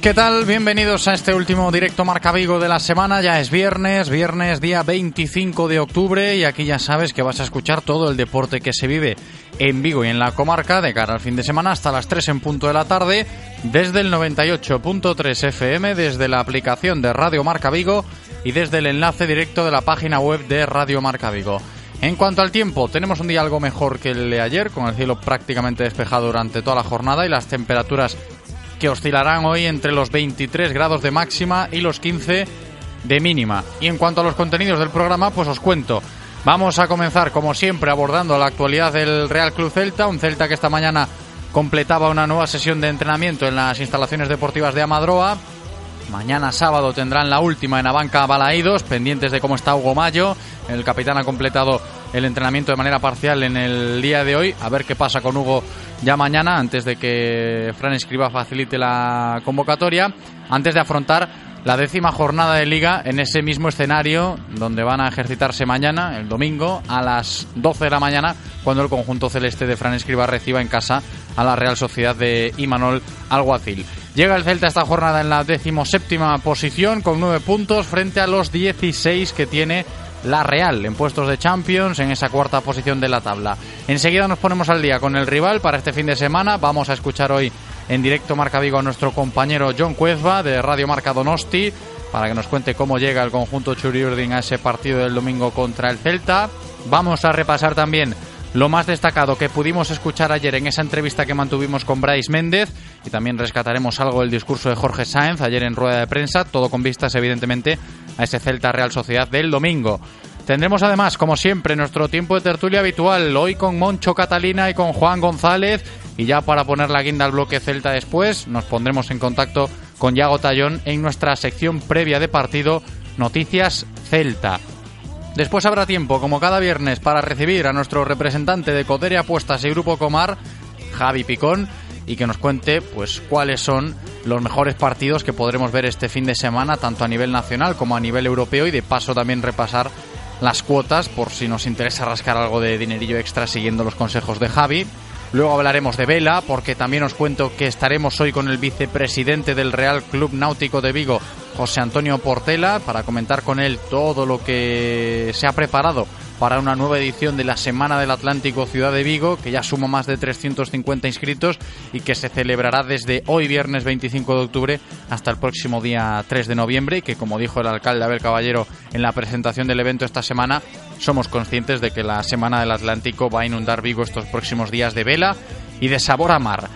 ¿Qué tal? Bienvenidos a este último directo Marca Vigo de la semana. Ya es viernes, viernes día 25 de octubre y aquí ya sabes que vas a escuchar todo el deporte que se vive en Vigo y en la comarca de cara al fin de semana hasta las 3 en punto de la tarde desde el 98.3 FM, desde la aplicación de Radio Marca Vigo y desde el enlace directo de la página web de Radio Marca Vigo. En cuanto al tiempo, tenemos un día algo mejor que el de ayer, con el cielo prácticamente despejado durante toda la jornada y las temperaturas que oscilarán hoy entre los 23 grados de máxima y los 15 de mínima. Y en cuanto a los contenidos del programa, pues os cuento. Vamos a comenzar, como siempre, abordando la actualidad del Real Club Celta, un Celta que esta mañana completaba una nueva sesión de entrenamiento en las instalaciones deportivas de Amadroa. Mañana sábado tendrán la última en Abanca Balaídos, pendientes de cómo está Hugo Mayo. El capitán ha completado el entrenamiento de manera parcial en el día de hoy. A ver qué pasa con Hugo ya mañana, antes de que Fran Escriba facilite la convocatoria, antes de afrontar la décima jornada de liga en ese mismo escenario donde van a ejercitarse mañana, el domingo, a las 12 de la mañana, cuando el conjunto celeste de Fran Escriba reciba en casa a la Real Sociedad de Imanol Alguacil. Llega el Celta esta jornada en la decimoséptima posición con nueve puntos frente a los 16 que tiene la Real en puestos de Champions en esa cuarta posición de la tabla. Enseguida nos ponemos al día con el rival para este fin de semana. Vamos a escuchar hoy en directo Marca Vigo a nuestro compañero John Cuezba de Radio Marca Donosti para que nos cuente cómo llega el conjunto Churiurdin a ese partido del domingo contra el Celta. Vamos a repasar también lo más destacado que pudimos escuchar ayer en esa entrevista que mantuvimos con Bryce Méndez y también rescataremos algo del discurso de Jorge Sáenz ayer en rueda de prensa, todo con vistas evidentemente a ese Celta Real Sociedad del domingo. Tendremos además, como siempre, nuestro tiempo de tertulia habitual, hoy con Moncho Catalina y con Juan González. Y ya para poner la guinda al bloque Celta después, nos pondremos en contacto con Yago Tallón en nuestra sección previa de partido Noticias Celta. Después habrá tiempo, como cada viernes, para recibir a nuestro representante de Coderia Apuestas y Grupo Comar, Javi Picón, y que nos cuente pues cuáles son los mejores partidos que podremos ver este fin de semana, tanto a nivel nacional como a nivel europeo, y de paso también repasar las cuotas por si nos interesa rascar algo de dinerillo extra siguiendo los consejos de Javi. Luego hablaremos de vela, porque también os cuento que estaremos hoy con el vicepresidente del Real Club Náutico de Vigo, José Antonio Portela, para comentar con él todo lo que se ha preparado para una nueva edición de la Semana del Atlántico Ciudad de Vigo, que ya suma más de 350 inscritos y que se celebrará desde hoy viernes 25 de octubre hasta el próximo día 3 de noviembre y que como dijo el alcalde Abel Caballero en la presentación del evento esta semana, somos conscientes de que la Semana del Atlántico va a inundar Vigo estos próximos días de vela y de sabor a mar.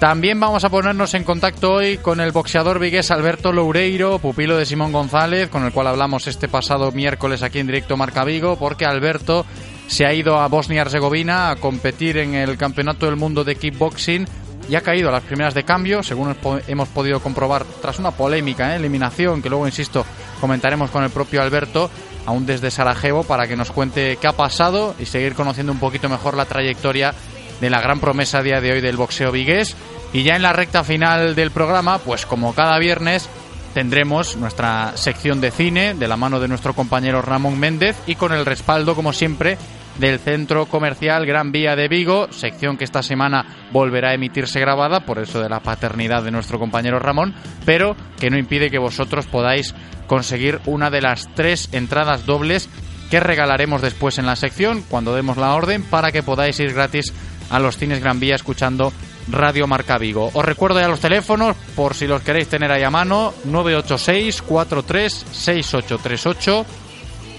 También vamos a ponernos en contacto hoy con el boxeador vigués Alberto Loureiro, pupilo de Simón González, con el cual hablamos este pasado miércoles aquí en directo Marca Vigo, porque Alberto se ha ido a Bosnia-Herzegovina a competir en el Campeonato del Mundo de Kickboxing y ha caído a las primeras de cambio, según hemos podido comprobar tras una polémica ¿eh? eliminación, que luego, insisto, comentaremos con el propio Alberto, aún desde Sarajevo, para que nos cuente qué ha pasado y seguir conociendo un poquito mejor la trayectoria de la gran promesa día de hoy del boxeo vigués. Y ya en la recta final del programa, pues como cada viernes, tendremos nuestra sección de cine de la mano de nuestro compañero Ramón Méndez y con el respaldo, como siempre, del Centro Comercial Gran Vía de Vigo, sección que esta semana volverá a emitirse grabada, por eso de la paternidad de nuestro compañero Ramón, pero que no impide que vosotros podáis conseguir una de las tres entradas dobles que regalaremos después en la sección cuando demos la orden para que podáis ir gratis a los cines Gran Vía escuchando Radio Marca Vigo. Os recuerdo ya los teléfonos por si los queréis tener ahí a mano 986 43 6838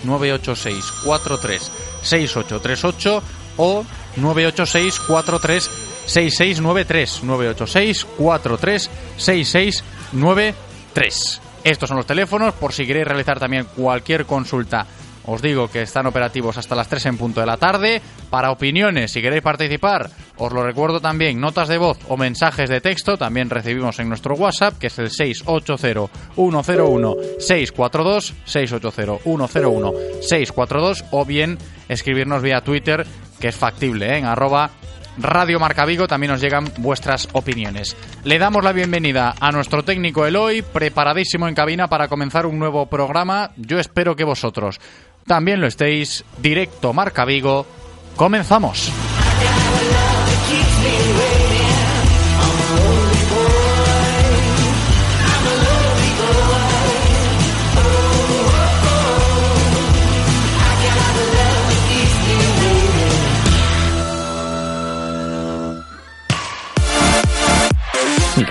986 43 6838 o 986 43 6693 986 43 6693 Estos son los teléfonos por si queréis realizar también cualquier consulta os digo que están operativos hasta las 3 en punto de la tarde. Para opiniones, si queréis participar, os lo recuerdo también, notas de voz o mensajes de texto, también recibimos en nuestro WhatsApp, que es el 680-101-642, 680-101-642, o bien escribirnos vía Twitter, que es factible, ¿eh? en arroba Radio Marca Vigo también nos llegan vuestras opiniones. Le damos la bienvenida a nuestro técnico Eloy, preparadísimo en cabina para comenzar un nuevo programa. Yo espero que vosotros también lo estéis. Directo Marca Vigo. Comenzamos.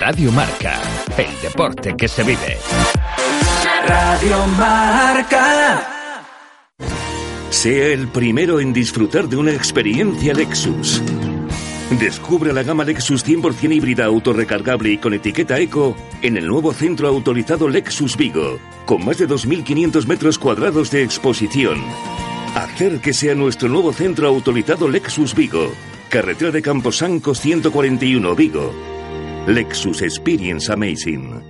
Radio Marca, el deporte que se vive. Radio Marca. Sea el primero en disfrutar de una experiencia Lexus. Descubre la gama Lexus 100% híbrida autorrecargable y con etiqueta eco en el nuevo centro autorizado Lexus Vigo, con más de 2.500 metros cuadrados de exposición. Acérquese a nuestro nuevo centro autorizado Lexus Vigo, carretera de Camposancos 141 Vigo. Lexus Experience Amazing.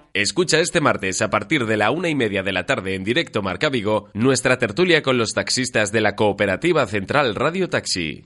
Escucha este martes a partir de la una y media de la tarde en directo Marca Vigo nuestra tertulia con los taxistas de la Cooperativa Central Radio Taxi.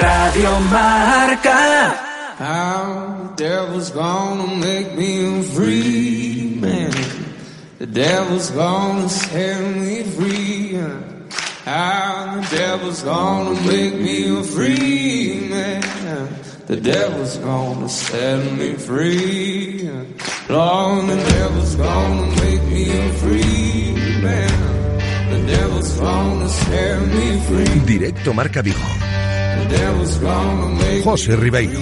Radio Marca. How the devil's gonna make me a free man. The devil's gonna set me free. How the devil's gonna make me a free man. The devil's gonna set me free. Lord, the devil's gonna make me a free man. The devil's gonna set me free. Directo Marca Vigo. José Ribeiro.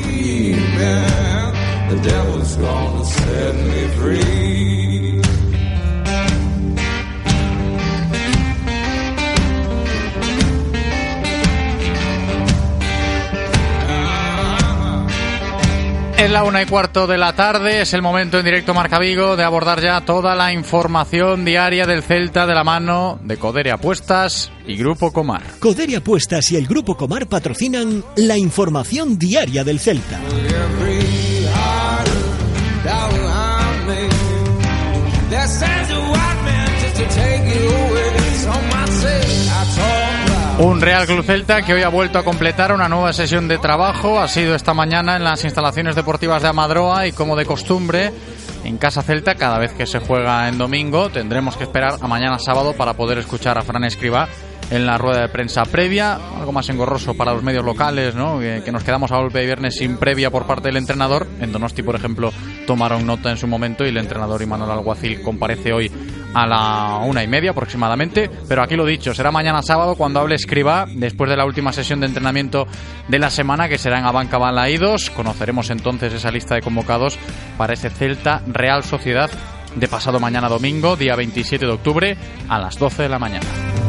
Es la una y cuarto de la tarde, es el momento en directo Marca Vigo de abordar ya toda la información diaria del Celta de la mano de Codere Apuestas y Grupo Comar. Codere Apuestas y el Grupo Comar patrocinan la información diaria del Celta. Un Real Club Celta que hoy ha vuelto a completar una nueva sesión de trabajo. Ha sido esta mañana en las instalaciones deportivas de Amadroa y como de costumbre en Casa Celta cada vez que se juega en domingo. Tendremos que esperar a mañana sábado para poder escuchar a Fran Escribá en la rueda de prensa previa, algo más engorroso para los medios locales, ¿no? que, nos quedamos a golpe de viernes sin previa por parte del entrenador. En Donosti, por ejemplo, tomaron nota en su momento y el entrenador Imanol Alguacil comparece hoy a la una y media aproximadamente. Pero aquí lo dicho, será mañana sábado cuando hable Escriba, después de la última sesión de entrenamiento de la semana, que será en Abanca Balaídos. Conoceremos entonces esa lista de convocados para ese Celta Real Sociedad de pasado mañana domingo, día 27 de octubre, a las 12 de la mañana.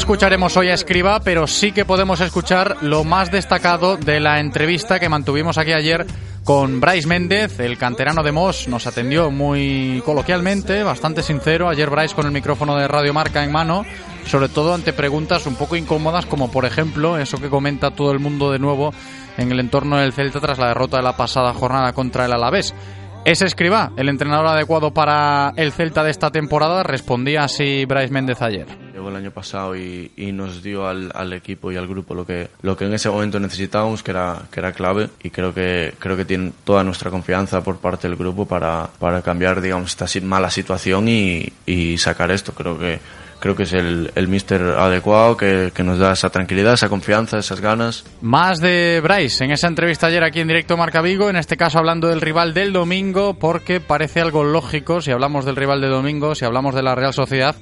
Escucharemos hoy a Escriba, pero sí que podemos escuchar lo más destacado de la entrevista que mantuvimos aquí ayer con Bryce Méndez, el canterano de Moss. Nos atendió muy coloquialmente, bastante sincero. Ayer Bryce con el micrófono de Radio Marca en mano, sobre todo ante preguntas un poco incómodas, como por ejemplo eso que comenta todo el mundo de nuevo en el entorno del Celta tras la derrota de la pasada jornada contra el Alavés. ¿Es Escriba el entrenador adecuado para el Celta de esta temporada? Respondía así Bryce Méndez ayer. Llegó el año pasado y, nos dio al, equipo y al grupo lo que, lo que en ese momento necesitábamos, que era, que era clave. Y creo que, creo que tienen toda nuestra confianza por parte del grupo para, para cambiar digamos, esta mala situación y, y sacar esto. Creo que creo que es el, el mister adecuado que, nos da esa tranquilidad, esa confianza, esas ganas. Más de Bryce en esa entrevista ayer aquí en directo Marca Vigo, en este caso hablando del rival del domingo, porque parece algo lógico si hablamos del rival de domingo, si hablamos de la Real Sociedad,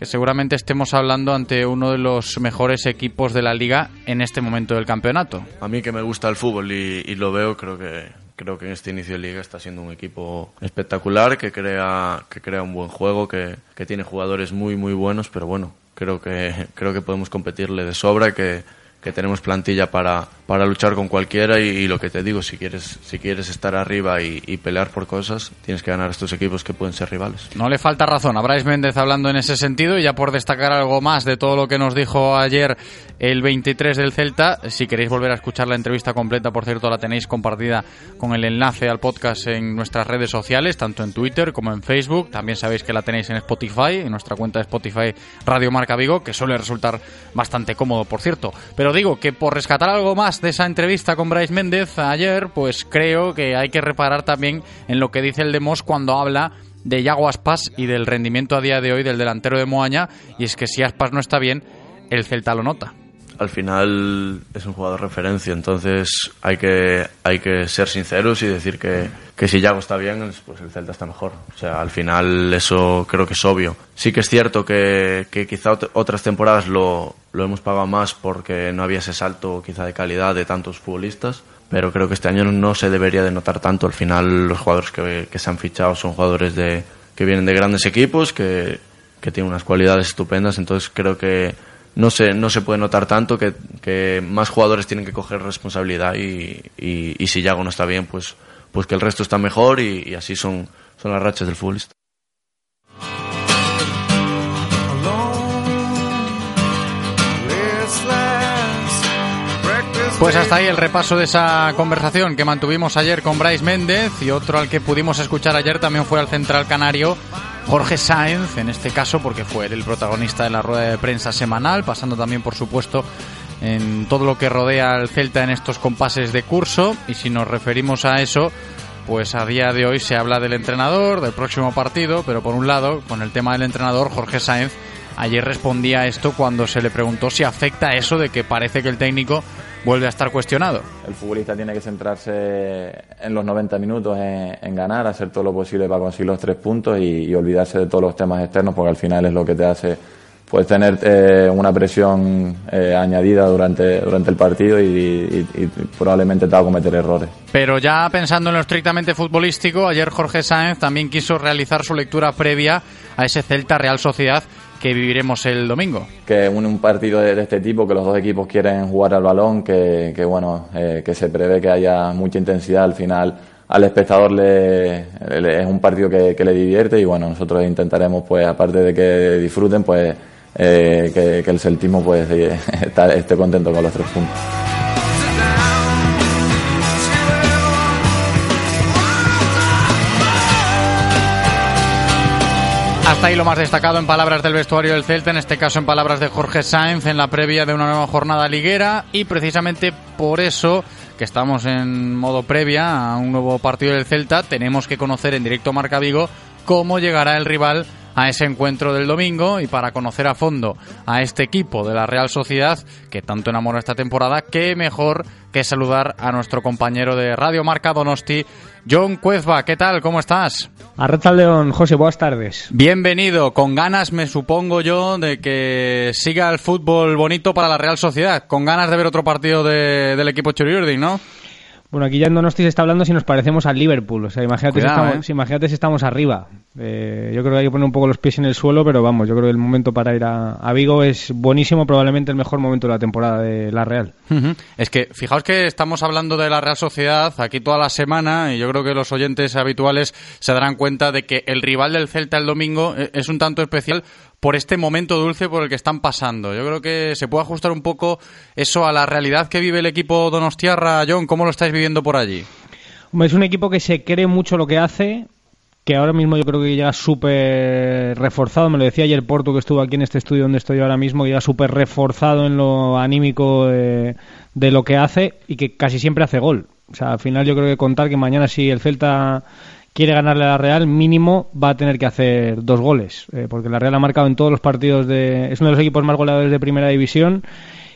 que seguramente estemos hablando ante uno de los mejores equipos de la liga en este momento del campeonato. A mí que me gusta el fútbol y lo veo, creo que creo que en este inicio de liga está siendo un equipo espectacular, que crea, que crea un buen juego, que, que tiene jugadores muy, muy buenos, pero bueno, creo que, creo que podemos competirle de sobra, que, que tenemos plantilla para, para luchar con cualquiera y, lo que te digo, si quieres, si quieres estar arriba y, pelear por cosas, tienes que ganar a estos equipos que pueden ser rivales. No le falta razón a Bryce Méndez hablando en ese sentido y ya por destacar algo más de todo lo que nos dijo ayer el 23 del Celta, si queréis volver a escuchar la entrevista completa, por cierto, la tenéis compartida con el enlace al podcast en nuestras redes sociales, tanto en Twitter como en Facebook. También sabéis que la tenéis en Spotify, en nuestra cuenta de Spotify Radio Marca Vigo, que suele resultar bastante cómodo, por cierto. Pero digo que por rescatar algo más de esa entrevista con Bryce Méndez ayer, pues creo que hay que reparar también en lo que dice el Demos cuando habla de Yago Aspas y del rendimiento a día de hoy del delantero de Moaña, y es que si Aspas no está bien, el Celta lo nota al final es un jugador referencia, entonces hay que, hay que ser sinceros y decir que, que si Yago está bien, pues el Celta está mejor. O sea, al final eso creo que es obvio. Sí que es cierto que, que quizá otras temporadas lo, lo hemos pagado más porque no había ese salto quizá de calidad de tantos futbolistas, pero creo que este año no se debería de notar tanto. Al final los jugadores que, que se han fichado son jugadores de, que vienen de grandes equipos, que, que tienen unas cualidades estupendas, entonces creo que no se, no se puede notar tanto que, que más jugadores tienen que coger responsabilidad y, y, si Yago no está bien, pues, pues que el resto está mejor y, así son, son las rachas del futbolista. Pues hasta ahí el repaso de esa conversación que mantuvimos ayer con Bryce Méndez y otro al que pudimos escuchar ayer también fue al central canario Jorge Sáenz, en este caso porque fue el protagonista de la rueda de prensa semanal, pasando también por supuesto en todo lo que rodea al Celta en estos compases de curso. Y si nos referimos a eso pues a día de hoy se habla del entrenador, del próximo partido, pero por un lado, con el tema del entrenador, Jorge Sáenz ayer respondía a esto cuando se le preguntó si afecta eso de que parece que el técnico vuelve a estar cuestionado. El futbolista tiene que centrarse en los 90 minutos en, ganar, hacer todo lo posible para conseguir los tres puntos y, olvidarse de todos los temas externos porque al final es lo que te hace pues tener eh, una presión eh, añadida durante, durante el partido y, probablemente te va a cometer errores. Pero ya pensando en lo estrictamente futbolístico, ayer Jorge Sáenz también quiso realizar su lectura previa a ese Celta Real Sociedad que viviremos el domingo. Que un, un partido de, este tipo, que los dos equipos quieren jugar al balón, que, que bueno, eh, que se prevé que haya mucha intensidad al final. Al espectador le, es un partido que, le divierte y bueno, nosotros intentaremos, pues aparte de que disfruten, pues eh, que, que, el celtismo pues esté contento con los tres puntos. Hasta ahí lo más destacado en palabras del vestuario del Celta, en este caso en palabras de Jorge Sainz en la previa de una nueva jornada liguera. Y precisamente por eso que estamos en modo previa a un nuevo partido del Celta, tenemos que conocer en directo Marca Vigo cómo llegará el rival a ese encuentro del domingo y para conocer a fondo a este equipo de la Real Sociedad que tanto enamora esta temporada, qué mejor que saludar a nuestro compañero de Radio Marca Donosti, John Cuezba. ¿Qué tal? ¿Cómo estás? Arreta León, José, buenas tardes. Bienvenido, con ganas me supongo yo de que siga el fútbol bonito para la Real Sociedad, con ganas de ver otro partido de, del equipo Churiurdi, ¿no? Bueno, aquí ya en Donosti se está hablando si nos parecemos al Liverpool. O sea, imagínate, Cuidado, si, estamos, ¿eh? imagínate si estamos arriba. Eh, yo creo que hay que poner un poco los pies en el suelo, pero vamos, yo creo que el momento para ir a, a Vigo es buenísimo, probablemente el mejor momento de la temporada de la Real. Es que fijaos que estamos hablando de la Real Sociedad aquí toda la semana y yo creo que los oyentes habituales se darán cuenta de que el rival del Celta el domingo eh, es un tanto especial por este momento dulce por el que están pasando. Yo creo que se puede ajustar un poco eso a la realidad que vive el equipo Donostiarra. John, ¿cómo lo estáis viviendo por allí? Es un equipo que se cree mucho lo que hace, que ahora mismo yo creo que llega súper reforzado. Me lo decía ayer Porto, que estuvo aquí en este estudio donde estoy ahora mismo, que llega súper reforzado en lo anímico de, de lo que hace y que casi siempre hace gol. O sea, al final yo creo que contar que mañana si el Celta quiere ganarle a la Real, mínimo va a tener que hacer dos goles, eh, porque la Real ha marcado en todos los partidos de... Es uno de los equipos más goleadores de primera división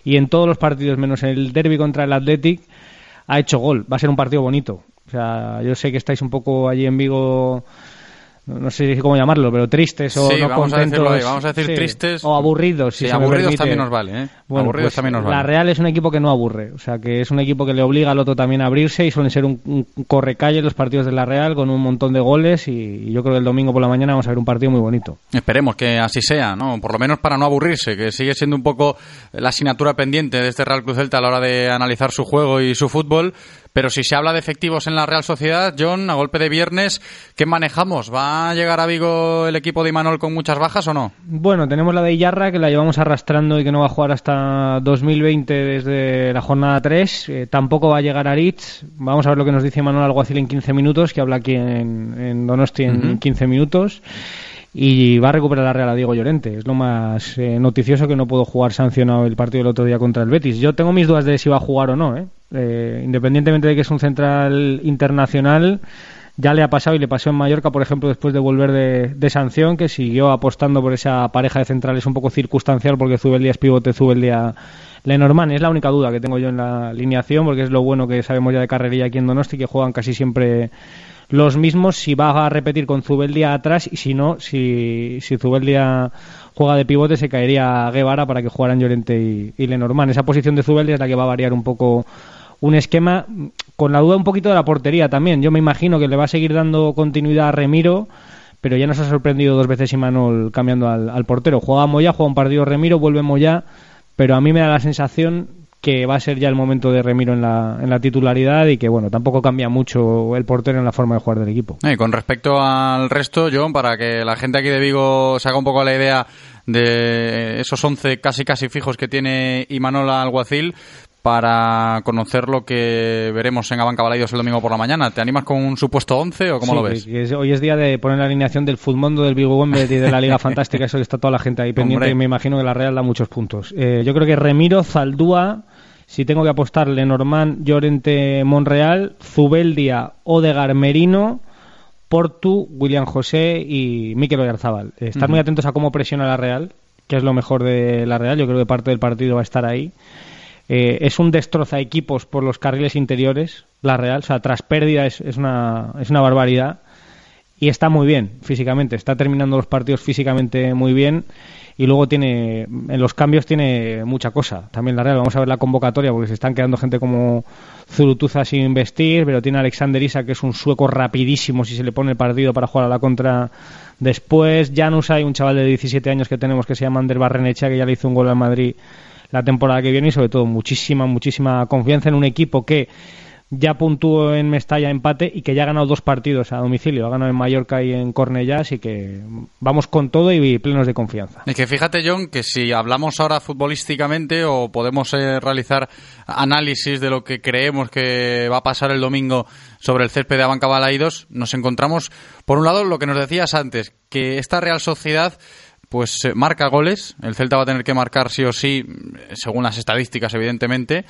y en todos los partidos, menos el derby contra el Athletic, ha hecho gol. Va a ser un partido bonito. O sea, yo sé que estáis un poco allí en Vigo, no sé cómo llamarlo, pero tristes o Sí, no vamos a contentos. ahí, vamos a decir Sí, tristes. O aburridos, si Sí, se me aburridos permite. también nos vale, ¿eh? Bueno, Aburridos pues, también nos vale. La Real es un equipo que no aburre, o sea, que es un equipo que le obliga al otro también a abrirse y suelen ser un, un correcalle los partidos de la Real con un montón de goles y, y yo creo que el domingo por la mañana vamos a ver un partido muy bonito. Esperemos que así sea, ¿no? Por lo menos para no aburrirse, que sigue siendo un poco la asignatura pendiente de este Real Cruz Celta a la hora de analizar su juego y su fútbol. Pero si se habla de efectivos en la Real Sociedad, John, a golpe de viernes, ¿qué manejamos? ¿Va a llegar a Vigo el equipo de Imanol con muchas bajas o no? Bueno, tenemos la de Iyarra que la llevamos arrastrando y que no va a jugar hasta 2020 desde la jornada 3. Eh, tampoco va a llegar Aritz. Vamos a ver lo que nos dice Manuel Alguacil en 15 minutos, que habla aquí en, en Donosti en Ujú. 15 minutos. Y va a recuperar la Real a Diego Llorente. Es lo más eh, noticioso que no pudo jugar sancionado el partido del otro día contra el Betis. Yo tengo mis dudas de si va a jugar o no. ¿eh? Eh, independientemente de que es un central internacional, ya le ha pasado y le pasó en Mallorca, por ejemplo, después de volver de, de sanción, que siguió apostando por esa pareja de centrales un poco circunstancial, porque Zubeldia es pivote, Zubeldia Lenormand. Es la única duda que tengo yo en la alineación, porque es lo bueno que sabemos ya de carrerilla aquí en Donosti, que juegan casi siempre los mismos. Si va a repetir con Zubeldia atrás y si no, si, si Zubeldia juega de pivote, se caería Guevara para que jugaran Llorente y, y Lenormand. Esa posición de Zubeldia es la que va a variar un poco un esquema con la duda un poquito de la portería también. Yo me imagino que le va a seguir dando continuidad a Remiro, pero ya nos ha sorprendido dos veces Imanol cambiando al, al portero. Juega Moya, juega un partido Remiro, vuelve Moya, pero a mí me da la sensación que va a ser ya el momento de Remiro en la, en la titularidad y que bueno, tampoco cambia mucho el portero en la forma de jugar del equipo. Eh, con respecto al resto, John, para que la gente aquí de Vigo se haga un poco la idea de esos 11 casi casi fijos que tiene Imanola Alguacil, para conocer lo que veremos en Abanca Balaidos el domingo por la mañana. ¿Te animas con un supuesto 11 o cómo Sí, lo ves? que- que es- hoy es día de poner la alineación del Futmundo, del Vigo Wembley y de la Liga Fantástica, eso que está toda la gente ahí pendiente Hombre. y me imagino que la Real da muchos puntos. Eh, yo creo que Remiro, Zaldúa, si tengo que apostar, Lenormand, Llorente, Monreal, Zubeldia, Odegar, Merino, Portu, William José y Mikel Oyarzábal. Eh, Estar muy atentos a cómo presiona la Real, que es lo mejor de la Real. Yo creo que parte del partido va a estar ahí. Eh, es un destroza equipos por los carriles interiores, la Real. O sea, tras pérdida es, es, una, es una barbaridad. Y está muy bien físicamente. Está terminando los partidos físicamente muy bien. Y luego tiene, en los cambios tiene mucha cosa. También la Real, vamos a ver la convocatoria porque se están quedando gente como Zurutuza sin vestir, pero tiene Alexander Isa que es un sueco rapidísimo si se le pone el partido para jugar a la contra después. Janus hay un chaval de 17 años que tenemos que se llama Ander Barrenechea que ya le hizo un gol al Madrid la temporada que viene y sobre todo muchísima, muchísima confianza en un equipo que ya puntúo en Mestalla empate y que ya ha ganado dos partidos a domicilio. Ha ganado en Mallorca y en Cornellá, así que vamos con todo y plenos de confianza. Es que fíjate, John, que si hablamos ahora futbolísticamente o podemos eh, realizar análisis de lo que creemos que va a pasar el domingo sobre el césped de Abanca nos encontramos, por un lado, lo que nos decías antes, que esta Real Sociedad pues eh, marca goles, el Celta va a tener que marcar sí o sí, según las estadísticas evidentemente,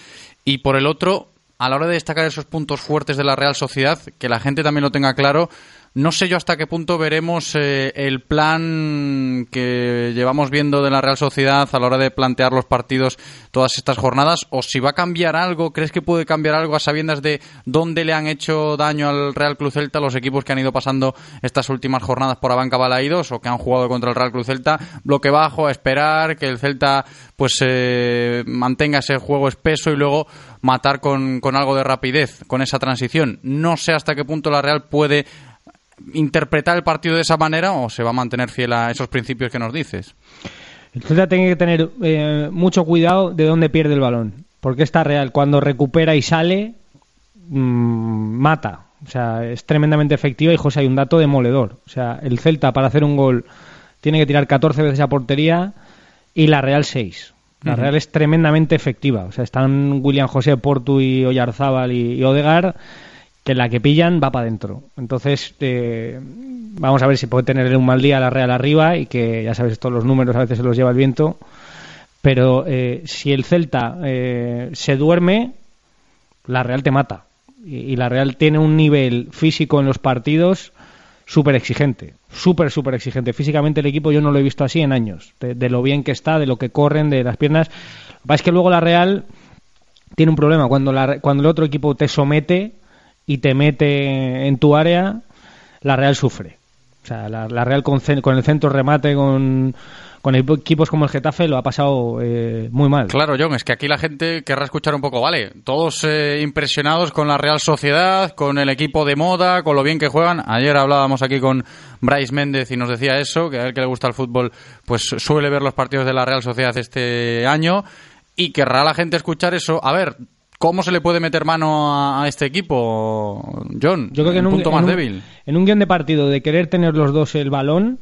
y por el otro, a la hora de destacar esos puntos fuertes de la Real Sociedad, que la gente también lo tenga claro, no sé yo hasta qué punto veremos eh, el plan que llevamos viendo de la Real Sociedad a la hora de plantear los partidos todas estas jornadas, o si va a cambiar algo, ¿crees que puede cambiar algo a sabiendas de dónde le han hecho daño al Real Cruz Celta los equipos que han ido pasando estas últimas jornadas por Abanca Balaídos o que han jugado contra el Real Cruz Celta? Bloque bajo, a esperar que el Celta pues eh, mantenga ese juego espeso y luego matar con, con algo de rapidez, con esa transición. No sé hasta qué punto la Real puede interpretar el partido de esa manera o se va a mantener fiel a esos principios que nos dices? El Celta tiene que tener eh, mucho cuidado de dónde pierde el balón, porque está real. Cuando recupera y sale, mmm, mata. O sea, es tremendamente efectiva y José hay un dato demoledor. O sea, el Celta para hacer un gol tiene que tirar 14 veces a portería y la Real 6. La uh -huh. Real es tremendamente efectiva. O sea, están William José, Portu y Oyarzábal y, y Odegar que la que pillan va para adentro. Entonces, eh, vamos a ver si puede tener un mal día la Real arriba y que, ya sabes, todos los números a veces se los lleva el viento. Pero eh, si el Celta eh, se duerme, la Real te mata. Y, la Real tiene un nivel físico en los partidos súper exigente. Súper, súper exigente. Físicamente el equipo yo no lo he visto así en años. De, de, lo bien que está, de lo que corren, de las piernas. Lo que pasa es que luego la Real tiene un problema. Cuando, la, cuando el otro equipo te somete y te mete en tu área, la Real sufre. O sea, la, Real con, con, el centro remate, con, con equipos como el Getafe, lo ha pasado eh, muy mal. Claro, John, es que aquí la gente querrá escuchar un poco, vale, todos eh, impresionados con la Real Sociedad, con el equipo de moda, con lo bien que juegan. Ayer hablábamos aquí con Bryce Méndez y nos decía eso, que a él que le gusta el fútbol, pues suele ver los partidos de la Real Sociedad este año. Y querrá la gente escuchar eso. A ver, ¿Cómo se le puede meter mano a, este equipo, John? Yo creo que en un punto más un, débil. En un guion de partido de querer tener los dos el balón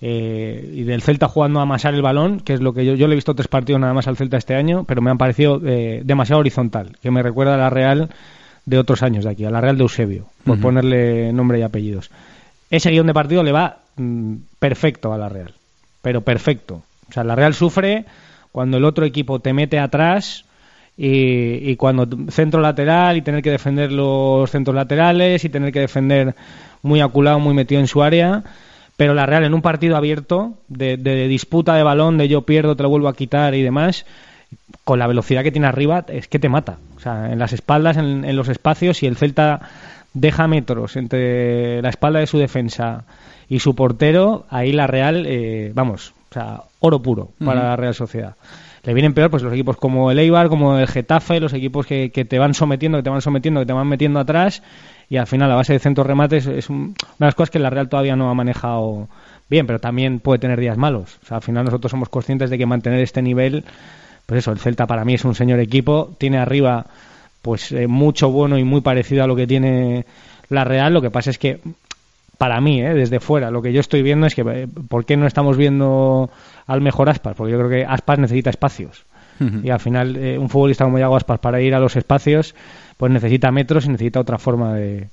eh, y del Celta jugando a amasar el balón, que es lo que yo, yo le he visto tres partidos nada más al Celta este año, pero me han parecido eh, demasiado horizontal, que me recuerda a la Real de otros años de aquí, a la Real de Eusebio, por uh -huh. ponerle nombre y apellidos. Ese guion de partido le va mm, perfecto a la Real, pero perfecto. O sea, la Real sufre cuando el otro equipo te mete atrás y, y, cuando centro lateral y tener que defender los centros laterales y tener que defender muy aculado, muy metido en su área. Pero la Real en un partido abierto, de, de, disputa de balón, de yo pierdo, te lo vuelvo a quitar y demás, con la velocidad que tiene arriba, es que te mata. O sea, en las espaldas, en, en los espacios, y el Celta deja metros entre la espalda de su defensa y su portero, ahí la Real, eh, vamos, o sea, oro puro para uh -huh. la Real Sociedad le vienen peor pues los equipos como el Eibar, como el Getafe, los equipos que, que, te van sometiendo, que te van sometiendo, que te van metiendo atrás y al final la base de centros remates es un, una de las cosas que la Real todavía no ha manejado bien, pero también puede tener días malos. O sea, al final nosotros somos conscientes de que mantener este nivel, pues eso, el Celta para mí es un señor equipo, tiene arriba pues eh, mucho bueno y muy parecido a lo que tiene la Real, lo que pasa es que para mí, ¿eh? desde fuera, lo que yo estoy viendo es que eh, ¿por qué no estamos viendo al mejor Aspas? Porque yo creo que Aspas necesita espacios. Uh -huh. Y al final, eh, un futbolista como Yago Aspas, para ir a los espacios, pues necesita metros y necesita otra forma de,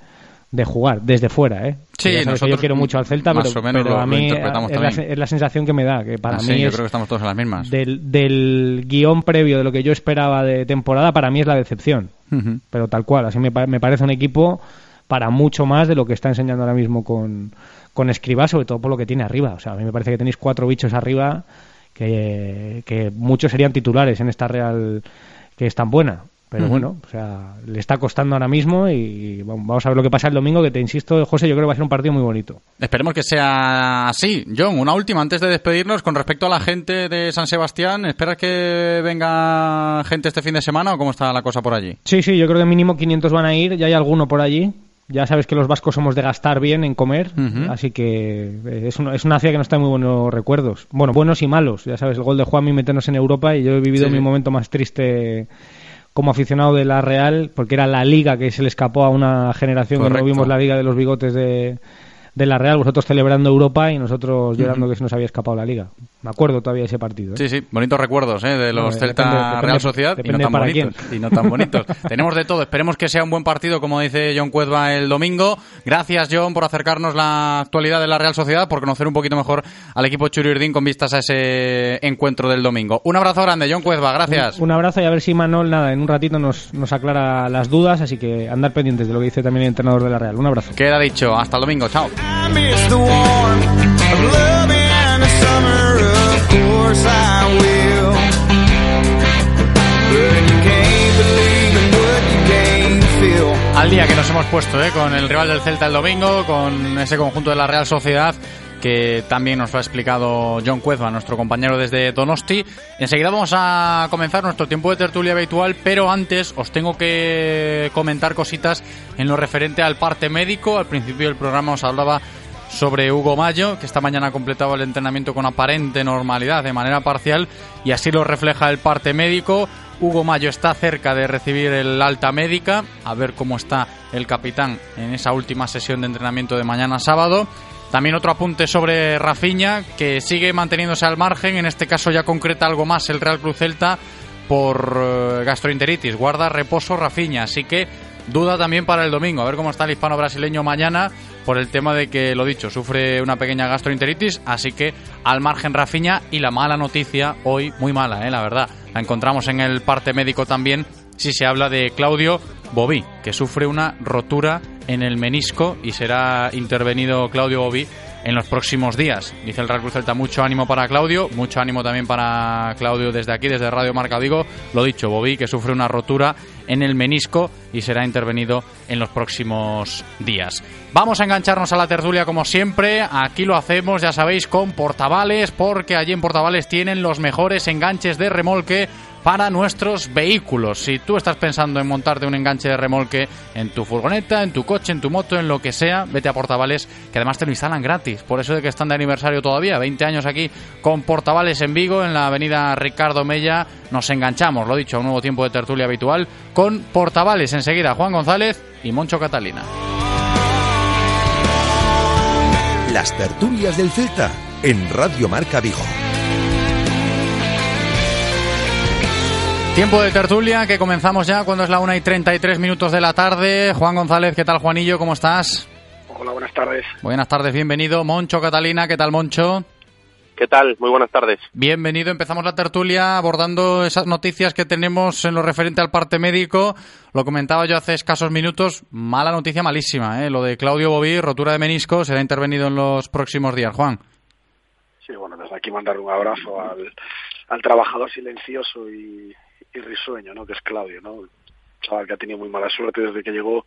de jugar, desde fuera, ¿eh? Sí, nosotros, yo quiero mucho al Celta, pero, pero lo, a mí es la, es la, sensación que me da, que para ah, mí sí, yo creo que estamos todos en las mismas. Del, del, guion previo de lo que yo esperaba de temporada, para mí es la decepción. Uh -huh. Pero tal cual, así me, me parece un equipo para mucho más de lo que está enseñando ahora mismo con, con Escribá, sobre todo por lo que tiene arriba. O sea, a mí me parece que tenéis cuatro bichos arriba que, que muchos serían titulares en esta Real que es tan buena. Pero uh -huh. bueno, o sea, le está costando ahora mismo y vamos a ver lo que pasa el domingo, que te insisto, José, yo creo que va a ser un partido muy bonito. Esperemos que sea así. John, una última antes de despedirnos con respecto a la gente de San Sebastián. ¿Esperas que venga gente este fin de semana o cómo está la cosa por allí? Sí, sí, yo creo que mínimo 500 van a ir, ya hay alguno por allí. Ya sabes que los vascos somos de gastar bien en comer, uh -huh. así que eh, es, una, es una ciudad que nos trae muy buenos recuerdos. Bueno, buenos y malos. Ya sabes, el gol de Juanmi meternos en Europa y yo he vivido sí. mi momento más triste como aficionado de la Real, porque era la liga que se le escapó a una generación que no vimos la liga de los bigotes de, de la Real, vosotros celebrando Europa y nosotros llorando que se nos había escapado la liga. Me acuerdo todavía ese partido. ¿eh? Sí, sí, bonitos recuerdos ¿eh? de los Celta Real Sociedad y no tan bonitos. Y no tan bonitos. Tenemos de todo. Esperemos que sea un buen partido, como dice John Cuezba el domingo. Gracias, John, por acercarnos la actualidad de la Real Sociedad, por conocer un poquito mejor al equipo Churiurdín con vistas a ese encuentro del domingo. Un abrazo grande, John Cuezba, gracias. Un, abrazo y a ver si Manol, nada, en un ratito nos, nos aclara las dudas, así que andar pendientes de lo que dice también el entrenador de la Real. Un abrazo. Queda dicho. Hasta el domingo. Chao. Al día que nos hemos puesto ¿eh? con el rival del Celta el domingo, con ese conjunto de la Real Sociedad que también nos lo ha explicado John Cuezba, nuestro compañero desde Donosti. Enseguida vamos a comenzar nuestro tiempo de tertulia habitual, pero antes os tengo que comentar cositas en lo referente al parte médico. Al principio del programa os hablaba sobre Hugo Mayo, que esta mañana ha completado el entrenamiento con aparente normalidad, de manera parcial, y así lo refleja el parte médico. Hugo Mayo está cerca de recibir el alta médica, a ver cómo está el capitán en esa última sesión de entrenamiento de mañana sábado. También otro apunte sobre Rafiña, que sigue manteniéndose al margen, en este caso ya concreta algo más el Real Cruz Celta por eh, gastroenteritis. Guarda reposo Rafiña, así que duda también para el domingo, a ver cómo está el hispano brasileño mañana por el tema de que, lo dicho, sufre una pequeña gastroenteritis, así que al margen Rafiña y la mala noticia hoy, muy mala, ¿eh? la verdad, la encontramos en el parte médico también, si se habla de Claudio Bobí, que sufre una rotura en el menisco y será intervenido Claudio Bobí en los próximos días. Dice el Real Cruz Celta, mucho ánimo para Claudio, mucho ánimo también para Claudio desde aquí, desde Radio Marca Digo. Lo dicho, Bobí, que sufre una rotura en el menisco y será intervenido en los próximos días. Vamos a engancharnos a la tertulia como siempre. Aquí lo hacemos, ya sabéis, con Portavales, porque allí en Portavales tienen los mejores enganches de remolque para nuestros vehículos. Si tú estás pensando en montarte un enganche de remolque en tu furgoneta, en tu coche, en tu moto, en lo que sea, vete a Portavales, que además te lo instalan gratis. Por eso de que están de aniversario todavía, 20 años aquí con Portavales en Vigo, en la avenida Ricardo Mella. Nos enganchamos, lo dicho, a un nuevo tiempo de tertulia habitual con Portavales. Enseguida, Juan González y Moncho Catalina. Las tertulias del Celta en Radio Marca Vigo. Tiempo de tertulia que comenzamos ya cuando es la 1 y 33 minutos de la tarde. Juan González, ¿qué tal Juanillo? ¿Cómo estás? Hola, buenas tardes. Buenas tardes, bienvenido. Moncho Catalina, ¿qué tal Moncho? ¿Qué tal? Muy buenas tardes. Bienvenido. Empezamos la tertulia abordando esas noticias que tenemos en lo referente al parte médico. Lo comentaba yo hace escasos minutos. Mala noticia, malísima. ¿eh? Lo de Claudio Bobí, rotura de menisco, será intervenido en los próximos días. Juan. Sí, bueno, desde aquí mandar un abrazo al, al trabajador silencioso y, y risueño, ¿no? Que es Claudio, ¿no? Un chaval que ha tenido muy mala suerte desde que llegó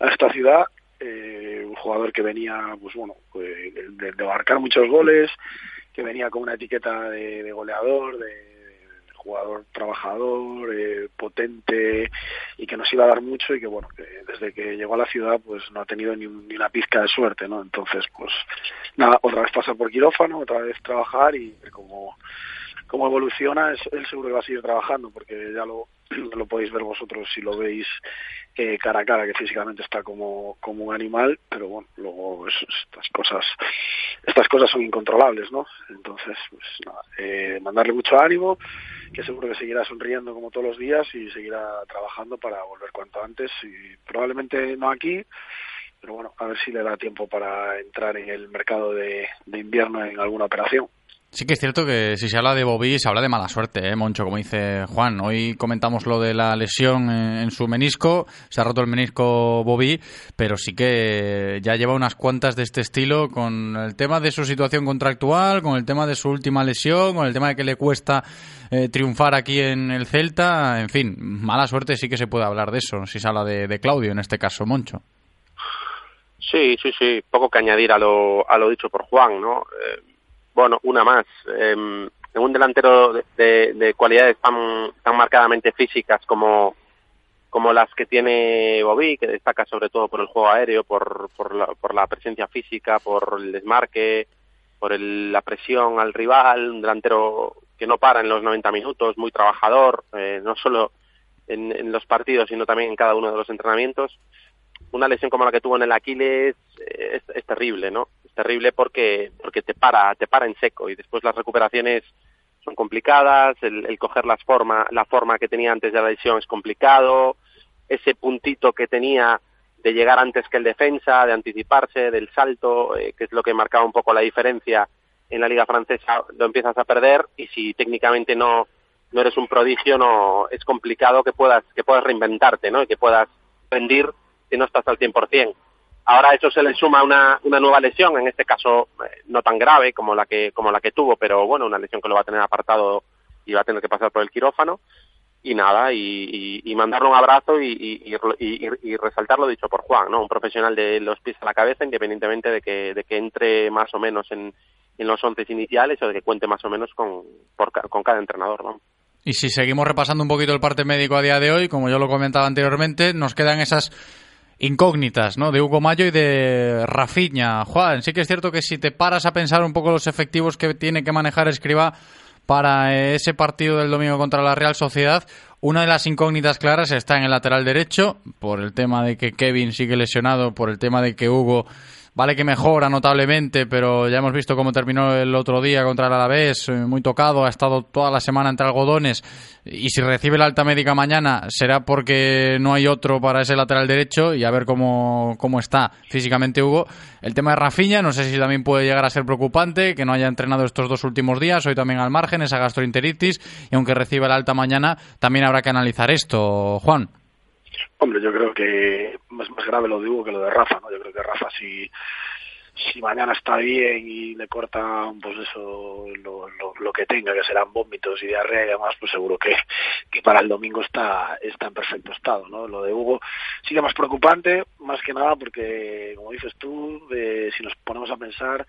a esta ciudad. Eh, un jugador que venía, pues bueno, pues, de, de, marcar muchos goles, que venía con una etiqueta de, goleador, de, jugador trabajador, eh, potente y que nos iba a dar mucho y que bueno, que desde que llegó a la ciudad pues no ha tenido ni, una pizca de suerte, ¿no? Entonces, pues nada, otra vez pasa por quirófano, otra vez trabajar y como cómo evoluciona, él seguro que va a seguir trabajando, porque ya lo, lo podéis ver vosotros si lo veis eh, cara a cara, que físicamente está como, como un animal, pero bueno, luego es, estas cosas estas cosas son incontrolables, ¿no? Entonces, pues nada, eh, mandarle mucho ánimo, que seguro que seguirá sonriendo como todos los días y seguirá trabajando para volver cuanto antes, y probablemente no aquí, pero bueno, a ver si le da tiempo para entrar en el mercado de invierno en alguna operación. Sí que es cierto que si se habla de Bobby se habla de mala suerte, ¿eh, Moncho? Como dice Juan. Hoy comentamos lo de la lesión en, su menisco. Se ha roto el menisco Bobby, pero sí que ya lleva unas cuantas de este estilo con el tema de su situación contractual, con el tema de su última lesión, con el tema de que le cuesta eh, triunfar aquí en el Celta. En fin, mala suerte sí que se puede hablar de eso, si se habla de, de Claudio en este caso, Moncho. Sí, sí, sí. Poco que añadir a lo, a lo dicho por Juan, ¿no? Eh bueno, una más. Eh, en un delantero de, de, de, cualidades tan, marcadamente físicas como, como las que tiene Bobby, que destaca sobre todo por el juego aéreo, por, por, la, por la presencia física, por el desmarque, por el, la presión al rival, un delantero que no para en los 90 minutos, muy trabajador, eh, no solo en, los partidos, sino también en cada uno de los entrenamientos. Una lesión como la que tuvo en el Aquiles es, es terrible, ¿no? Es terrible porque, porque te para, te para en seco y después las recuperaciones son complicadas, el, el coger las forma, la forma que tenía antes de la lesión es complicado, ese puntito que tenía de llegar antes que el defensa, de anticiparse, del salto, eh, que es lo que marcaba un poco la diferencia en la liga francesa, lo empiezas a perder y si técnicamente no no eres un prodigio, no es complicado que puedas que puedas reinventarte, ¿no? Y que puedas rendir si no estás al 100%. Ahora a eso se le suma una, una nueva lesión, en este caso eh, no tan grave como la que como la que tuvo, pero bueno, una lesión que lo va a tener apartado y va a tener que pasar por el quirófano y nada, y, y, y mandarle un abrazo y, y, resaltar lo dicho por Juan, ¿no? Un profesional de los pies a la cabeza, independientemente de que, de que entre más o menos en, en los once iniciales o de que cuente más o menos con, por, con cada entrenador, ¿no? Y si seguimos repasando un poquito el parte médico a día de hoy, como yo lo comentaba anteriormente, nos quedan esas incógnitas, ¿no? De Hugo Mayo y de Rafiña. Juan, sí que es cierto que si te paras a pensar un poco los efectivos que tiene que manejar Escriba para ese partido del domingo contra la Real Sociedad, una de las incógnitas claras está en el lateral derecho, por el tema de que Kevin sigue lesionado, por el tema de que Hugo Vale que mejora notablemente, pero ya hemos visto cómo terminó el otro día contra el Alavés, eh, muy tocado, ha estado toda la semana entre algodones y si recibe la alta médica mañana será porque no hay otro para ese lateral derecho y a ver cómo, cómo está físicamente Hugo. El tema de Rafiña, no sé si también puede llegar a ser preocupante que no haya entrenado estos dos últimos días, hoy también al margen, esa gastroenteritis y aunque reciba la alta mañana también habrá que analizar esto, Juan. Hombre, yo creo que es más grave lo de Hugo que lo de Rafa, ¿no? Yo creo que Rafa si, mañana está bien y le cortan pues eso lo, lo, lo, que tenga que serán vómitos y diarrea y demás pues seguro que, que para el domingo está está en perfecto estado no lo de Hugo sigue más preocupante más que nada porque como dices tú eh, si nos ponemos a pensar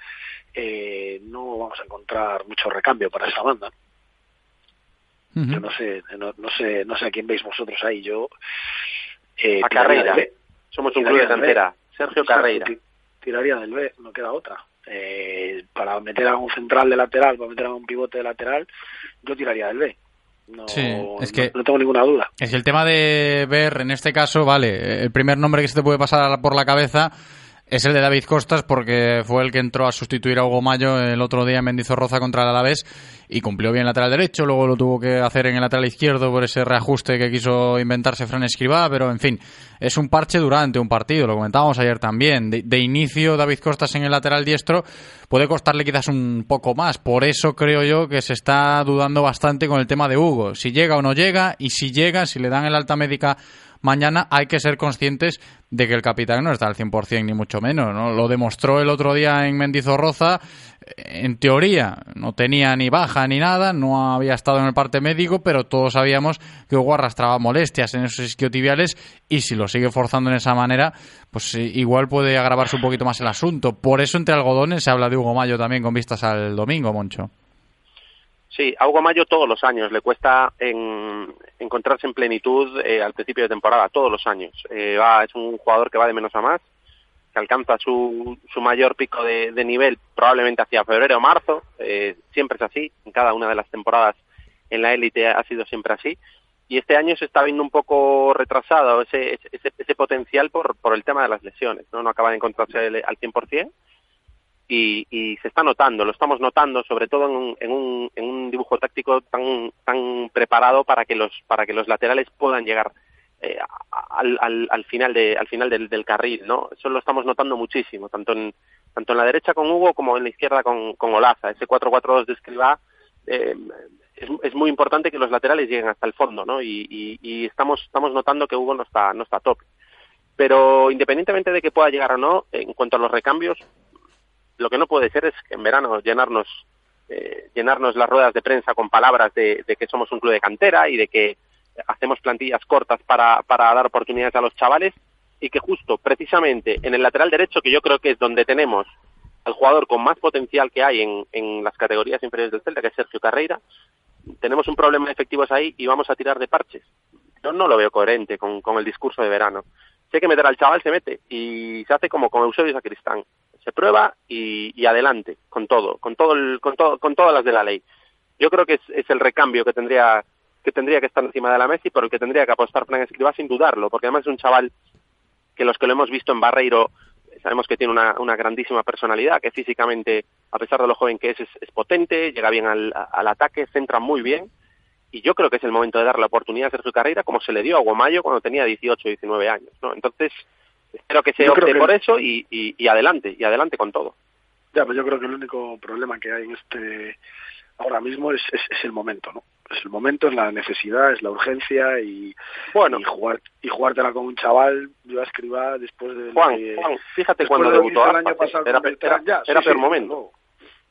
eh, no vamos a encontrar mucho recambio para esa banda uh -huh. yo no sé no, no sé no sé a quién veis vosotros ahí yo eh, a Carreira. Somos un club de cantera. Sergio Carreira. Tiraría del B, no queda otra. Eh, para meter a un central de lateral, para meter a un pivote de lateral, yo tiraría del B. No, sí, es que, no, no, tengo ninguna duda. Es que el tema de ver, en este caso, vale, el primer nombre que se te puede pasar por la cabeza es el de David Costas porque fue el que entró a sustituir a Hugo Mayo el otro día en Mendizorroza contra el Alavés y cumplió bien lateral derecho, luego lo tuvo que hacer en el lateral izquierdo por ese reajuste que quiso inventarse Fran Escribá, pero en fin, es un parche durante un partido, lo comentábamos ayer también. De, de, inicio David Costas en el lateral diestro puede costarle quizás un poco más, por eso creo yo que se está dudando bastante con el tema de Hugo, si llega o no llega y si llega, si le dan el alta médica mañana hay que ser conscientes de que el capitán no está al 100% ni mucho menos, ¿no? Lo demostró el otro día en Mendizorroza, en teoría no tenía ni baja ni nada, no había estado en el parte médico, pero todos sabíamos que Hugo arrastraba molestias en esos isquiotibiales y si lo sigue forzando en esa manera, pues igual puede agravarse un poquito más el asunto. Por eso entre algodones se habla de Hugo Mayo también con vistas al domingo, Moncho. Sí, a Hugo Mayo todos los años le cuesta en, encontrarse en plenitud eh, al principio de temporada, todos los años. Eh, es un jugador que va de menos a más, que alcanza su, su mayor pico de, de nivel probablemente hacia febrero o marzo, eh, siempre es así, en cada una de las temporadas en la élite ha sido siempre así. Y este año se está viendo un poco retrasado ese, ese, ese potencial por, por el tema de las lesiones, ¿no? No acaba de encontrarse al 100%. Y, se está notando, lo estamos notando, sobre todo en un, en un, en un dibujo táctico tan, tan preparado para que los, para que los laterales puedan llegar eh, al, al, al, final de, al final del, del, carril, ¿no? Eso lo estamos notando muchísimo, tanto en, tanto en la derecha con Hugo como en la izquierda con, con Olaza. Ese 4-4-2 de Escribá eh, es, es, muy importante que los laterales lleguen hasta el fondo, ¿no? Y, y, y, estamos, estamos notando que Hugo no está, no está top. Pero independientemente de que pueda llegar o no, en cuanto a los recambios, lo que no puede ser es que en verano llenarnos eh, llenarnos las ruedas de prensa con palabras de, de, que somos un club de cantera y de que hacemos plantillas cortas para, para dar oportunidades a los chavales y que justo precisamente en el lateral derecho, que yo creo que es donde tenemos al jugador con más potencial que hay en, en las categorías inferiores del Celta, que es Sergio Carreira, tenemos un problema de efectivos ahí y vamos a tirar de parches. Yo no lo veo coherente con, con el discurso de verano. Si hay que meter al chaval, se mete y se hace como con Eusebio Sacristán se prueba y, adelante con todo, con todo, el, con todo, con todas las de la ley. Yo creo que es, es el recambio que tendría que tendría que estar encima de la mesa y por el que tendría que apostar Fran Escribá sin dudarlo, porque además es un chaval que los que lo hemos visto en Barreiro sabemos que tiene una, grandísima personalidad, que físicamente, a pesar de lo joven que es, es, es potente, llega bien al, al, ataque, centra muy bien, y yo creo que es el momento de darle la oportunidad a Sergio Carreira, como se le dio a Guamayo cuando tenía 18 19 años, ¿no? Entonces, espero que se Yo opte que- por eso y, y, y adelante, y adelante con todo. Ya, pues yo creo que el único problema que hay en este ahora mismo es, es, es el momento, ¿no? Es el momento, es la necesidad, es la urgencia y, bueno. y jugar y jugártela con un chaval, yo a escribir después de Juan, que- Juan, fíjate cuando debutó el año pasado era, era- ya, era sí, peor sí, momento.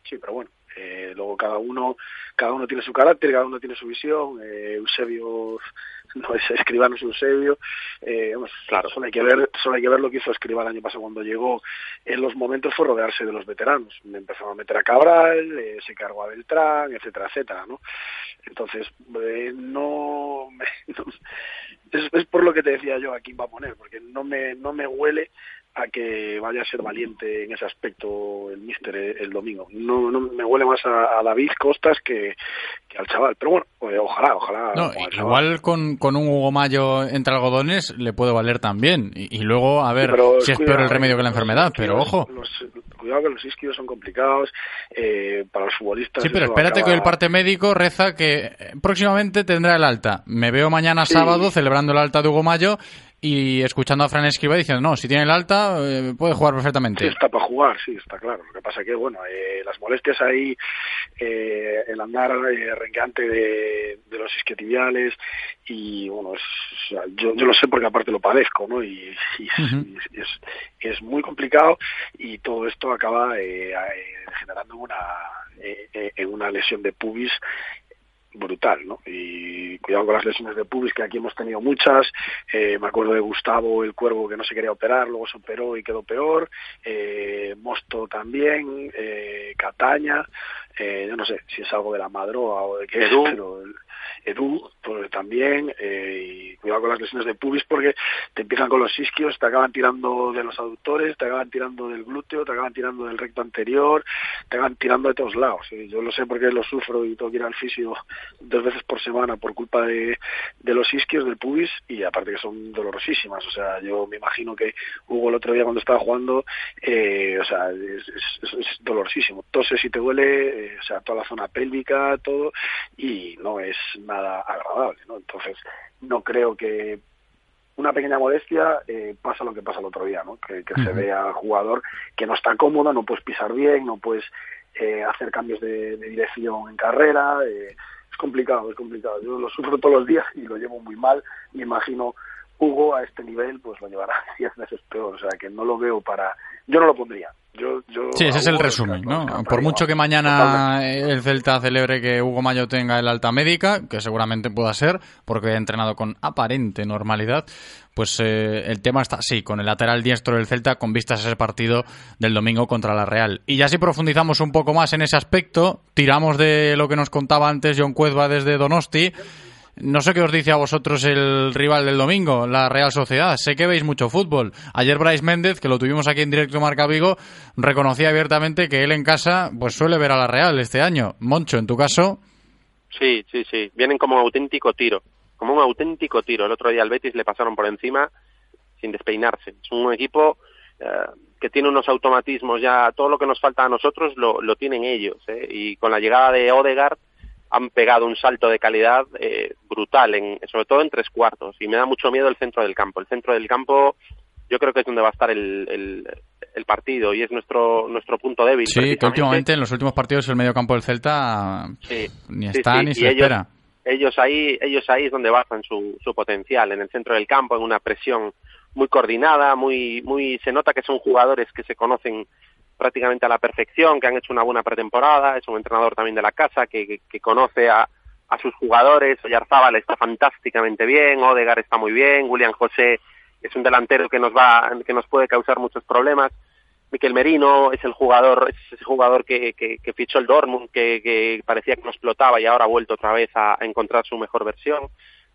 sí, pero bueno, eh, luego cada uno cada uno tiene su carácter, cada uno tiene su visión. Eh, Eusebio no es escribano, es Eusebio. Eh, Claro. Solo hay que ver, solo hay que ver lo que hizo Escribá el año pasado cuando llegó. En los momentos fue rodearse de los veteranos. Empezaron a meter a Cabral, eh, se cargó a Beltrán, etcétera, etcétera, ¿no? Entonces eh, no, me- no- es, es por lo que te decía yo a quién va a poner, porque no me no me huele a que vaya a ser valiente en ese aspecto el míster el, el domingo. No, no me huele más a, a David Costas que, que al chaval. Pero bueno, pues, ojalá, ojalá. No, igual con, con un Hugo Mayo entre algodones le puede valer también. Y, y luego a ver pero si es cuidado, peor el remedio que la enfermedad. Pero ojo. los- cuidado que los isquios son complicados eh, para los futbolistas. Sí, pero espérate acaba- que el parte médico reza que eh, próximamente tendrá el alta. Me veo mañana Sí. sábado celebrando el alta de Hugo Mayo y escuchando a Fran Escriba diciendo, no, si tiene el alta eh, puede jugar Sí, perfectamente. está para jugar, sí, está claro. Lo que pasa que, bueno, eh, las molestias ahí, eh, el andar eh, renqueante de, de los isquiotibiales y, bueno, es, o sea, yo, yo lo sé porque aparte lo padezco, ¿no? Y, y es, y es, es muy complicado y todo esto acaba eh, eh, generando una, en una lesión de pubis brutal, ¿no? Y cuidado con las lesiones de pubis, que aquí hemos tenido muchas. Eh, me acuerdo de Gustavo, el cuervo, que no se quería operar, luego se operó y quedó peor. Eh, Mosto también, eh, Cataña. Eh, yo no sé si es algo de la madroa o de qué es, Edu. pero Edu pues, también. eh, y cuidado con las lesiones de pubis porque te empiezan con los isquios, te acaban tirando de los aductores, te acaban tirando del glúteo, te acaban tirando del recto anterior, te acaban tirando de todos lados. Y yo lo sé porque lo sufro y tengo que ir al fisio dos veces por semana por culpa de, de los isquios, del pubis, y aparte que son dolorosísimas. O sea, yo me imagino que Hugo el otro día cuando estaba jugando, eh, o sea, es, es- es- dolorosísimo. Toses si te duele, eh, o sea, toda la zona pélvica, todo, y no es nada agradable, ¿no? Entonces, no creo que una pequeña molestia eh, pasa lo que pasa el otro día, ¿no? Que, que se Ujú. ve al jugador que no está cómodo, no puedes pisar bien, no puedes eh, hacer cambios de, de dirección en carrera. eh, es complicado, es complicado. Yo lo sufro todos los días y lo llevo muy mal. Me imagino Hugo a este nivel, pues lo llevará 10 veces peor. O sea, que no lo veo para. Yo no lo pondría. Yo, yo Sí, ese es el resumen, ¿no? Por mucho que mañana el Celta celebre que Hugo Mayo tenga el alta médica, que seguramente pueda ser, porque ha entrenado con aparente normalidad, pues eh, el tema está así, con el lateral diestro del Celta con vistas a ese partido del domingo contra la Real. Y ya si profundizamos un poco más en ese aspecto, tiramos de lo que nos contaba antes John Cuezba desde Donosti, no sé qué os dice a vosotros el rival del domingo, la Real Sociedad. Sé que veis mucho fútbol. Ayer Bryce Méndez, que lo tuvimos aquí en directo Marca Vigo, reconocía abiertamente que él en casa pues suele ver a la Real este año. Moncho, en tu caso, Sí, sí, sí. Vienen como un auténtico tiro. Como un auténtico tiro. El otro día al Betis le pasaron por encima sin despeinarse. Es un equipo eh, que tiene unos automatismos ya. Todo lo que nos falta a nosotros lo, lo tienen ellos. ¿eh? Y con la llegada de Odegaard han pegado un salto de calidad eh, brutal, en, sobre todo en tres cuartos. Y me da mucho miedo el centro del campo. El centro del campo yo creo que es donde va a estar el, el, el partido y es nuestro nuestro punto débil. sí, que últimamente en los últimos partidos el medio campo del Celta Sí, ni está sí, ni y se ellos- espera. ellos ahí ellos ahí es donde basan su, su potencial en el centro del campo en una presión muy coordinada muy muy se nota que son jugadores que se conocen prácticamente a la perfección que han hecho una buena pretemporada es un entrenador también de la casa que, conoce a, a sus jugadores Oyarzábal está fantásticamente bien Odegar está muy bien William José es un delantero que nos va que nos puede causar muchos problemas Miquel Merino es el jugador, es ese jugador que, que, que fichó el Dortmund, que, parecía que no explotaba y ahora ha vuelto otra vez a, a encontrar su mejor versión.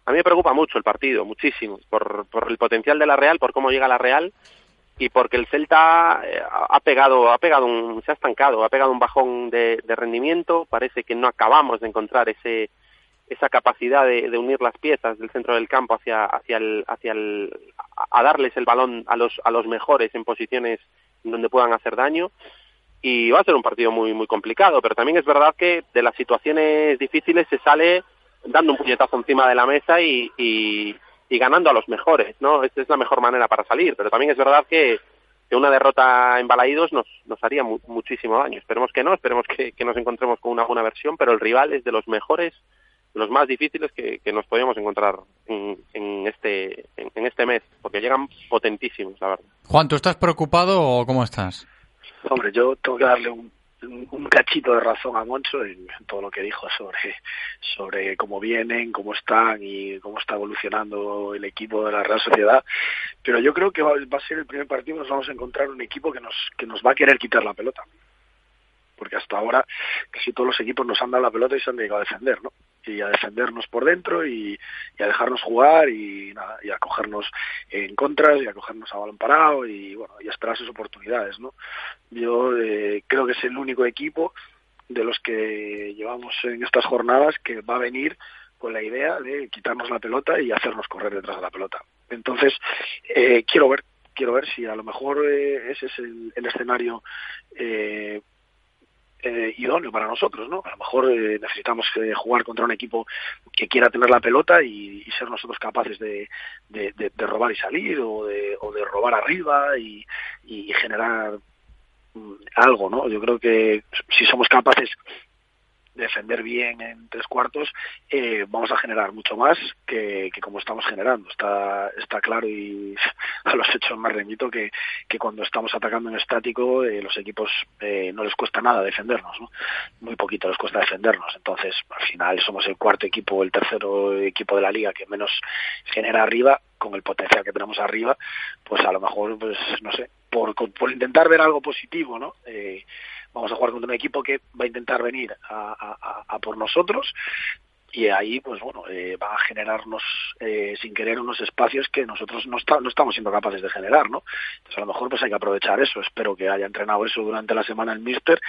A mí me preocupa mucho el partido, muchísimo, por, por el potencial de la Real, por cómo llega la Real y porque el Celta eh, ha pegado, ha pegado un, se ha estancado, ha pegado un bajón de, rendimiento. Parece que no acabamos de encontrar ese esa capacidad de, de, unir las piezas del centro del campo hacia hacia el hacia el a darles el balón a los a los mejores en posiciones donde puedan hacer daño y va a ser un partido muy muy complicado pero también es verdad que de las situaciones difíciles se sale dando un puñetazo encima de la mesa y, y, y ganando a los mejores no esta es la mejor manera para salir pero también es verdad que que una derrota en Balaídos nos, nos haría mu muchísimo daño. Esperemos que no, esperemos que, que, nos encontremos con una buena versión, pero el rival es de los mejores, de los más difíciles que, que nos podríamos encontrar en, en este, en, en, este mes, porque llegan potentísimos, la verdad. Juan, ¿tú estás preocupado o cómo estás? Hombre, yo tengo que darle un, un cachito de razón a Moncho en, todo lo que dijo sobre, sobre cómo vienen, cómo están y cómo está evolucionando el equipo de la Real Sociedad. Pero yo creo que va, a ser el primer partido nos vamos a encontrar un equipo que nos, que nos va a querer quitar la pelota. Porque hasta ahora casi todos los equipos nos han dado la pelota y se han dedicado a defender, ¿no? Y a defendernos por dentro y, a dejarnos jugar y, nada, y a cogernos en contras y a cogernos a balón parado y bueno y a esperar sus oportunidades no yo eh, creo que es el único equipo de los que llevamos en estas jornadas que va a venir con la idea de quitarnos la pelota y hacernos correr detrás de la pelota. Entonces eh, quiero ver quiero ver si a lo mejor eh, ese es el, el escenario eh, idóneo para nosotros, ¿no? A lo mejor eh, necesitamos eh, jugar contra un equipo que quiera tener la pelota y, ser nosotros capaces de, de, robar y salir o de, o de robar arriba y, y generar mm, algo, ¿no? Yo creo que si somos capaces defender bien en tres cuartos, eh, vamos a generar mucho más que, que, como estamos generando. Está, está claro y a los hechos más remito que, que cuando estamos atacando en estático, eh, los equipos eh, no les cuesta nada defendernos, ¿no? Muy poquito les cuesta defendernos. Entonces, al final somos el cuarto equipo el tercero equipo de la liga que menos genera arriba, con el potencial que tenemos arriba, pues a lo mejor, pues no sé, por, por intentar ver algo positivo, ¿no? Eh, vamos a jugar contra un equipo que va a intentar venir a, a, por nosotros y ahí pues bueno eh, va a generarnos eh, sin querer unos espacios que nosotros no, está, no estamos siendo capaces de generar no entonces a lo mejor pues hay que aprovechar eso. Espero que haya entrenado eso durante la semana el míster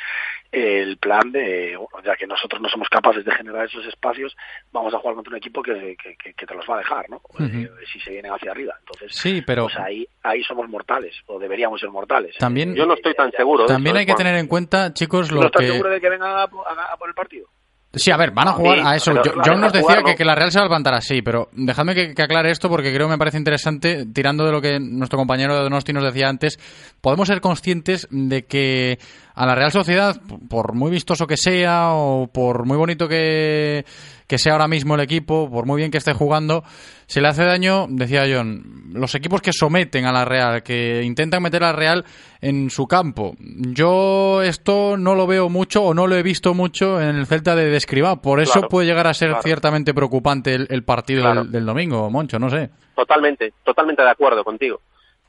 eh, el plan de bueno ya que nosotros no somos capaces de generar esos espacios vamos a jugar contra un equipo que, que, que, que te los va a dejar no uh -huh. si se vienen hacia arriba. Entonces sí pero pues ahí ahí somos mortales o deberíamos ser mortales también yo no estoy tan seguro también de hay que tener en cuenta chicos lo ¿No estás que seguro de que vengan a, a, a por el partido Sí, a ver, van a jugar sí, a eso. Yo, John nos decía jugar, que, que, la Real se va a levantar así, pero dejadme que, que, aclare esto porque creo que me parece interesante, tirando de lo que nuestro compañero de Donosti nos decía antes, podemos ser conscientes de que a la Real Sociedad, por muy vistoso que sea o por muy bonito que, que sea ahora mismo el equipo, por muy bien que esté jugando, se le hace daño, decía John, los equipos que someten a la Real, que intentan meter a la Real en su campo. Yo esto no lo veo mucho o no lo he visto mucho en el Celta de Describá, por eso claro, puede llegar a ser claro. ciertamente preocupante el, el partido claro. del, del domingo, Moncho, no sé. Totalmente, totalmente de acuerdo contigo.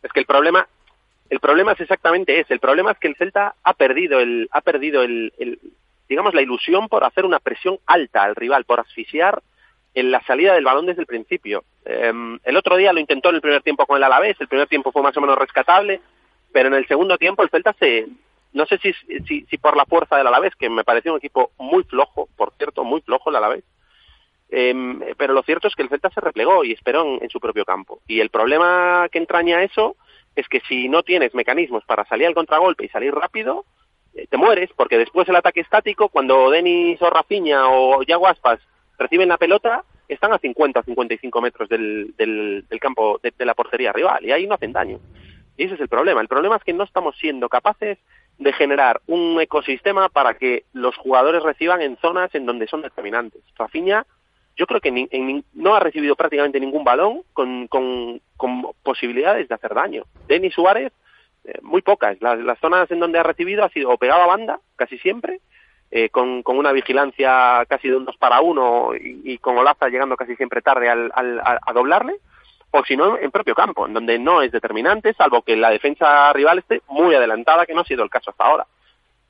Es que el problema el problema es exactamente ese. El problema es que el Celta ha perdido el, ha perdido el, el, digamos, la ilusión por hacer una presión alta al rival, por asfixiar en la salida del balón desde el principio. Eh, el otro día lo intentó en el primer tiempo con el Alavés, el primer tiempo fue más o menos rescatable, pero en el segundo tiempo el Celta se, no sé si, si, si por la fuerza del Alavés, que me pareció un equipo muy flojo, por cierto, muy flojo el Alavés, eh, pero lo cierto es que el Celta se replegó y esperó en, en su propio campo. Y el problema que entraña eso es que si no tienes mecanismos para salir al contragolpe y salir rápido, eh, te mueres, porque después el ataque estático, cuando Denis o Rafinha o Yago Aspas reciben la pelota, están a 50 o 55 metros del, del, campo, de, de, la portería rival, y ahí no hacen daño. Y ese es el problema. El problema es que no estamos siendo capaces de generar un ecosistema para que los jugadores reciban en zonas en donde son determinantes. Rafinha yo creo que ni, en, no ha recibido prácticamente ningún balón con, con, posibilidades de hacer daño. Denis Suárez, eh, muy pocas. Las, zonas en donde ha recibido ha sido o pegado a banda, casi siempre, eh, con, una vigilancia casi de un dos para uno y, y con Olaza llegando casi siempre tarde al, al, a, a, doblarle, o si no, en propio campo, en donde no es determinante, salvo que la defensa rival esté muy adelantada, que no ha sido el caso hasta ahora.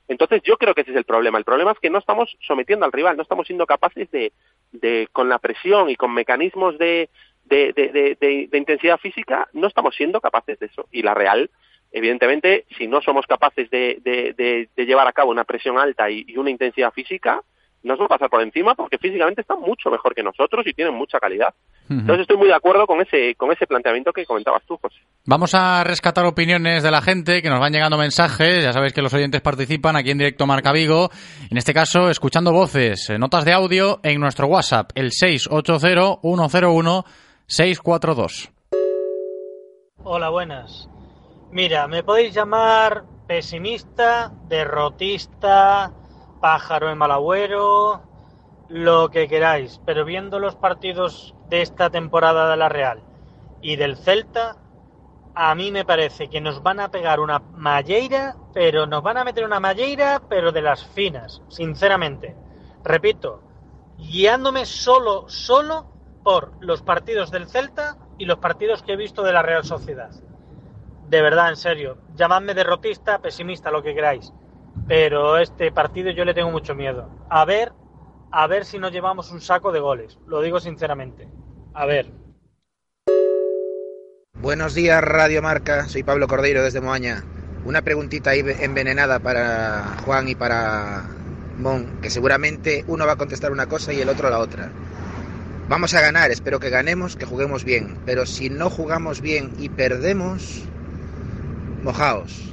Entonces yo creo que ese es el problema. El problema es que no estamos sometiendo al rival, no estamos siendo capaces de, de con la presión y con mecanismos de, de, de, de, intensidad física, no estamos siendo capaces de eso. Y la Real, evidentemente, si no somos capaces de, de, de, de llevar a cabo una presión alta y, y una intensidad física, nos va a pasar por encima porque físicamente están mucho mejor que nosotros y tienen mucha calidad. Entonces estoy muy de acuerdo con ese, con ese planteamiento que comentabas tú, José. Vamos a rescatar opiniones de la gente que nos van llegando mensajes. Ya sabéis que los oyentes participan aquí en directo Marca Vigo. En este caso, escuchando voces, eh, notas de audio en nuestro WhatsApp, el 680-101-642. Hola, buenas. Mira, me podéis llamar pesimista, derrotista, pájaro en malagüero, lo que queráis, pero viendo los partidos de esta temporada de la Real y del Celta, a mí me parece que nos van a pegar una malleira, pero nos van a meter una malleira, pero de las finas, sinceramente. Repito, guiándome solo, solo por los partidos del Celta y los partidos que he visto de la Real Sociedad. De verdad, en serio, llamadme derrotista, pesimista, lo que queráis pero este partido yo le tengo mucho miedo. A ver, a ver si nos llevamos un saco de goles. Lo digo sinceramente. A ver. Buenos días, Radio Marca. Soy Pablo Cordeiro desde Moaña. Una preguntita ahí envenenada para Juan y para Mon, que seguramente uno va a contestar una cosa y el otro la otra. Vamos a ganar, espero que ganemos, que juguemos bien. Pero si no jugamos bien y perdemos, mojaos.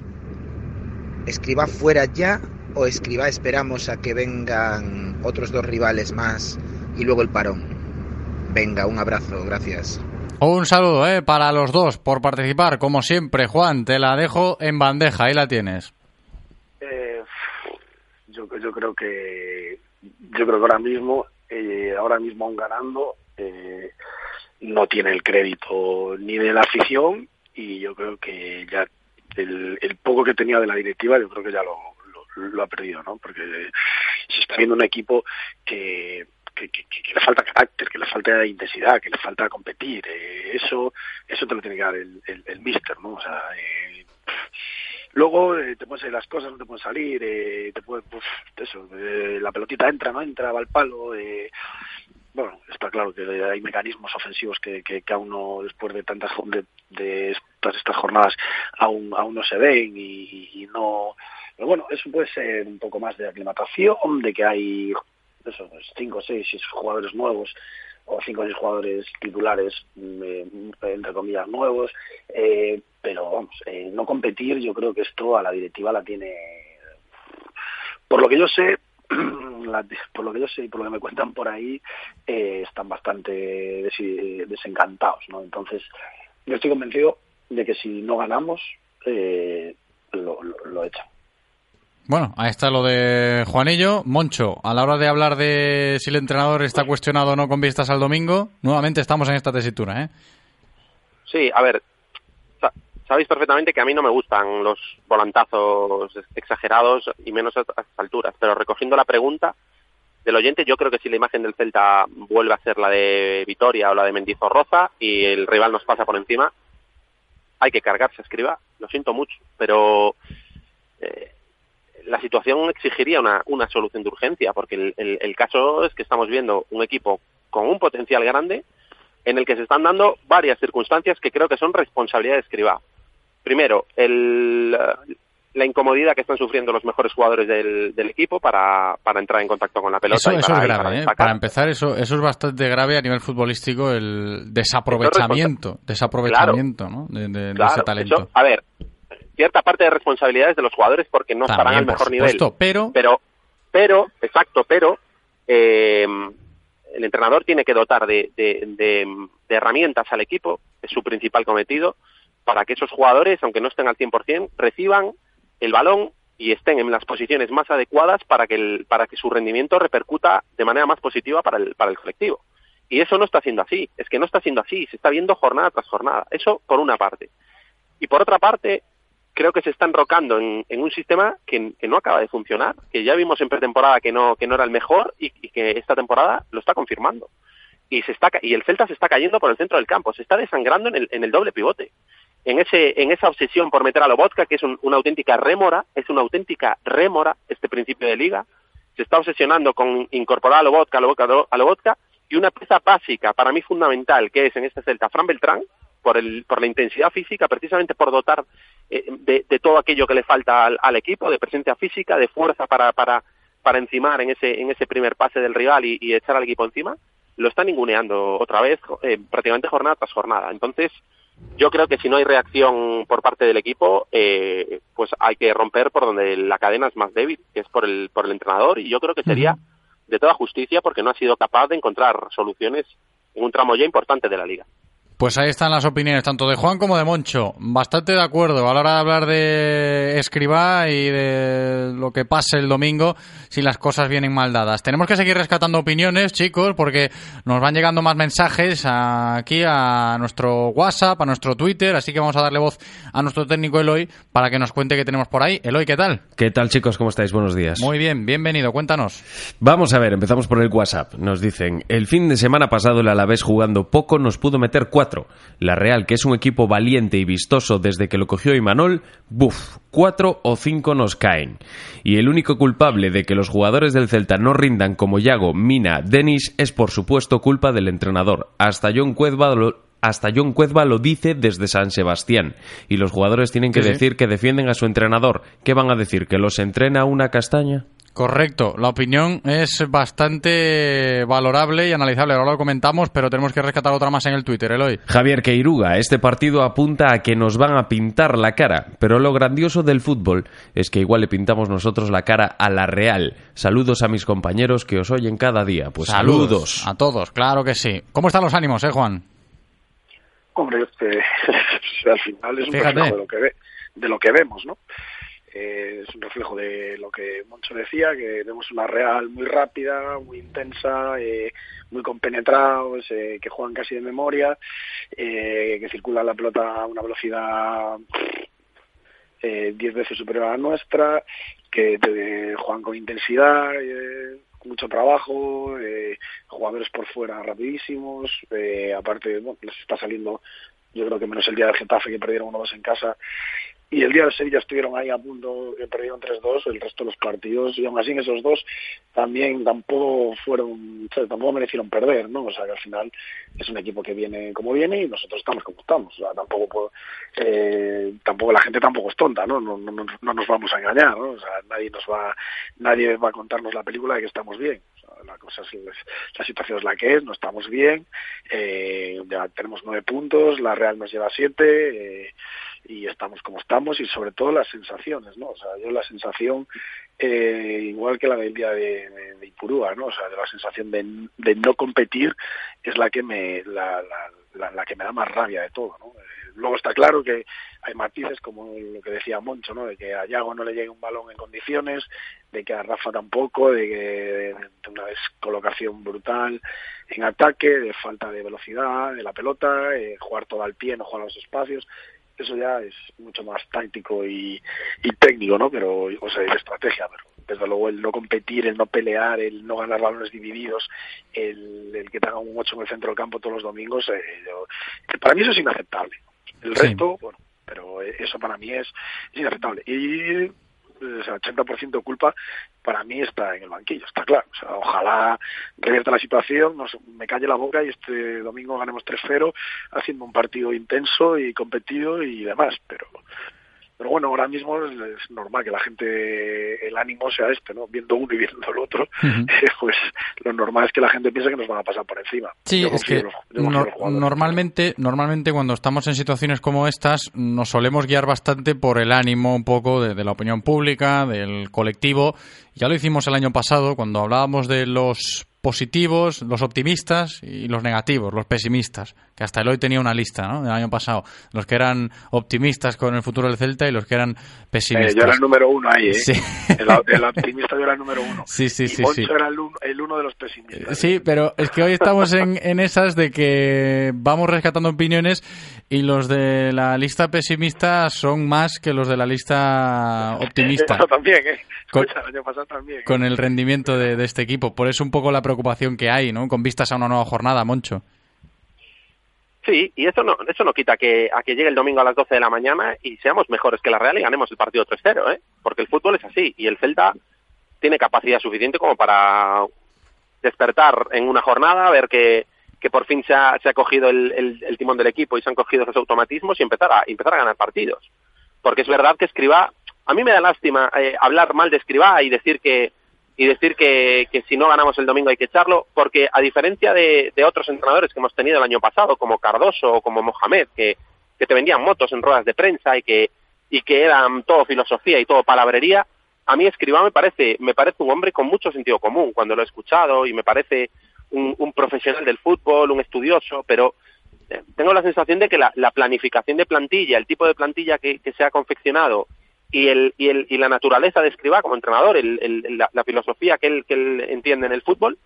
Escriba fuera ya o Escriba esperamos a que vengan otros dos rivales más y luego el parón. Venga, un abrazo, gracias. Un saludo eh, para los dos por participar, como siempre. Juan, te la dejo en bandeja, ahí la tienes. Eh, yo, yo creo que yo creo que ahora mismo, eh, ahora mismo aún ganando, eh, no tiene el crédito ni de la afición y yo creo que ya el, el, poco que tenía de la directiva yo creo que ya lo, ha perdido, ¿no? Porque se está viendo un equipo que, que, que, le falta carácter, que le falta intensidad, que le falta competir. Eh, eso eso te lo tiene que dar el, el, mister, ¿no? O sea, eh, luego eh, te pueden salir las cosas, no te pueden salir, eh, te puede, pues, eso, la pelotita entra, no entra, va al palo. Bueno, está claro que hay mecanismos ofensivos que, que, que aún no, después de tantas de, de todas estas jornadas, aún, aún no se ven y, no. Pero bueno, eso puede ser un poco más de aclimatación, de que hay eso, pues, cinco, seis, seis jugadores nuevos o cinco o seis jugadores titulares, eh, entre comillas, nuevos. Eh, pero vamos, eh, no competir, yo creo que esto a la directiva la tiene. Por lo que yo sé, la, por lo que yo sé y por lo que me cuentan por ahí, eh, están bastante des desencantados, ¿no? Entonces, yo estoy convencido de que si no ganamos, eh, lo, lo, lo echan. Bueno, ahí está lo de Juanillo. Moncho, a la hora de hablar de si el entrenador está cuestionado o no con vistas al domingo, nuevamente estamos en esta tesitura, ¿eh? Sí, a ver, sabéis perfectamente que a mí no me gustan los volantazos exagerados y menos a estas alturas, pero recogiendo la pregunta del oyente, yo creo que si la imagen del Celta vuelve a ser la de Vitoria o la de Mendizorroza y el rival nos pasa por encima, hay que cargarse, escriba, lo siento mucho, pero eh, la situación exigiría una, una solución de urgencia, porque el, el, el caso es que estamos viendo un equipo con un potencial grande en el que se están dando varias circunstancias que creo que son responsabilidad de Escribá. Primero, el, la incomodidad que están sufriendo los mejores jugadores del, del equipo para, para, entrar en contacto con la pelota. Eso, y eso para, es grave, para, ¿eh? para, empezar, eso, eso es bastante grave a nivel futbolístico, el desaprovechamiento, desaprovechamiento claro, ¿no? de, de, claro, de ese talento. Eso, a ver, cierta parte de responsabilidades de los jugadores porque no También, estarán al mejor supuesto, nivel. Pero, pero, pero, exacto, pero eh, el entrenador tiene que dotar de, de, de, de, herramientas al equipo, es su principal cometido, para que esos jugadores, aunque no estén al 100%, reciban el balón y estén en las posiciones más adecuadas para que, el, para que su rendimiento repercuta de manera más positiva para el, para el colectivo. Y eso no está siendo así, es que no está siendo así, se está viendo jornada tras jornada. Eso por una parte. Y por otra parte, creo que se está enrocando en, un sistema que, que, no acaba de funcionar, que ya vimos en pretemporada que no, que no era el mejor y, y, que esta temporada lo está confirmando. Y, se está, y el Celta se está cayendo por el centro del campo, se está desangrando en el, en el doble pivote. En, ese, en esa obsesión por meter a Lobotka, que es un, una auténtica rémora, es una auténtica rémora este principio de liga, se está obsesionando con incorporar a Lobotka, a Lobotka, a Lobotka, y una pieza básica, para mí fundamental, que es en este Celta, Fran Beltrán, por, el, por la intensidad física, precisamente por dotar eh, de, todo aquello que le falta al, al, equipo, de presencia física, de fuerza para, para, para encimar en ese, en ese primer pase del rival y, y echar al equipo encima, lo está ninguneando otra vez, eh, prácticamente jornada tras jornada. Entonces, yo creo que si no hay reacción por parte del equipo, eh, pues hay que romper por donde la cadena es más débil, que es por el, por el entrenador, y yo creo que sería de toda justicia porque no ha sido capaz de encontrar soluciones en un tramo ya importante de la liga. Pues ahí están las opiniones, tanto de Juan como de Moncho. Bastante de acuerdo a la hora de hablar de Escribá y de lo que pase el domingo si las cosas vienen mal dadas. Tenemos que seguir rescatando opiniones, chicos, porque nos van llegando más mensajes aquí a nuestro WhatsApp, a nuestro Twitter, así que vamos a darle voz a nuestro técnico Eloy para que nos cuente qué tenemos por ahí. Eloy, ¿qué tal? ¿Qué tal, chicos? ¿Cómo estáis? Buenos días. Muy bien, bienvenido, cuéntanos. Vamos a ver, empezamos por el WhatsApp. Nos dicen, el fin de semana pasado el Alavés jugando poco nos pudo meter cuatro. La Real, que es un equipo valiente y vistoso desde que lo cogió Imanol, buf, cuatro o cinco nos caen. Y el único culpable de que los jugadores del Celta no rindan como Yago, Mina, Denis es por supuesto culpa del entrenador. Hasta John Cuezba lo, hasta John Cuezba lo dice desde San Sebastián. Y los jugadores tienen que Sí, sí. decir que defienden a su entrenador. ¿Qué van a decir? ¿Que los entrena una castaña? Correcto, la opinión es bastante valorable y analizable. Ahora lo comentamos, pero tenemos que rescatar otra más en el Twitter, Eloy. Javier Queiruga, este partido apunta a que nos van a pintar la cara, pero lo grandioso del fútbol es que igual le pintamos nosotros la cara a la Real. Saludos a mis compañeros que os oyen cada día. Pues saludos. A todos, claro que sí. ¿Cómo están los ánimos, eh, Juan? Hombre, este, al final es un Fíjate. reflejo de lo que ve, de lo que vemos, ¿no? Eh, es un reflejo de lo que Moncho decía, que vemos una Real muy rápida, muy intensa, eh, muy compenetrados, eh, que juegan casi de memoria, que circula la pelota a una velocidad diez veces superior a la nuestra, que juegan con intensidad, mucho trabajo, jugadores por fuera rapidísimos, aparte bueno, les está saliendo, yo creo que menos el día del Getafe que perdieron 1-2 en casa, y el día de Sevilla estuvieron ahí a punto perdieron 3-2 el resto de los partidos y aún así en esos dos también tampoco fueron o sea, tampoco merecieron perder no o sea que al final es un equipo que viene como viene y nosotros estamos como estamos. O sea tampoco puedo- eh, tampoco la gente tampoco es tonta no no, no, no- no nos vamos a engañar no o sea nadie nos va nadie va a contarnos la película de que estamos bien la cosa es la situación es la que es no estamos bien eh, ya tenemos nueve puntos la Real nos lleva siete eh, y estamos como estamos y sobre todo las sensaciones, ¿no? O sea, yo la sensación, eh, igual que la del día de, de, de Ipurúa, ¿no? O sea, de la sensación de, no competir es la que me la, que me da más rabia de todo, ¿no? Luego está claro que hay matices como lo que decía Moncho, ¿no? De que a Yago no le llegue un balón en condiciones, de que a Rafa tampoco, de que de una descolocación brutal en ataque, de falta de velocidad de la pelota, eh, jugar todo al pie, no jugar a los espacios eso ya es mucho más táctico y, y técnico, ¿no? Pero, o sea, de estrategia, pero desde luego el no competir, el no pelear, el no ganar balones divididos, el, el que te haga un 8 en el centro del campo todos los domingos, eh, yo- para mí eso es inaceptable. El Sí. resto, bueno, pero eso para mí es, es inaceptable. Y o sea, 80% de culpa para mí está en el banquillo, está claro. O sea, ojalá revierta la situación, nos, me calle la boca y este domingo ganemos 3-0 haciendo un partido intenso y competido y demás. Pero pero bueno, ahora mismo es, normal que la gente, el ánimo sea este, ¿no? Viendo uno y viendo el otro, pues lo normal es que la gente piense que nos van a pasar por encima. Sí, Yo es que los- normalmente, normalmente cuando estamos en situaciones como estas nos solemos guiar bastante por el ánimo un poco de, de la opinión pública, del colectivo. Ya lo hicimos el año pasado cuando hablábamos de los positivos, los optimistas y los negativos, los pesimistas, que hasta el hoy tenía una lista, ¿no? Del año pasado, los que eran optimistas con el futuro del Celta y los que eran Eh, pesimistas. yo era el número uno ahí, ¿eh? Sí. El, el optimista yo era el número uno. Sí, sí, y sí, Moncho sí. era el uno, el uno de los pesimistas. Sí, pero es que hoy estamos en, en esas de que vamos rescatando opiniones y los de la lista pesimista son más que los de la lista optimista Eso también, ¿eh? Con- Escucha, el año pasado también. ¿eh? con el rendimiento de, de este equipo. Por eso un poco la preocupación que hay, ¿no? Con vistas a una nueva jornada, Moncho. Sí, y eso no, eso no quita que a que llegue el domingo a las 12 de la mañana y seamos mejores que la Real y ganemos el partido 3-0, ¿eh? Porque el fútbol es así y el Celta tiene capacidad suficiente como para despertar en una jornada, ver que, que por fin se ha, se ha cogido el, el- timón del equipo y se han cogido esos automatismos y empezar a, empezar a ganar partidos. Porque es verdad que Escribá, a mí me da lástima eh, hablar mal de Escribá y decir que, y decir que, que si no ganamos el domingo hay que echarlo, porque a diferencia de, de otros entrenadores que hemos tenido el año pasado, como Cardoso o como Mohamed, que, que te vendían motos en ruedas de prensa y que, y que eran todo filosofía y todo palabrería, a mí Escribá me parece, me parece un hombre con mucho sentido común. Cuando lo he escuchado y me parece un, un profesional del fútbol, un estudioso, pero eh, tengo la sensación de que la, la planificación de plantilla, el tipo de plantilla que se ha confeccionado y, el, y, el, y la naturaleza de Escribá como entrenador, el, el, la, la, filosofía que él, que él entiende en el fútbol,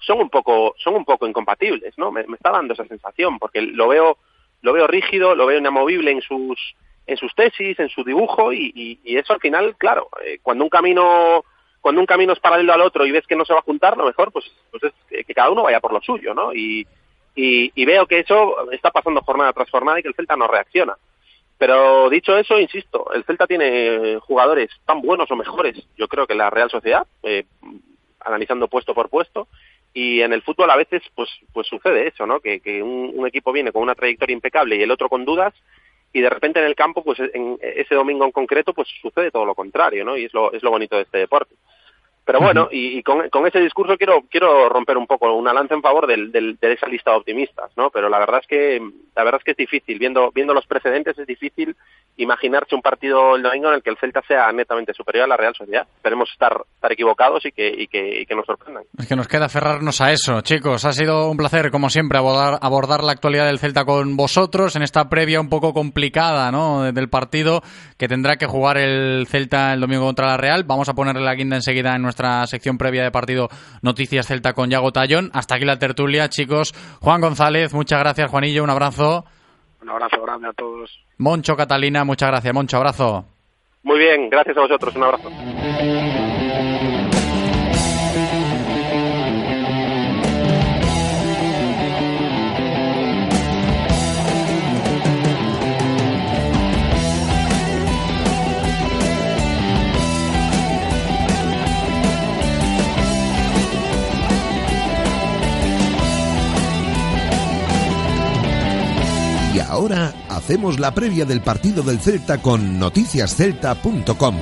son un poco, son un poco incompatibles, ¿no? Me, me está dando esa sensación, porque lo veo, lo veo rígido, lo veo inamovible en sus, en sus tesis, en su dibujo, y, y, eso al final, claro, eh, cuando un camino cuando un camino es paralelo al otro y ves que no se va a juntar, lo mejor pues, pues es que cada uno vaya por lo suyo, ¿no? Y, y, y veo que eso está pasando jornada tras jornada y que el Celta no reacciona. Pero dicho eso, insisto, el Celta tiene jugadores tan buenos o mejores, yo creo que la Real Sociedad, eh, analizando puesto por puesto, y en el fútbol a veces pues pues sucede eso, ¿no? Que, que un, un, equipo viene con una trayectoria impecable y el otro con dudas y de repente en el campo pues en ese domingo en concreto pues sucede todo lo contrario, ¿no? Y es lo es lo bonito de este deporte. Pero bueno, y, y con, con, ese discurso quiero quiero romper un poco una lanza en favor del, del, de esa lista de optimistas, ¿no? Pero la verdad es que la verdad es que es difícil viendo viendo los precedentes es difícil imaginarse un partido el domingo en el que el Celta sea netamente superior a la Real Sociedad. Esperemos estar estar equivocados y que y que, y que nos sorprendan. Es que nos queda aferrarnos a eso, chicos. Ha sido un placer como siempre abordar abordar la actualidad del Celta con vosotros en esta previa un poco complicada, ¿no? Del partido que tendrá que jugar el Celta el domingo contra la Real. Vamos a ponerle la guinda enseguida en nuestra sección previa de partido Noticias Celta con Yago Tallón. Hasta aquí la tertulia, chicos. Juan González, muchas gracias, Juanillo, un abrazo. Un abrazo grande a todos. Moncho Catalina, muchas gracias, Moncho, abrazo. Muy bien, gracias a vosotros, un abrazo. Ahora hacemos la previa del partido del Celta con noticiascelta.com.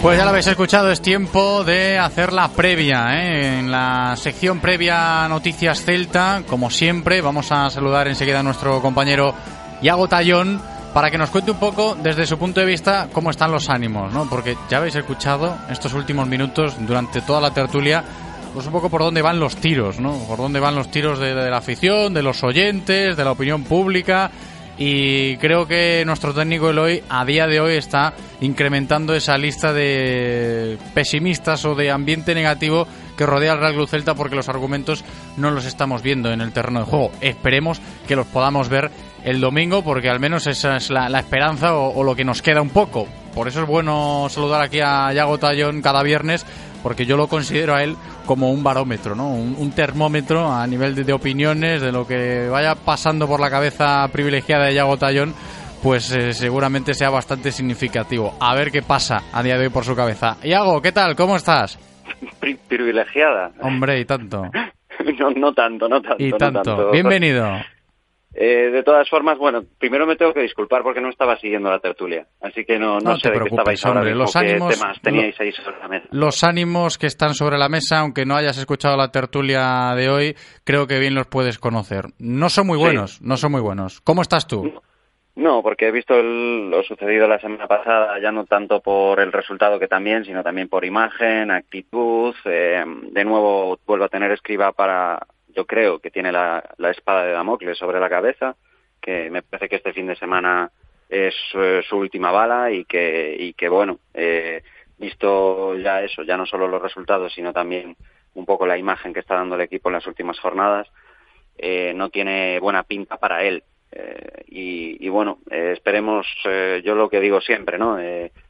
Pues ya lo habéis escuchado, es tiempo de hacer la previa. ¿eh? En la sección previa Noticias Celta, como siempre, vamos a saludar enseguida a nuestro compañero Iago Tallón para que nos cuente un poco desde su punto de vista cómo están los ánimos, ¿no? Porque ya habéis escuchado estos últimos minutos durante toda la tertulia pues un poco por dónde van los tiros, ¿no? Por dónde van los tiros de, de la afición, de los oyentes, de la opinión pública y creo que nuestro técnico Eloy a día de hoy está incrementando esa lista de pesimistas o de ambiente negativo que rodea al Real Club Celta porque los argumentos no los estamos viendo en el terreno de juego. Esperemos que los podamos ver el domingo porque al menos esa es la, esperanza o, o, lo que nos queda un poco. Por eso es bueno saludar aquí a Yago Tallón cada viernes porque yo lo considero a él como un barómetro, ¿no? Un, un termómetro a nivel de, de, opiniones, de lo que vaya pasando por la cabeza privilegiada de Yago Tallón, pues eh, seguramente sea bastante significativo. A ver qué pasa a día de hoy por su cabeza. Yago, ¿qué tal? ¿Cómo estás? Pri privilegiada. Hombre, y tanto. no, no tanto, no tanto. Y tanto. No tanto. Bienvenido. Eh, de todas formas, bueno, primero me tengo que disculpar porque no estaba siguiendo la tertulia, así que no, no, no sé de qué hombre, los qué ánimos, temas teníais ahí sobre la mesa. Los ánimos que están sobre la mesa, aunque no hayas escuchado la tertulia de hoy, creo que bien los puedes conocer. No son muy buenos, sí. no son muy buenos. ¿Cómo estás tú? No, porque he visto el, lo sucedido la semana pasada, ya no tanto por el resultado que también, sino también por imagen, actitud. Eh, de nuevo vuelvo a tener escriba para, yo creo que tiene la, espada de Damocles sobre la cabeza que me parece que este fin de semana es eh, su última bala y que, y que bueno, eh, visto ya eso, ya no solo los resultados, sino también un poco la imagen que está dando el equipo en las últimas jornadas, eh, no tiene buena pinta para él. Eh, y, y, bueno, eh, esperemos, yo lo que digo siempre, ¿no?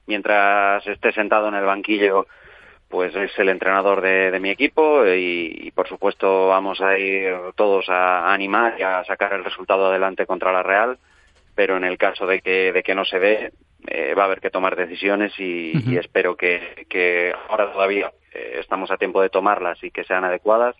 Mientras esté sentado en el banquillo, pues es el entrenador de, de mi equipo y, y, por supuesto vamos a ir todos a, a, animar y a sacar el resultado adelante contra la Real. Pero en el caso de que, de que no se dé, eh, va a haber que tomar decisiones y, y espero que, que ahora todavía eh, estamos a tiempo de tomarlas y que sean adecuadas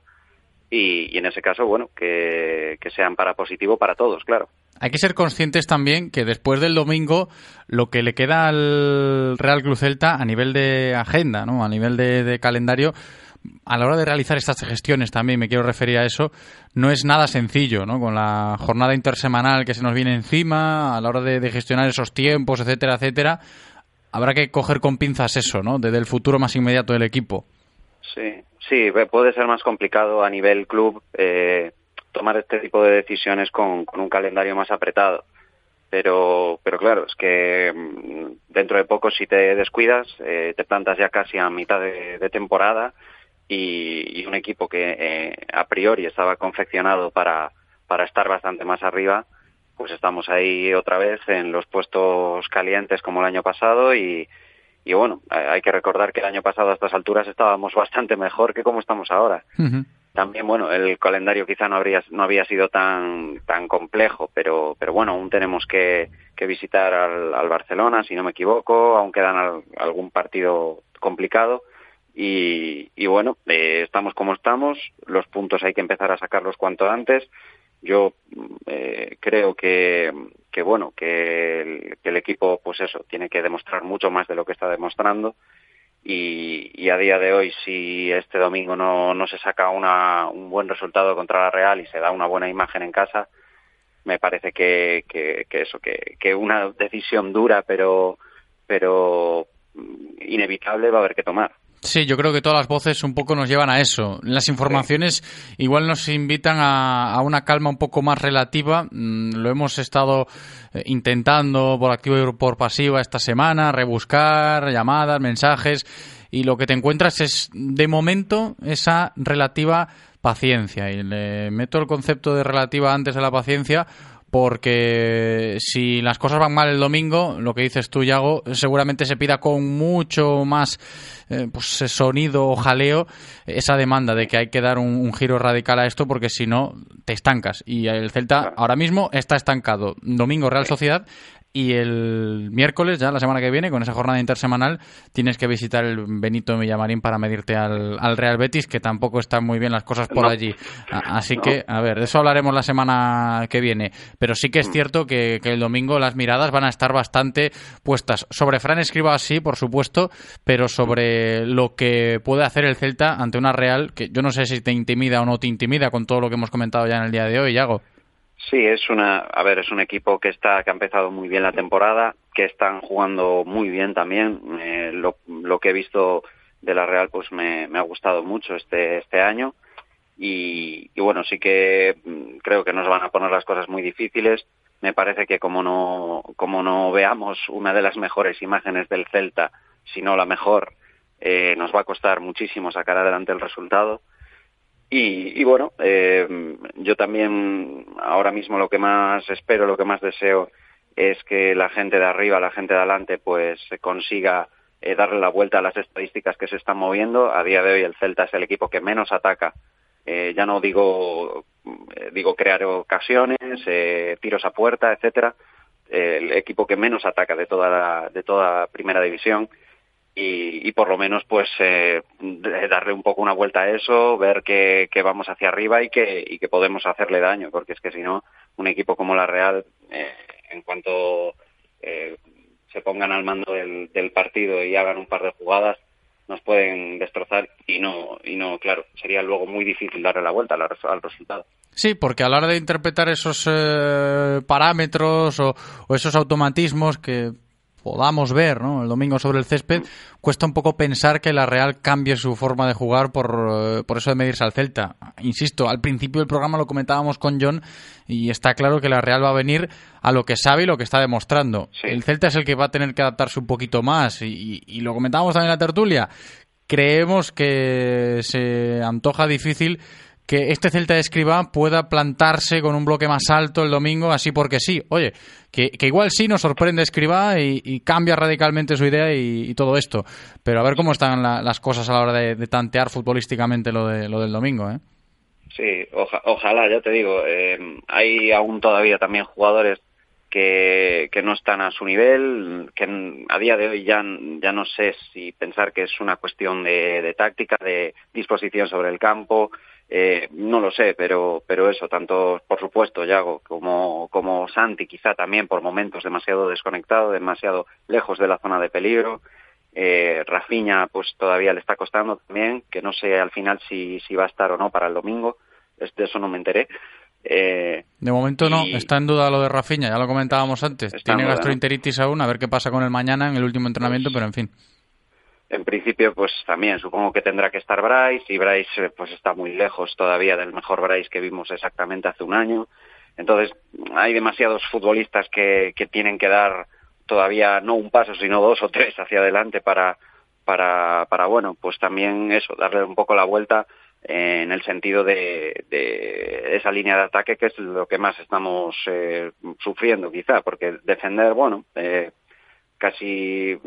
y, en ese caso, bueno, que, sean para positivo para todos, claro. Hay que ser conscientes también que después del domingo lo que le queda al Real Club Celta a nivel de agenda, ¿no? a nivel de, de calendario, a la hora de realizar estas gestiones también, me quiero referir a eso, no es nada sencillo, ¿no? Con la jornada intersemanal que se nos viene encima, a la hora de, de gestionar esos tiempos, etcétera, etcétera, habrá que coger con pinzas eso, ¿no? Desde el futuro más inmediato del equipo. Sí, sí, puede ser más complicado a nivel club eh, tomar este tipo de decisiones con, con un calendario más apretado. Pero, pero claro, es que mm, dentro de poco si te descuidas, eh, te plantas ya casi a mitad de, de temporada y, y, un equipo que eh, a priori estaba confeccionado para, para estar bastante más arriba, pues estamos ahí otra vez en los puestos calientes como el año pasado y, y bueno, hay que recordar que el año pasado a estas alturas estábamos bastante mejor que como estamos ahora. Uh -huh. También, bueno, el calendario quizá no habría no había sido tan tan complejo, pero pero bueno, aún tenemos que, que visitar al, al, Barcelona, si no me equivoco, aún quedan al, algún partido complicado y, y bueno, eh, estamos como estamos, los puntos hay que empezar a sacarlos cuanto antes. Yo eh, creo que, que bueno, que el, que el equipo, pues eso, tiene que demostrar mucho más de lo que está demostrando y, y, a día de hoy si este domingo no, no se saca una, un buen resultado contra la Real y se da una buena imagen en casa, me parece que, que, que eso, que, que una decisión dura pero, pero inevitable va a haber que tomar. Sí, yo creo que todas las voces un poco nos llevan a eso. Las informaciones sí. igual nos invitan a, a, una calma un poco más relativa. Mm, lo hemos estado eh, intentando por activo y por pasiva esta semana, rebuscar llamadas, mensajes, y lo que te encuentras es, de momento, esa relativa paciencia. Y le meto el concepto de relativa antes de la paciencia porque si las cosas van mal el domingo, lo que dices tú, Yago, seguramente se pida con mucho más eh, pues, sonido o jaleo esa demanda de que hay que dar un, un giro radical a esto porque si no te estancas. Y el Celta ahora mismo está estancado. Domingo Real Sociedad y el miércoles, ya la semana que viene, con esa jornada intersemanal, tienes que visitar el Benito Villamarín para medirte al, al Real Betis, que tampoco están muy bien las cosas por no. allí. Así no. que, a ver, de eso hablaremos la semana que viene. Pero sí que es cierto que, que, el domingo las miradas van a estar bastante puestas sobre Fran Escriba, sí, por supuesto, pero sobre lo que puede hacer el Celta ante una Real, que yo no sé si te intimida o no te intimida con todo lo que hemos comentado ya en el día de hoy, Yago. Sí, es una, a ver, es un equipo que está, que ha empezado muy bien la temporada, que están jugando muy bien también. Eh, lo, lo que he visto de la Real, pues me, me ha gustado mucho este, este año. Y, y, bueno, sí que mm, creo que nos van a poner las cosas muy difíciles. Me parece que como no, como no veamos una de las mejores imágenes del Celta, sino la mejor, eh, nos va a costar muchísimo sacar adelante el resultado. Y, y bueno, eh, yo también ahora mismo lo que más espero, lo que más deseo es que la gente de arriba, la gente de adelante, pues consiga eh, darle la vuelta a las estadísticas que se están moviendo. A día de hoy el Celta es el equipo que menos ataca. Eh, ya no digo eh, digo crear ocasiones, eh, tiros a puerta, etcétera. el equipo que menos ataca de toda la, de toda primera división y, y, por lo menos pues eh, darle un poco una vuelta a eso, ver que, vamos hacia arriba y que, y que podemos hacerle daño, porque es que si no, un equipo como la Real, eh, en cuanto eh, se pongan al mando del, del, partido y hagan un par de jugadas, nos pueden destrozar y no, y no, claro, sería luego muy difícil darle la vuelta al, al resultado. Sí, porque a la hora de interpretar esos eh, parámetros o, o esos automatismos que podamos ver ¿no? el domingo sobre el césped, cuesta un poco pensar que la Real cambie su forma de jugar por, eh, por eso de medirse al Celta. Insisto, al principio del programa lo comentábamos con John y está claro que la Real va a venir a lo que sabe y lo que está demostrando. Sí. El Celta es el que va a tener que adaptarse un poquito más y, y lo comentábamos también en la tertulia. Creemos que se antoja difícil que este Celta de Escribá pueda plantarse con un bloque más alto el domingo, así porque sí. Oye, que, que igual sí nos sorprende Escribá y, cambia radicalmente su idea y, todo esto. Pero a ver cómo están la, las cosas a la hora de, de, tantear futbolísticamente lo, de, lo del domingo, ¿eh? Sí, oja, ojalá, ya te digo. Eh, hay aún todavía también jugadores que, que no están a su nivel, que a día de hoy ya, ya no sé si pensar que es una cuestión de, de táctica, de disposición sobre el campo, eh, no lo sé, pero, pero eso, tanto por supuesto Yago como, como Santi, quizá también por momentos demasiado desconectado, demasiado lejos de la zona de peligro. Eh, Rafinha, pues todavía le está costando también, que no sé al final si, si va a estar o no para el domingo, de eso no me enteré. Eh, de momento no, está en duda lo de Rafinha, ya lo comentábamos antes. Tiene gastroenteritis aún, a ver qué pasa con él mañana en el último entrenamiento, pero en fin. En principio, pues también supongo que tendrá que estar Bryce y Bryce eh, pues está muy lejos todavía del mejor Bryce que vimos exactamente hace un año. Entonces, hay demasiados futbolistas que, que tienen que dar todavía no un paso, sino dos o tres hacia adelante para, para, para bueno, pues también eso, darle un poco la vuelta en el sentido de, de, esa línea de ataque que es lo que más estamos eh, sufriendo quizá, porque defender, bueno, eh, casi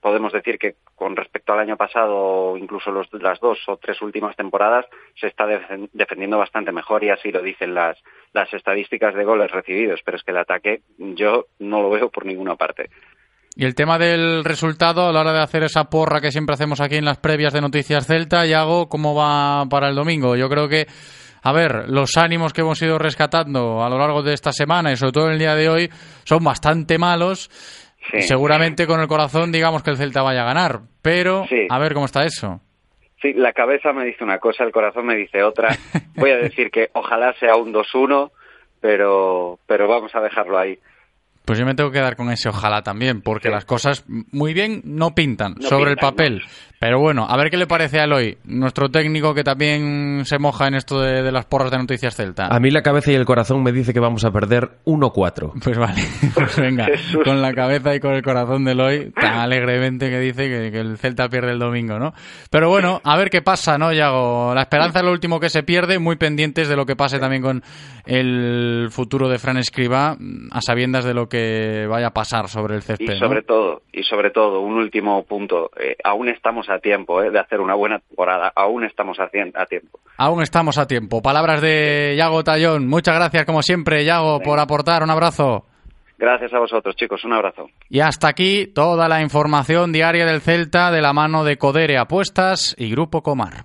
podemos decir que con respecto al año pasado, incluso los, las dos o tres últimas temporadas, se está defendiendo bastante mejor y así lo dicen las, las estadísticas de goles recibidos, pero es que el ataque yo no lo veo por ninguna parte. Y el tema del resultado a la hora de hacer esa porra que siempre hacemos aquí en las previas de Noticias Celta, Yago, ¿cómo va para el domingo? Yo creo que, a ver, los ánimos que hemos ido rescatando a lo largo de esta semana y sobre todo el día de hoy son bastante malos. Seguramente con el corazón digamos que el Celta vaya a ganar, pero a ver cómo está eso. Sí, la cabeza me dice una cosa, el corazón me dice otra. Voy a decir que ojalá sea un 2-1, pero, pero vamos a dejarlo ahí. Pues yo me tengo que dar con ese ojalá también, porque las cosas muy bien no pintan sobre el papel. Pero bueno, a ver qué le parece a Eloy, nuestro técnico que también se moja en esto de, las porras de Noticias Celta. A mí la cabeza y el corazón me dice que vamos a perder 1-4. Pues vale, pues venga, con la cabeza y con el corazón de Eloy, tan alegremente que dice que, el Celta pierde el domingo, ¿no? Pero bueno, a ver qué pasa, ¿no, Yago? La esperanza es lo último que se pierde, muy pendientes de lo que pase también con el futuro de Fran Escriba, a sabiendas de lo que vaya a pasar sobre el césped. Y sobre todo, y sobre todo, un último punto, eh, aún estamos a tiempo eh, de hacer una buena temporada. Aún estamos a, a tiempo. Aún estamos a tiempo. Palabras de Yago Tallón. Muchas gracias, como siempre, Yago, por aportar. Un abrazo. Gracias a vosotros, chicos. Un abrazo. Y hasta aquí toda la información diaria del Celta de la mano de Codere Apuestas y Grupo Comar.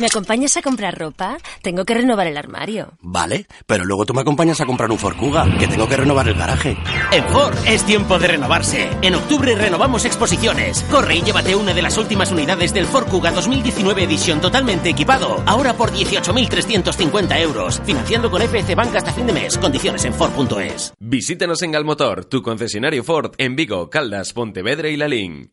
¿Me acompañas a comprar ropa? Tengo que renovar el armario. Vale, pero luego tú me acompañas a comprar un Ford Kuga, que tengo que renovar el garaje. En Ford es tiempo de renovarse. En octubre renovamos exposiciones. Corre y llévate una de las últimas unidades del Ford Kuga 2019 edición totalmente equipado. Ahora por 18.350 euros. Financiando con FF Bank hasta fin de mes. Condiciones en Ford.es. Visítanos en Galmotor, tu concesionario Ford en Vigo, Caldas, Pontevedra y Lalín.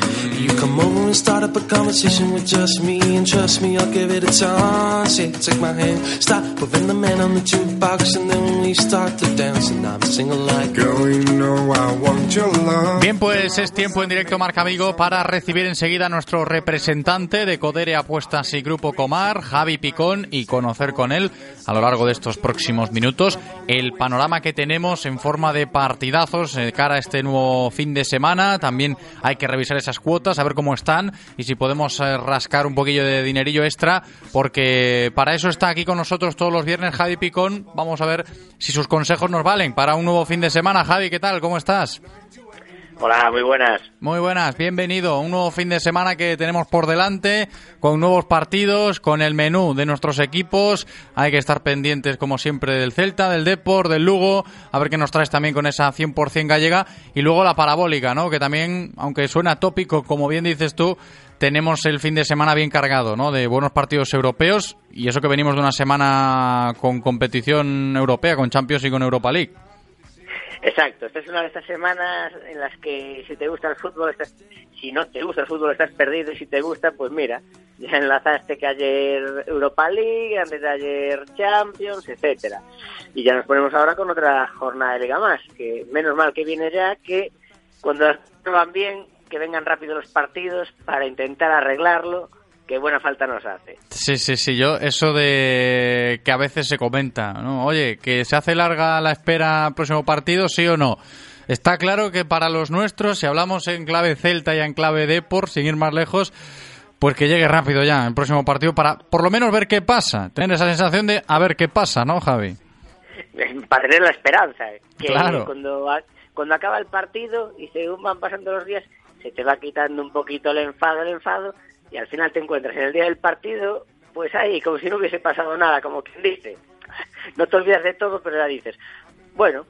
You come over and start up a conversation with just me, and trust me, I'll give it a chance. Yeah, take my hand, stop, putting the man on the jukebox, and then we start to dance, and I'm singing like, Girl, you know I want your love. Bien, pues es tiempo en directo Marca Amigo para recibir enseguida a nuestro representante de Codere Apuestas y Grupo Comar, Javi Picón, y conocer con él a lo largo de estos próximos minutos el panorama que tenemos en forma de partidazos de cara a este nuevo fin de semana. También hay que revisar esas cuotas, a ver cómo están y si podemos eh, rascar un poquillo de dinerillo extra, porque para eso está aquí con nosotros todos los viernes Javi Picón. Vamos a ver si sus consejos nos valen para un nuevo fin de semana. Javi, ¿qué tal? ¿Cómo estás? Hola, muy buenas. Muy buenas, bienvenido. Un nuevo fin de semana que tenemos por delante, con nuevos partidos, con el menú de nuestros equipos. Hay que estar pendientes, como siempre, del Celta, del Depor, del Lugo, a ver qué nos traes también con esa 100% gallega. Y luego la parabólica, ¿no? Que también, aunque suena tópico, como bien dices tú, tenemos el fin de semana bien cargado, ¿no? De buenos partidos europeos y eso que venimos de una semana con competición europea, con Champions y con Europa League. Exacto, esta es una de estas semanas en las que si te gusta el fútbol, estás, si no te gusta el fútbol estás perdido y si te gusta, pues mira, ya enlazaste que ayer Europa League, antes de ayer Champions, etcétera. Y ya nos ponemos ahora con otra jornada de liga más, que menos mal que viene ya, que cuando las van bien, que vengan rápido los partidos para intentar arreglarlo, que buena falta nos hace. Sí, sí, sí, yo eso de que a veces se comenta, ¿no? Oye, que se hace larga la espera al próximo partido, sí o no. Está claro que para los nuestros, si hablamos en clave Celta y en clave Depor, sin ir más lejos, pues que llegue rápido ya el próximo partido para por lo menos ver qué pasa. Tener esa sensación de a ver qué pasa, ¿no, Javi? Para tener la esperanza, que Claro. cuando, cuando acaba el partido y según van pasando los días, se te va quitando un poquito el enfado, el enfado, y al final te encuentras en el día del partido, pues ahí, como si no hubiese pasado nada, como quien dice. No te olvidas de todo, pero ya dices, bueno,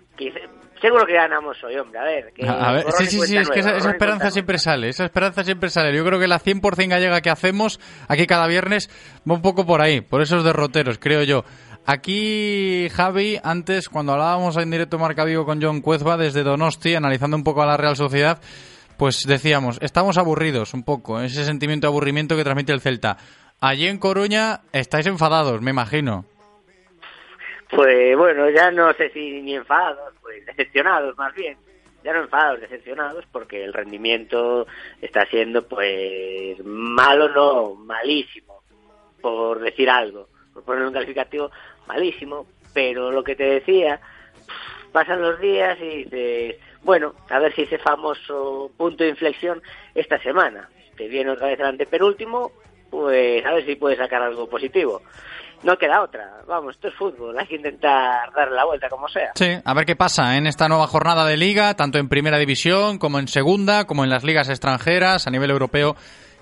seguro que ganamos hoy, hombre, a ver. Que A ver, sí, sí, sí, es que esa, esa esperanza siempre sale, esa esperanza siempre sale. Yo creo que la 100% gallega que hacemos aquí cada viernes va un poco por ahí, por esos derroteros, creo yo. Aquí, Javi, antes, cuando hablábamos en directo Marca Vigo con John Cuezba desde Donosti, analizando un poco a la Real Sociedad, pues decíamos, estamos aburridos un poco, ese sentimiento de aburrimiento que transmite el Celta. Allí en Coruña estáis enfadados, me imagino. Pues bueno, ya no sé si ni enfadados, pues decepcionados más bien. Ya no enfadados, decepcionados, porque el rendimiento está siendo pues malo, no, malísimo, por decir algo, por poner un calificativo, malísimo. Pero lo que te decía, pasan los días y dices, bueno, a ver si ese famoso punto de inflexión esta semana. Te viene otra vez el antepenúltimo, pues a ver si puedes sacar algo positivo. No queda otra, vamos, esto es fútbol, hay que intentar darle la vuelta como sea. Sí, a ver qué pasa en esta nueva jornada de liga, tanto en primera división como en segunda, como en las ligas extranjeras a nivel europeo,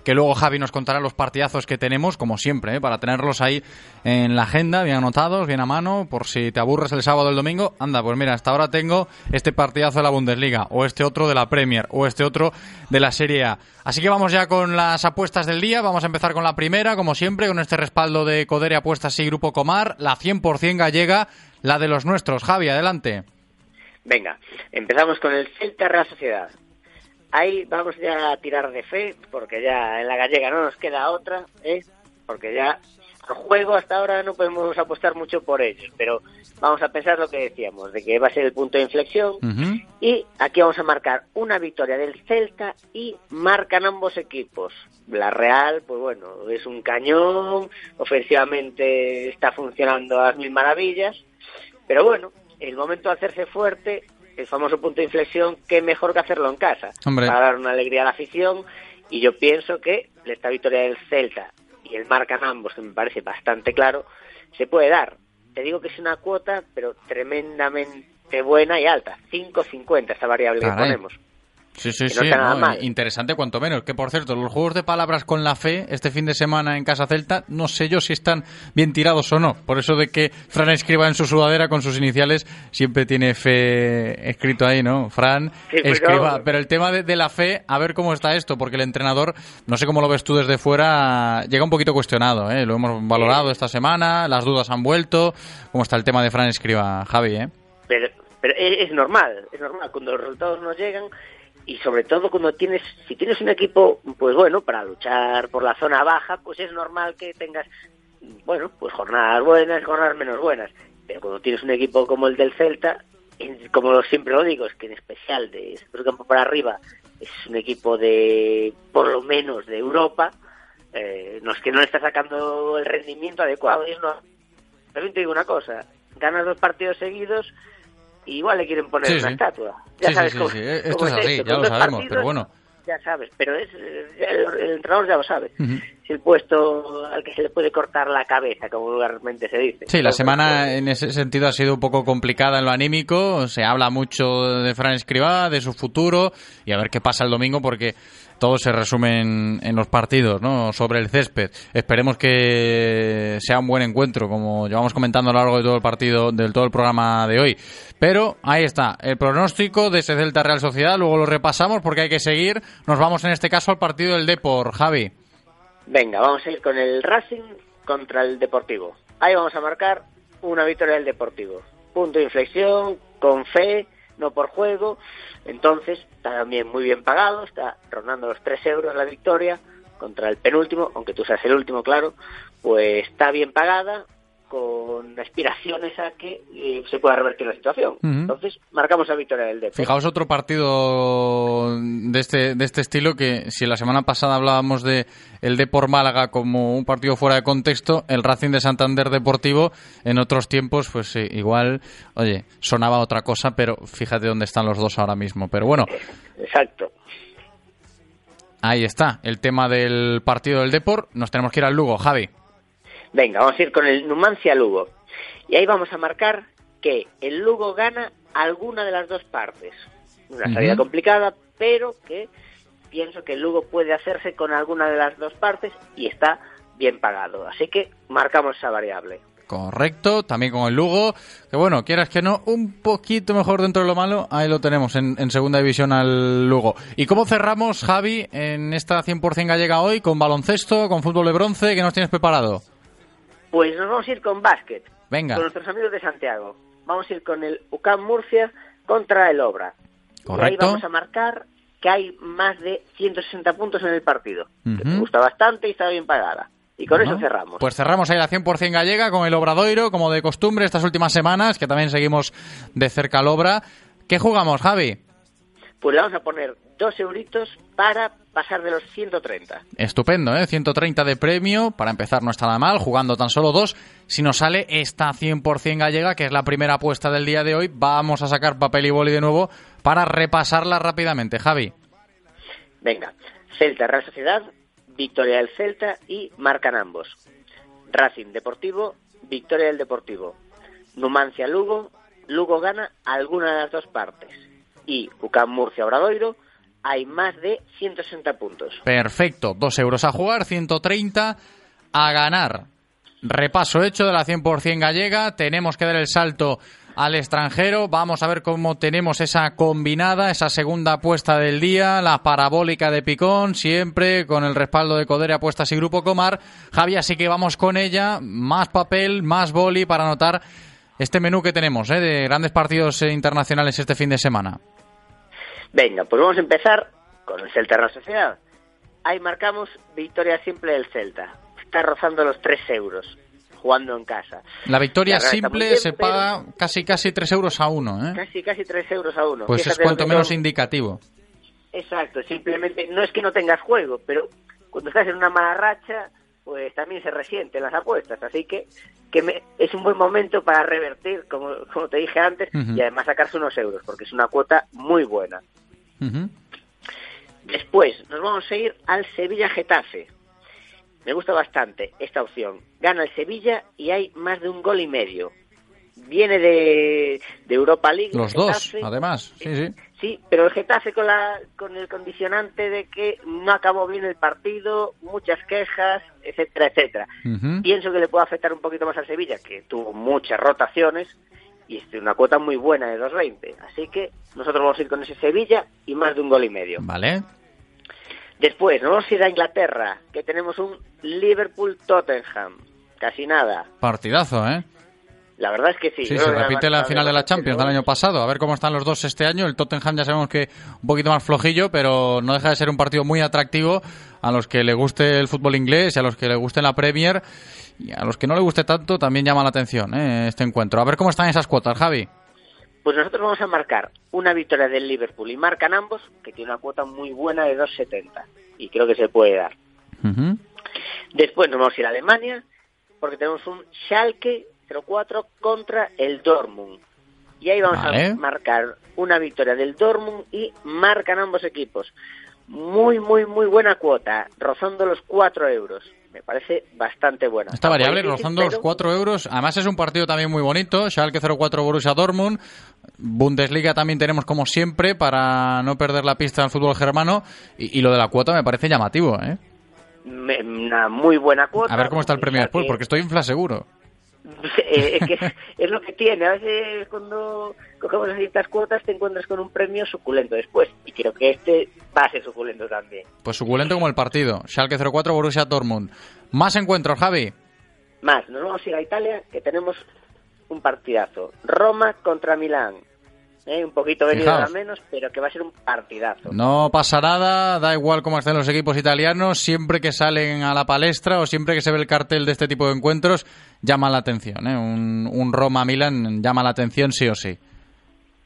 que luego Javi nos contará los partidazos que tenemos, como siempre, ¿eh? para tenerlos ahí en la agenda, bien anotados, bien a mano, por si te aburres el sábado o el domingo. Anda, pues mira, hasta ahora tengo este partidazo de la Bundesliga, o este otro de la Premier, o este otro de la Serie A. Así que vamos ya con las apuestas del día. Vamos a empezar con la primera, como siempre, con este respaldo de Codere Apuestas y Grupo Comar, la 100% gallega, la de los nuestros. Javi, adelante. Venga, empezamos con el Celta Real Sociedad. Ahí vamos ya a tirar de fe, porque ya en la gallega no nos queda otra, ¿eh? porque ya el juego hasta ahora no podemos apostar mucho por ellos, pero vamos a pensar lo que decíamos, de que va a ser el punto de inflexión, y aquí vamos a marcar una victoria del Celta y marcan ambos equipos. La Real, pues bueno, es un cañón, ofensivamente está funcionando a las mil maravillas, pero bueno, el momento de hacerse fuerte, el famoso punto de inflexión, qué mejor que hacerlo en casa, Hombre. para dar una alegría a la afición, y yo pienso que esta victoria del Celta y el marcan ambos, que me parece bastante claro, se puede dar. Te digo que es una cuota, pero tremendamente buena y alta, 5.50 esta variable Caray. que ponemos. Sí, sí, no sí. no. Interesante cuanto menos. Que por cierto, los juegos de palabras con la fe este fin de semana en Casa Celta, no sé yo si están bien tirados o no. Por eso de que Fran escriba en su sudadera con sus iniciales, siempre tiene fe escrito ahí, ¿no? Fran Sí, pues escriba. Pero el tema de, de la fe, a ver cómo está esto, porque el entrenador, no sé cómo lo ves tú desde fuera, llega un poquito cuestionado, ¿eh? Lo hemos valorado esta semana, las dudas han vuelto. ¿Cómo está el tema de Fran escriba, Javi, eh? Pero, pero es normal, es normal, cuando los resultados no llegan y sobre todo cuando tienes, si tienes un equipo, pues bueno, para luchar por la zona baja, pues es normal que tengas, bueno, pues jornadas buenas, jornadas menos buenas. Pero cuando tienes un equipo como el del Celta, como siempre lo digo, es que en especial de centro campo para arriba es un equipo de, por lo menos, de Europa, eh, no es que no le está sacando el rendimiento adecuado. Y no. También te digo una cosa, ganas dos partidos seguidos, y igual le quieren poner Sí, una sí. estatua. Ya Sí, sabes cómo. Esto cómo es así, esto, ya lo sabemos, partidos, pero bueno. Ya sabes, pero es, el, el entrenador ya lo sabe. El puesto al que se le puede cortar la cabeza, como vulgarmente se dice. Sí, la semana en ese sentido ha sido un poco complicada en lo anímico. Se habla mucho de Fran Escribá, de su futuro y a ver qué pasa el domingo porque todo se resume en, en los partidos, ¿no? Sobre el césped. Esperemos que sea un buen encuentro, como llevamos comentando a lo largo de todo el partido, del todo el programa de hoy. Pero ahí está, el pronóstico de ese Celta Real Sociedad. Luego lo repasamos porque hay que seguir. Nos vamos en este caso al partido del Depor, Javi. Venga, vamos a ir con el Racing contra el Deportivo. Ahí vamos a marcar una victoria del Deportivo. Punto de inflexión, con fe, no por juego. Entonces, está también muy bien pagado, está rondando los 3 euros la victoria contra el penúltimo, aunque tú seas el último, claro, pues está bien pagada, con aspiraciones a que eh, se pueda revertir la situación. Entonces, marcamos la victoria del Deportivo. Fijaos otro partido de este, de este estilo que si la semana pasada hablábamos de el Depor Málaga como un partido fuera de contexto, el Racing de Santander Deportivo en otros tiempos pues sí, igual, oye, sonaba otra cosa, pero fíjate dónde están los dos ahora mismo. Pero bueno, Exacto. ahí está, el tema del partido del Depor, nos tenemos que ir al Lugo, Javi. Venga, vamos a ir con el Numancia Lugo. Y ahí vamos a marcar que el Lugo gana alguna de las dos partes. Una salida complicada, pero que pienso que el Lugo puede hacerse con alguna de las dos partes y está bien pagado. Así que marcamos esa variable. Correcto, también con el Lugo, que bueno, quieras que no, un poquito mejor dentro de lo malo, ahí lo tenemos en, en segunda división al Lugo. ¿Y cómo cerramos, Javi, en esta 100% gallega hoy, con baloncesto, con fútbol de bronce, ¿qué nos tienes preparado? Pues nos vamos a ir con básquet. Venga. Con nuestros amigos de Santiago. Vamos a ir con el UCAM Murcia contra el Obra. Y ahí Correcto. vamos a marcar que hay más de 160 puntos en el partido. que me gusta bastante y está bien pagada. Y con Bueno, eso cerramos. Pues cerramos ahí la 100% gallega con el Obradoiro, como de costumbre estas últimas semanas, que también seguimos de cerca al Obra. ¿Qué jugamos, Javi? Pues le vamos a poner dos euritos para pasar de los 130. Estupendo, ¿eh? 130 de premio. Para empezar no está nada mal, jugando tan solo dos. Si nos sale esta 100% gallega, que es la primera apuesta del día de hoy, vamos a sacar papel y boli de nuevo para repasarla rápidamente. Javi. Venga, Celta Real Sociedad, victoria del Celta y marcan ambos. Racing Deportivo, victoria del Deportivo. Numancia Lugo, Lugo gana alguna de las dos partes. Y UCAM Murcia Obradoiro, hay más de 160 puntos. Perfecto, dos euros a jugar, 130 a ganar. Repaso hecho de la 100% gallega. Tenemos que dar el salto al extranjero. Vamos a ver cómo tenemos esa combinada, esa segunda apuesta del día, la parabólica de Picón, siempre con el respaldo de Codere Apuestas y Grupo Comar. Javi, así que vamos con ella. Más papel, más boli para anotar este menú que tenemos ¿eh? de grandes partidos eh, internacionales este fin de semana. Venga, pues vamos a empezar con el Celta Real Sociedad. Ahí marcamos victoria simple del Celta. Está rozando los 3 euros, jugando en casa. La victoria La simple bien, se paga casi casi 3 euros a uno. ¿eh? Casi, casi 3 euros a uno. Pues es cuanto menos indicativo. Exacto, simplemente no es que no tengas juego, pero cuando estás en una mala racha, pues también se resienten las apuestas. Así que, que me- es un buen momento para revertir, como, como te dije antes, y además sacarse unos euros, porque es una cuota muy buena. Después nos vamos a ir al Sevilla-Getafe. Me gusta bastante esta opción. Gana el Sevilla y hay más de un gol y medio. Viene de, de Europa League. Los dos, Getafe. además. Sí, sí. Sí, pero el Getafe con, la, con el condicionante de que no acabó bien el partido, muchas quejas, etcétera, etcétera. Pienso que le puede afectar un poquito más al Sevilla, que tuvo muchas rotaciones y es una cuota muy buena de 2.20. Así que nosotros vamos a ir con ese Sevilla y más de un gol y medio. Vale. Después, nos vamos a ir a Inglaterra, que tenemos un Liverpool-Tottenham. Casi nada. Partidazo, ¿eh? La verdad es que sí. Sí, se repite la final de la Champions del año pasado. A ver cómo están los dos este año. El Tottenham ya sabemos que un poquito más flojillo, pero no deja de ser un partido muy atractivo a los que le guste el fútbol inglés y a los que le guste la Premier. Y a los que no le guste tanto también llama la atención ¿eh? este encuentro. A ver cómo están esas cuotas, Javi. Pues nosotros vamos a marcar una victoria del Liverpool y marcan ambos, que tiene una cuota muy buena de 2.70. Y creo que se puede dar. Después nos vamos a ir a Alemania, porque tenemos un Schalke 04 contra el Dortmund. Y ahí vamos Vale. a marcar una victoria del Dortmund y marcan ambos equipos. Muy, muy, muy buena cuota, rozando los 4 euros. Me parece bastante buena. Está variable, difícil, rozando los pero- 4 euros. Además es un partido también muy bonito. Schalke 04 Borussia Dortmund. Bundesliga también tenemos como siempre para no perder la pista del fútbol germano. Y, y lo de la cuota me parece llamativo, ¿eh? Una muy buena cuota. A ver cómo está el premio después, porque estoy infla seguro. Eh, que es, es lo que tiene. A veces cuando cogemos ciertas cuotas te encuentras con un premio suculento después. Y creo que este va a ser suculento también. Pues suculento como el partido. Schalke 04 Borussia Dortmund. Más encuentros, Javi. Más, nos vamos a ir a Italia, que tenemos un partidazo. Roma contra Milán. Eh, un poquito venido Fijaos. a menos, pero que va a ser un partidazo. No pasa nada, da igual cómo estén los equipos italianos, siempre que salen a la palestra o siempre que se ve el cartel de este tipo de encuentros, llama la atención. ¿eh? Un, un Roma-Milan llama la atención sí o sí.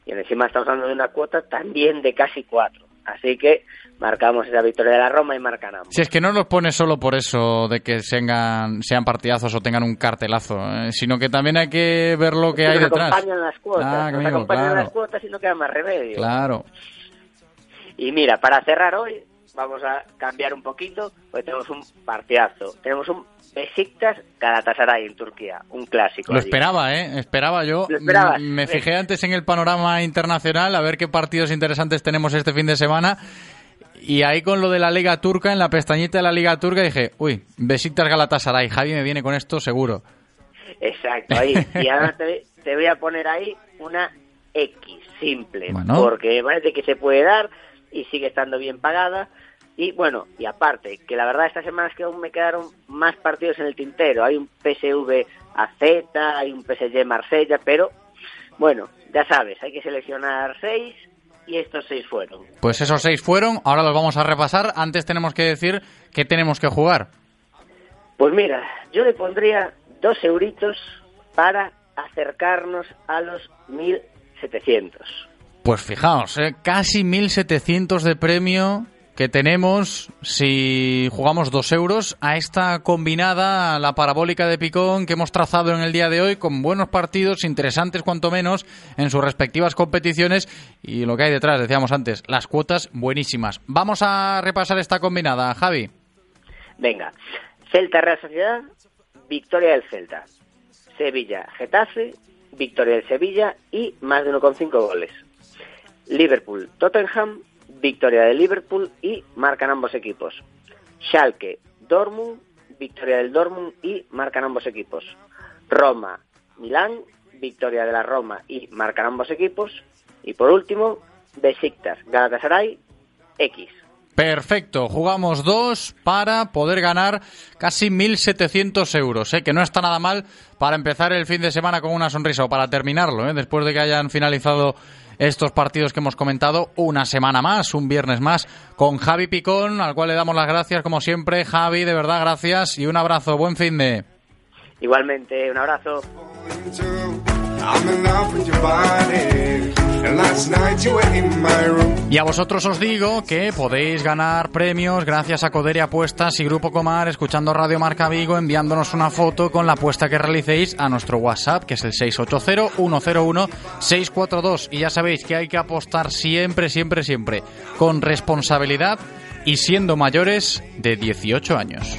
Y encima estamos hablando de una cuota también de casi cuatro. Así que marcamos esa victoria de la Roma y marcan ambos. Si es que no los pone solo por eso de que sean, sean partidazos o tengan un cartelazo, ¿eh? sino que también hay que ver lo que Es hay nos detrás. acompañan las cuotas, Ah, nos amigo, acompañan claro. las cuotas y no queda más remedio. Claro. Y mira, para cerrar hoy, vamos a cambiar un poquito, porque tenemos un partidazo. Tenemos un Besiktas Galatasaray en Turquía, un clásico. Lo allí. esperaba, ¿eh? Esperaba yo. Lo esperabas. M- Me fijé antes en el panorama internacional a ver qué partidos interesantes tenemos este fin de semana. Y ahí con lo de la Liga Turca, en la pestañita de la Liga Turca, dije, uy, Besiktas Galatasaray. Javi me viene con esto seguro. Exacto, ahí. Y ahora te, te voy a poner ahí una X, simple, Bueno. porque parece que se puede dar y sigue estando bien pagada. Y bueno, y aparte, que la verdad esta semana es que aún me quedaron más partidos en el tintero. Hay un PSV AZ, hay un PSG Marsella, pero bueno, ya sabes, hay que seleccionar seis y estos seis fueron. Pues esos seis fueron, ahora los vamos a repasar. Antes tenemos que decir que tenemos que jugar. Pues mira, yo le pondría dos euritos para acercarnos a los 1700. Pues fijaos, ¿eh? casi 1.700 de premio que tenemos si jugamos dos euros a esta combinada, la parabólica de Picón que hemos trazado en el día de hoy con buenos partidos, interesantes cuanto menos en sus respectivas competiciones y lo que hay detrás, decíamos antes, las cuotas buenísimas. Vamos a repasar esta combinada, Javi. Venga, Celta Real Sociedad, victoria del Celta. Sevilla Getafe, victoria del Sevilla y más de 1,5 goles. Liverpool Tottenham, victoria del Liverpool y marcan ambos equipos. Schalke Dortmund, victoria del Dortmund y marcan ambos equipos. Roma Milán, victoria de la Roma y marcan ambos equipos. Y por último, Besiktas Galatasaray X. Perfecto, jugamos dos para poder ganar casi 1.700 euros, ¿eh? que no está nada mal para empezar el fin de semana con una sonrisa o para terminarlo, ¿eh? después de que hayan finalizado estos partidos que hemos comentado, una semana más, un viernes más, con Javi Picón, al cual le damos las gracias como siempre. Javi, de verdad, gracias y un abrazo, buen fin de... Igualmente, un abrazo. I'm in love with your body. And last night you were in my room. Y a vosotros os digo que podéis ganar premios gracias a Codere Apuestas y Grupo Comar escuchando Radio Marca Vigo, enviándonos una foto con la apuesta que realicéis a nuestro WhatsApp, que es el 680-101-642. Y ya sabéis que hay que apostar siempre, siempre, siempre con responsabilidad y siendo mayores de 18 años.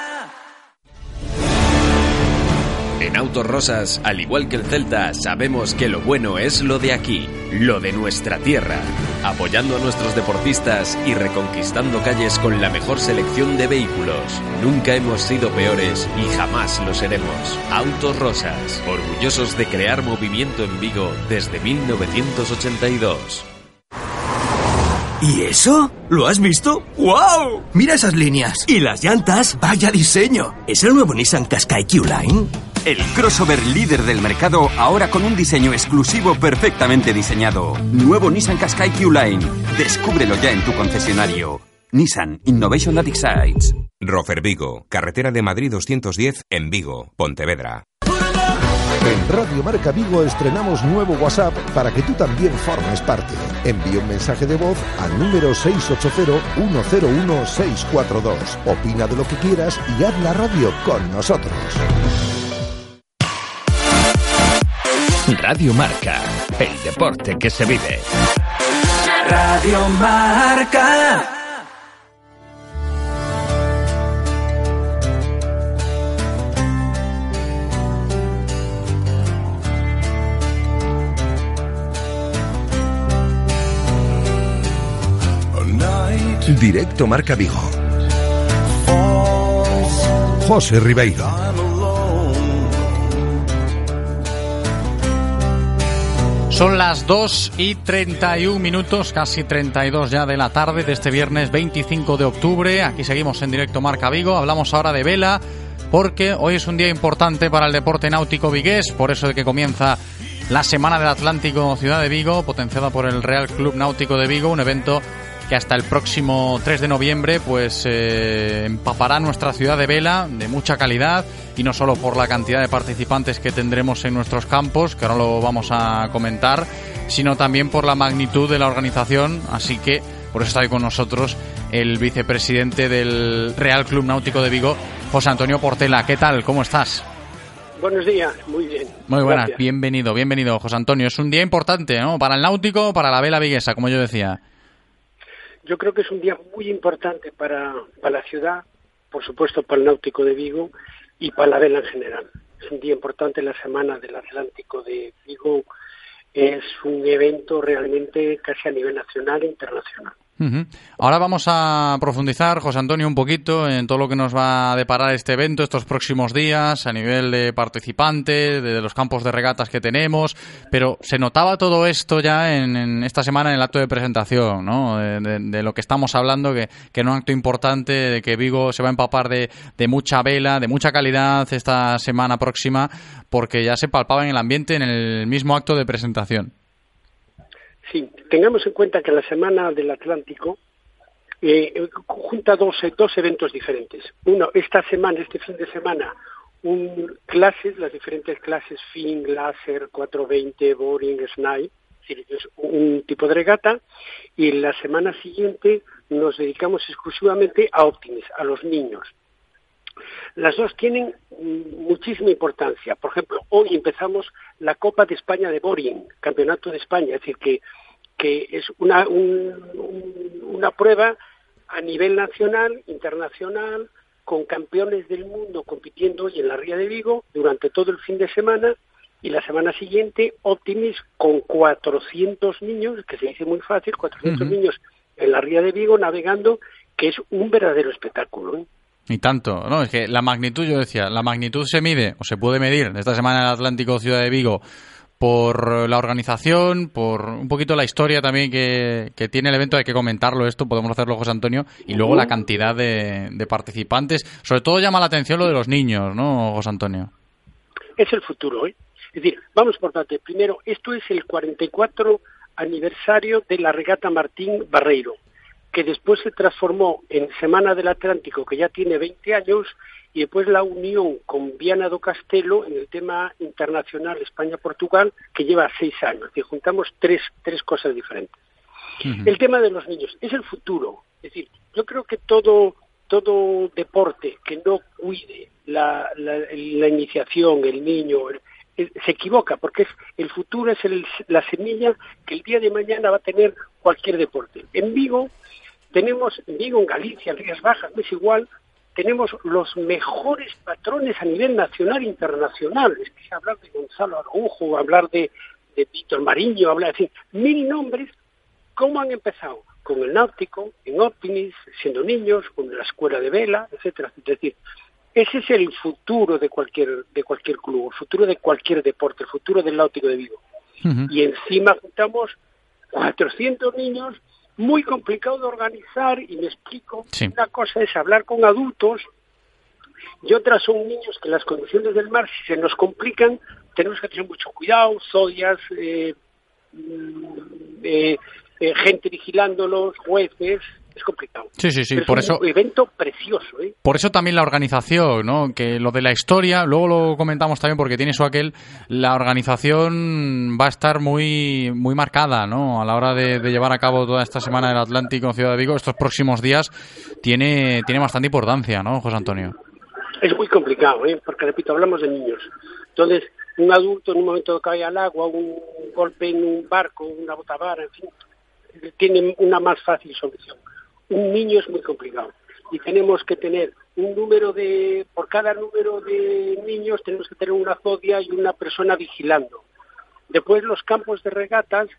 En Autos Rosas, al igual que el Celta, sabemos que lo bueno es lo de aquí, lo de nuestra tierra. apoyando a nuestros deportistas y reconquistando calles con la mejor selección de vehículos. Nunca hemos sido peores y jamás lo seremos. Autos Rosas, orgullosos de crear movimiento en Vigo desde 1982. ¿Y eso? ¿Lo has visto? ¡Wow! Mira esas líneas. ¿Y las llantas? ¡Vaya diseño! ¿Es el nuevo Nissan Qashqai Q-Line? El crossover líder del mercado ahora con un diseño exclusivo perfectamente diseñado. Nuevo Nissan Qashqai Q-Line. Descúbrelo ya en tu concesionario. Nissan Innovation That Excites. Rofer Vigo, carretera de Madrid 210 en Vigo, Pontevedra. En Radio Marca Vigo estrenamos nuevo WhatsApp para que tú también formes parte. Envía un mensaje de voz al número 680-101-642. Opina de lo que quieras y haz la radio con nosotros. Radio Marca, el deporte que se vive. Radio Marca. Directo Marca Vigo. José Ribeiro. Son las 2 y 31 minutos, casi 32 ya de la tarde de este viernes 25 de octubre. Aquí seguimos en directo Marca Vigo. Hablamos ahora de vela porque hoy es un día importante para el deporte náutico vigués, por eso de que comienza la Semana del Atlántico Ciudad de Vigo, potenciada por el Real Club Náutico de Vigo, un evento que hasta el próximo 3 de noviembre pues eh, empapará nuestra ciudad de vela de mucha calidad y no solo por la cantidad de participantes que tendremos en nuestros campos, que ahora lo vamos a comentar, sino también por la magnitud de la organización, así que por eso está ahí con nosotros el vicepresidente del Real Club Náutico de Vigo, José Antonio Portela. ¿Qué tal? ¿Cómo estás? Buenos días, muy bien. Muy buenas, Gracias. bienvenido, bienvenido, José Antonio. Es un día importante, ¿no? Para el náutico, para la vela viguesa, como yo decía. Yo creo que es un día muy importante para, para la ciudad, por supuesto para el náutico de Vigo y para la vela en general. Es un día importante, la Semana del Atlántico de Vigo es un evento realmente casi a nivel nacional e internacional. Ahora vamos a profundizar, José Antonio, un poquito en todo lo que nos va a deparar este evento estos próximos días a nivel de participantes, de los campos de regatas que tenemos, pero se notaba todo esto ya en, esta semana en el acto de presentación, ¿no? De, lo que estamos hablando, que, que un acto importante, de que Vigo se va a empapar de mucha vela, de mucha calidad esta semana próxima, porque ya se palpaba en el ambiente en el mismo acto de presentación. Sí, tengamos en cuenta que la Semana del Atlántico eh, junta dos, dos eventos diferentes. Uno, esta semana, este fin de semana, un, clases, las diferentes clases FIN, Láser, 420, Boring, Snipe, es un tipo de regata, y la semana siguiente nos dedicamos exclusivamente a Optimis, a los niños. Las dos tienen mm, muchísima importancia. Por ejemplo, hoy empezamos la Copa de España de Boring, Campeonato de España, es decir, que, que es una, un- un- una prueba a nivel nacional, internacional, con campeones del mundo compitiendo hoy en la Ría de Vigo durante todo el fin de semana y la semana siguiente Optimis con 400 niños, que se dice muy fácil, 400 Ujú. niños en la Ría de Vigo navegando, que es un verdadero espectáculo. ¿eh? Y tanto, ¿no? Es que la magnitud, yo decía, la magnitud se mide o se puede medir esta semana en el Atlántico Ciudad de Vigo por la organización, por un poquito la historia también que, que tiene el evento, hay que comentarlo esto, podemos hacerlo José Antonio, y luego la cantidad de, de participantes. Sobre todo llama la atención lo de los niños, ¿no, José Antonio? es el futuro. ¿eh? Es decir, vamos por parte. Primero, esto es el 44 aniversario de la regata Martín Barreiro, que después se transformó en Semana del Atlántico, que ya tiene 20 años, y después la unión con Viana do Castelo en el tema internacional España-Portugal, que lleva seis años. Decir, juntamos tres, tres cosas diferentes. El tema de los niños es el futuro. Es decir, yo creo que todo, todo deporte que no cuide la, la, la iniciación, el niño, el- se equivoca, porque es, el futuro es el- la semilla que el día de mañana va a tener cualquier deporte. En Vigo tenemos, en Vigo, en Galicia, en Rías Bajas, no es igual, tenemos los mejores patrones a nivel nacional e internacional. Es que hablar de Gonzalo Araujo, hablar de, de Víctor Mariño, hablar de mil nombres cómo han empezado? Con el náutico, en Optimis, siendo niños, con la escuela de vela, etcétera. Es decir, ese es el futuro de cualquier, de cualquier club, el futuro de cualquier deporte, el futuro del náutico de Vigo. Y encima juntamos 400 niños, muy complicado de organizar, y me explico, una cosa es hablar con adultos, y otras son niños que las condiciones del mar, si se nos complican, tenemos que tener mucho cuidado, zodias, eh, mm, eh, eh, gente vigilándolos, jueces, es complicado. Sí, sí, sí, Pero por es eso... evento precioso, ¿eh? Por eso también la organización, ¿no? Que lo de la historia, luego lo comentamos también porque tiene su aquel, la organización va a estar muy muy marcada, ¿no? A la hora de, de llevar a cabo toda esta semana del Atlántico en Ciudad de Vigo, estos próximos días tiene tiene bastante importancia, ¿no, José Antonio? Es muy complicado, ¿eh? porque repito, hablamos de niños. Entonces, un adulto en un momento cae al agua, un golpe en un barco, una botavara, en fin, tiene una más fácil solución. Un niño es muy complicado y tenemos que tener un número de, por cada número de niños tenemos que tener una zodia y una persona vigilando. Después los campos de regatas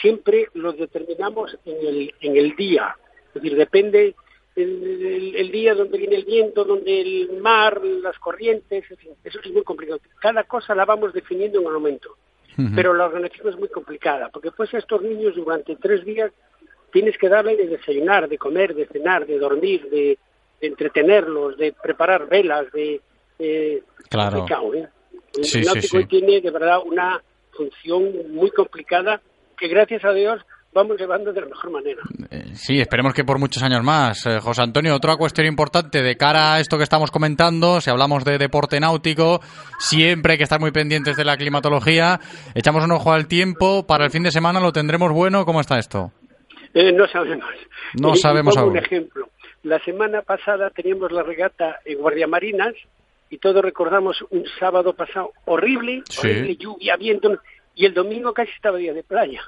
siempre los determinamos en el, en el día, es decir, depende el, el- el día donde viene el viento, donde el mar, las corrientes, en fin, eso es muy complicado. Cada cosa la vamos definiendo en un momento, pero la organización es muy complicada, porque pues estos niños durante tres días tienes que darle de desayunar, de comer, de cenar, de dormir, de, de entretenerlos, de preparar velas, de... eh, Claro. complicado, ¿eh? El Sí, sí, náutico sí. tiene de verdad una función muy complicada que gracias a Dios vamos llevando de la mejor manera. Sí, esperemos que por muchos años más. Eh, José Antonio, otra cuestión importante de cara a esto que estamos comentando, si hablamos de deporte náutico, siempre hay que estar muy pendientes de la climatología. Echamos un ojo al tiempo, para el fin de semana lo tendremos bueno, ¿cómo está esto? Eh, no sabemos. No y sabemos aún. un ejemplo. La semana pasada teníamos la regata en Guardiamarinas y todos recordamos un sábado pasado horrible, Sí. horrible lluvia, viento, y el domingo casi estaba día de playa.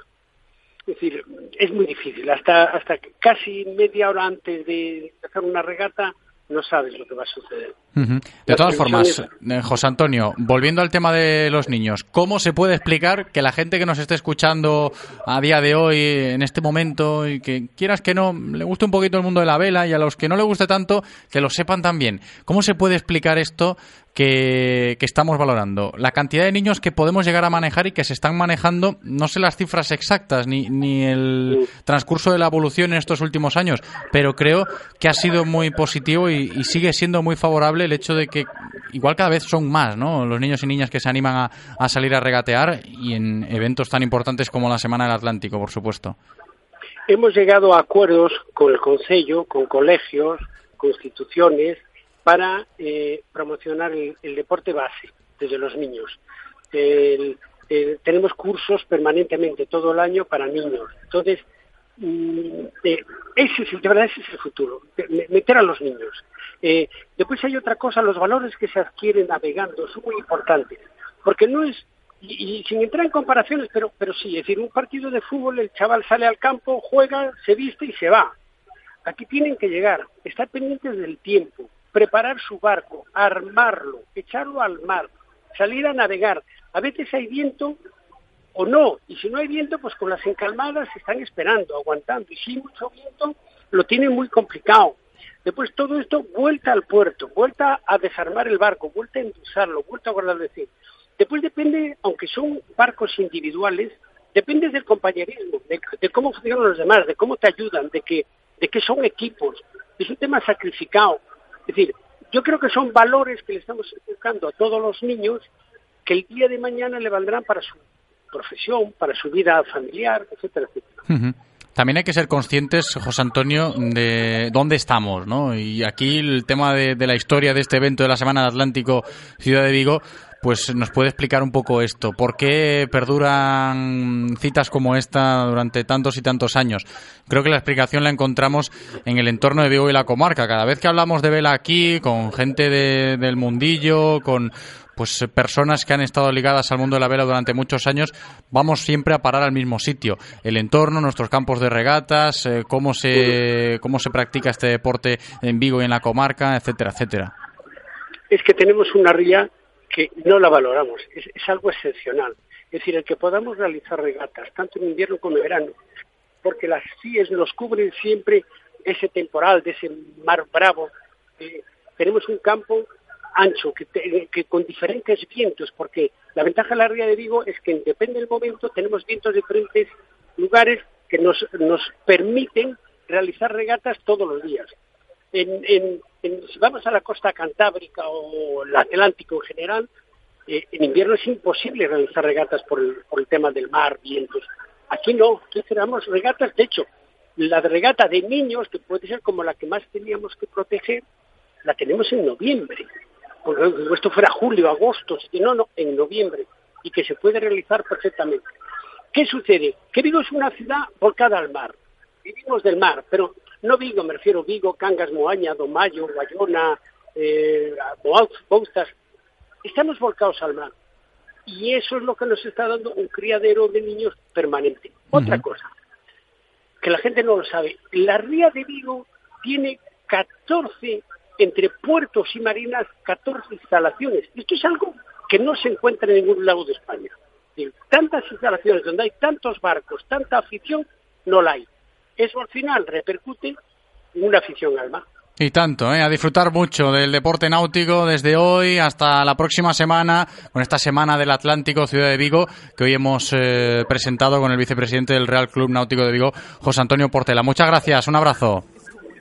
Es decir, es muy difícil. Hasta, hasta casi media hora antes de empezar una regata no sabes lo que va a suceder. Ujú. De todas formas, eh, José Antonio, volviendo al tema de los niños, ¿cómo se puede explicar que la gente que nos esté escuchando a día de hoy, en este momento, y que quieras que no, le guste un poquito el mundo de la vela y a los que no le guste tanto, que lo sepan también? ¿Cómo se puede explicar esto que, que estamos valorando? La cantidad de niños que podemos llegar a manejar y que se están manejando, no sé las cifras exactas ni, ni el transcurso de la evolución en estos últimos años, pero creo que ha sido muy positivo y, y sigue siendo muy favorable el hecho de que igual cada vez son más ¿no? los niños y niñas que se animan a, a salir a regatear y en eventos tan importantes como la Semana del Atlántico, por supuesto. Hemos llegado a acuerdos con el Consejo, con colegios, con instituciones, para eh, promocionar el, deporte base desde los niños. El- tenemos cursos permanentemente todo el año para niños. Entonces, mm, eh, ese es, de verdad ese es el futuro, me- meter a los niños. Eh, después hay otra cosa, los valores que se adquieren navegando son muy importantes, porque no es y, sin entrar en comparaciones, pero, pero sí, es decir, un partido de fútbol, el chaval sale al campo, juega, se viste y se va. Aquí tienen que llegar, estar pendientes del tiempo, preparar su barco, armarlo, echarlo al mar, salir a navegar. A veces hay viento o no, y si no hay viento, pues con las encalmadas están esperando, aguantando, y si hay mucho viento, lo tienen muy complicado. Después todo esto, vuelta al puerto, vuelta a desarmar el barco, vuelta a endulzarlo, vuelta a guardarlo. Decir, Después depende, aunque son barcos individuales, depende del compañerismo, de, de cómo funcionan los demás, de cómo te ayudan, de que, de que son equipos. Es un tema sacrificado. Es decir, yo creo que son valores que le estamos educando a todos los niños que el día de mañana le valdrán para su profesión, para su vida familiar, etcétera, etcétera. También hay que ser conscientes, José Antonio, de dónde estamos, ¿no? Y aquí el tema de, la historia de este evento de la Semana del Atlántico Ciudad de Vigo, pues nos puede explicar un poco esto. ¿Por qué perduran citas como esta durante tantos y tantos años? Creo que la explicación la encontramos en el entorno de Vigo y la comarca. Cada vez que hablamos de vela aquí, con gente de- del mundillo, con pues eh, personas que han estado ligadas al mundo de la vela durante muchos años, vamos siempre a parar al mismo sitio. El entorno, nuestros campos de regatas, eh, cómo se cómo se practica este deporte en Vigo y en la comarca, etcétera, etcétera. es que tenemos una ría que no la valoramos, es, es algo excepcional. Es decir, el que podamos realizar regatas, tanto en invierno como en verano, porque las CIES nos cubren siempre ese temporal, de ese mar bravo. Eh, tenemos un campo ancho, que, te- que con diferentes vientos, porque la ventaja de la ría de Vigo es que depende del momento tenemos vientos de diferentes lugares que nos, nos permiten realizar regatas todos los días. En, en- en- si vamos a la costa cantábrica o el Atlántico en general, eh, en invierno es imposible realizar regatas por el, por el tema del mar, vientos. Aquí no, aquí tenemos regatas, de hecho, la regata de niños, que puede ser como la que más teníamos que proteger, la tenemos en noviembre. Porque si esto fuera julio, agosto, si no, no, en noviembre, y que se puede realizar perfectamente. ¿Qué sucede? Que Vigo es una ciudad volcada al mar. Vivimos del mar, pero no Vigo, me refiero Vigo, Cangas, Moaña, Domayo, Bayona, eh, Bouzas. Estamos volcados al mar. Y eso es lo que nos está dando un criadero de niños permanente. Otra cosa, que la gente no lo sabe. La ría de Vigo tiene 14, entre puertos y marinas, 14 instalaciones. Esto es algo que no se encuentra en ningún lado de España. Tantas instalaciones donde hay tantos barcos, tanta afición, no la hay. Eso al final repercute en una afición al mar. Y tanto, ¿eh? a disfrutar mucho del deporte náutico desde hoy hasta la próxima semana, con esta semana del Atlántico Ciudad de Vigo, que hoy hemos eh, presentado con el vicepresidente del Real Club Náutico de Vigo, José Antonio Portela. Muchas gracias, un abrazo.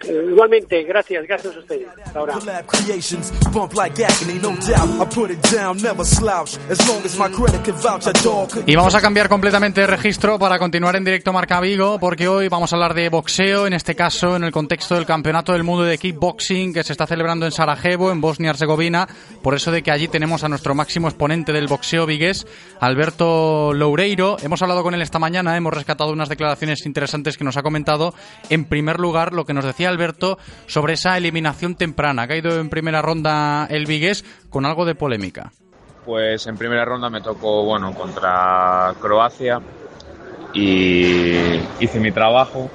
Eh, igualmente, gracias, gracias a ustedes. Hasta ahora. Collab creations bump like agony, no doubt. I put it down, never slouch. As long as my credit can vouch, a dog could Y vamos a cambiar completamente de registro para continuar en directo Marca Vigo, porque hoy vamos a hablar de boxeo, en este caso en el contexto del Campeonato del Mundo de Kickboxing que se está celebrando en Sarajevo, en Bosnia-Herzegovina, por eso de que allí tenemos a nuestro máximo exponente del boxeo vigués, Alberto Loureiro. Hemos hablado con él esta mañana, hemos rescatado unas declaraciones interesantes que nos ha comentado. En primer lugar, lo que nos decía Alberto sobre esa eliminación temprana. Ha caído en primera ronda el vigués con algo de polémica. Pues en primera ronda me tocó, bueno, contra Croacia y hice mi trabajo.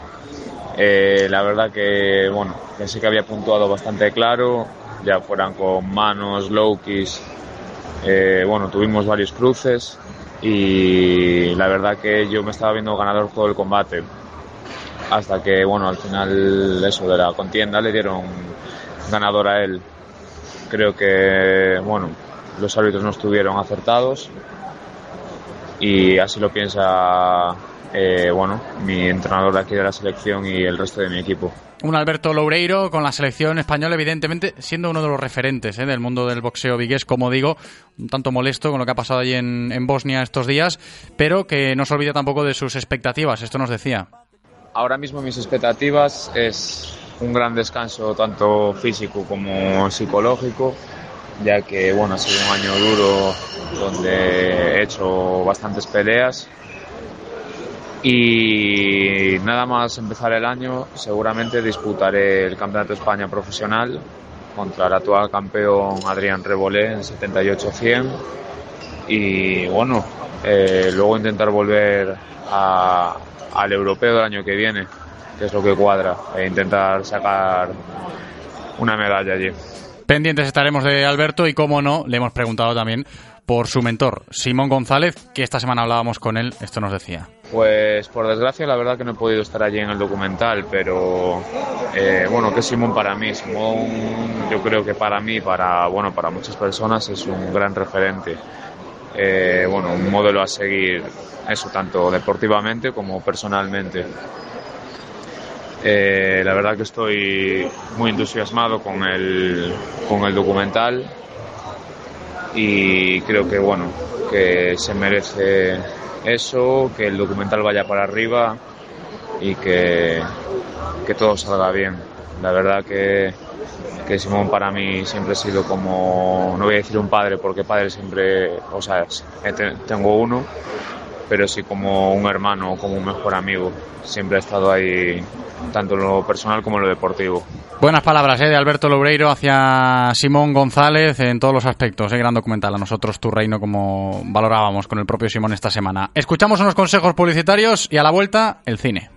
Eh, la verdad que, bueno, pensé que había puntuado bastante claro, ya fueran con manos, low eh, bueno, tuvimos varios cruces y la verdad que yo me estaba viendo ganador todo el combate. Hasta que, bueno, al final eso de la contienda le dieron ganador a él. Creo que, bueno, los árbitros no estuvieron acertados y así lo piensa, eh, bueno, mi entrenador de aquí de la selección y el resto de mi equipo. Un Alberto Loureiro con la selección española, evidentemente, siendo uno de los referentes ¿eh? del mundo del boxeo vigués, como digo, un tanto molesto con lo que ha pasado allí en, en Bosnia estos días, pero que no se olvida tampoco de sus expectativas, esto nos decía. Ahora mismo mis expectativas es un gran descanso tanto físico como psicológico, ya que bueno, ha sido un año duro donde he hecho bastantes peleas. Y nada más empezar el año seguramente disputaré el Campeonato de España profesional contra el actual campeón Adrián Rebolé en 78-100 y bueno, eh, luego intentar volver a, al europeo del año que viene, que es lo que cuadra, e intentar sacar una medalla allí. Pendientes estaremos de Alberto y, como no, le hemos preguntado también por su mentor, Simón González, que esta semana hablábamos con él, esto nos decía. Pues por desgracia la verdad que no he podido estar allí en el documental, pero eh, bueno, que Simón para mí, Simón yo creo que para mí, para bueno, para muchas personas es un gran referente. Eh, bueno, un modelo a seguir, eso tanto deportivamente como personalmente. Eh, la verdad que estoy muy entusiasmado con el, con el documental y creo que bueno, que se merece eso, que el documental vaya para arriba y que, que todo salga bien. La verdad que, que Simón para mí siempre ha sido como, no voy a decir un padre, porque padre siempre, o sea, te- tengo uno, pero sí como un hermano, como un mejor amigo. Siempre ha estado ahí, tanto en lo personal como en lo deportivo. Buenas palabras ¿eh? de Alberto Loureiro hacia Simón González en todos los aspectos. ¿eh? Gran documental. A nosotros tu reino como valorábamos con el propio Simón esta semana. Escuchamos unos consejos publicitarios y a la vuelta el cine.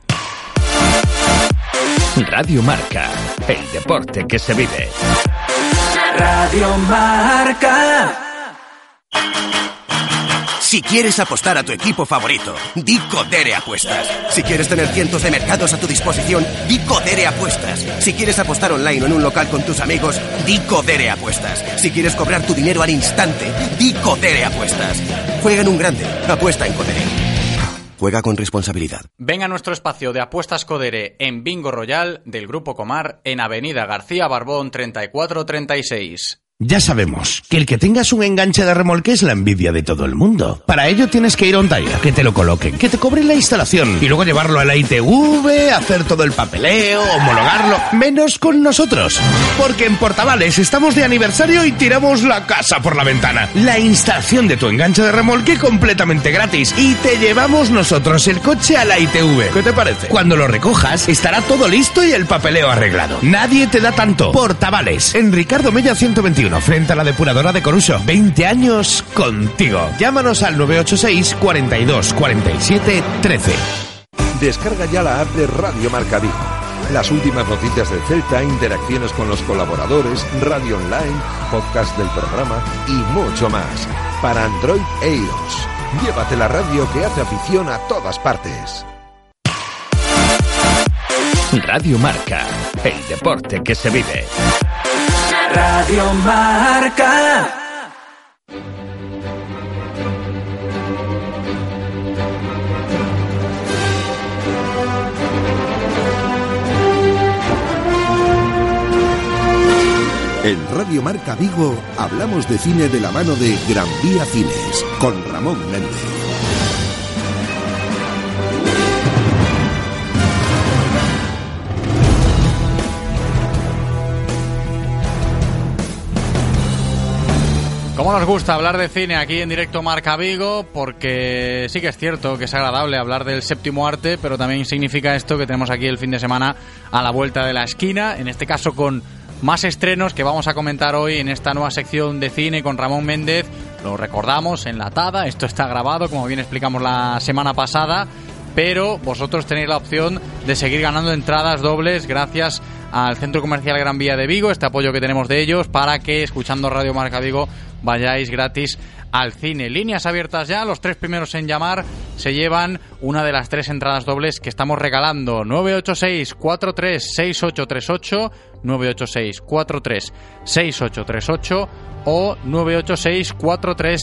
Radio Marca, el deporte que se vive. Radio Marca. Si quieres apostar a tu equipo favorito, di Codere Apuestas. Si quieres tener cientos de mercados a tu disposición, di Codere Apuestas. Si quieres apostar online o en un local con tus amigos, di Codere Apuestas. Si quieres cobrar tu dinero al instante, di Codere Apuestas. Juega en un grande, apuesta en Codere. Juega con responsabilidad. Venga a nuestro espacio de apuestas Codere en Bingo Royal del Grupo Comar en Avenida García Barbón 3436. Ya sabemos que el que tengas un enganche de remolque es la envidia de todo el mundo. Para ello tienes que ir a un taller, que te lo coloquen, que te cobren la instalación y luego llevarlo a la ITV, hacer todo el papeleo, homologarlo. Menos con nosotros. Porque en Portavales estamos de aniversario y tiramos la casa por la ventana. La instalación de tu enganche de remolque completamente gratis y te llevamos nosotros el coche a la ITV. ¿Qué te parece? Cuando lo recojas estará todo listo y el papeleo arreglado. Nadie te da tanto. Portavales, en Ricardo Mella 121 frente a la depuradora de Coruso. 20 años contigo. Llámanos al 986 42 47 13. Descarga ya la app de Radio Marca Vigo. Las últimas noticias del Celta, interacciones con los colaboradores, radio online, podcast del programa y mucho más. Para Android e iOS. Llévate la radio que hace afición a todas partes. Radio Marca, el deporte que se vive. Radio Marca. En Radio Marca Vigo hablamos de cine de la mano de Gran Vía Cines con Ramón Méndez. ¿Cómo nos gusta hablar de cine aquí en directo Marca Vigo? Porque sí que es cierto que es agradable hablar del séptimo arte, pero también significa esto que tenemos aquí el fin de semana a la vuelta de la esquina, en este caso con más estrenos que vamos a comentar hoy en esta nueva sección de cine con Ramón Méndez. Lo recordamos, enlatada, esto está grabado, como bien explicamos la semana pasada, pero vosotros tenéis la opción de seguir ganando entradas dobles gracias al Centro Comercial Gran Vía de Vigo, este apoyo que tenemos de ellos para que escuchando Radio Marca Vigo vayáis gratis al cine. Líneas abiertas ya, los tres primeros en llamar se llevan una de las tres entradas dobles que estamos regalando. 986 43 6838 986 43 6838 o 986 43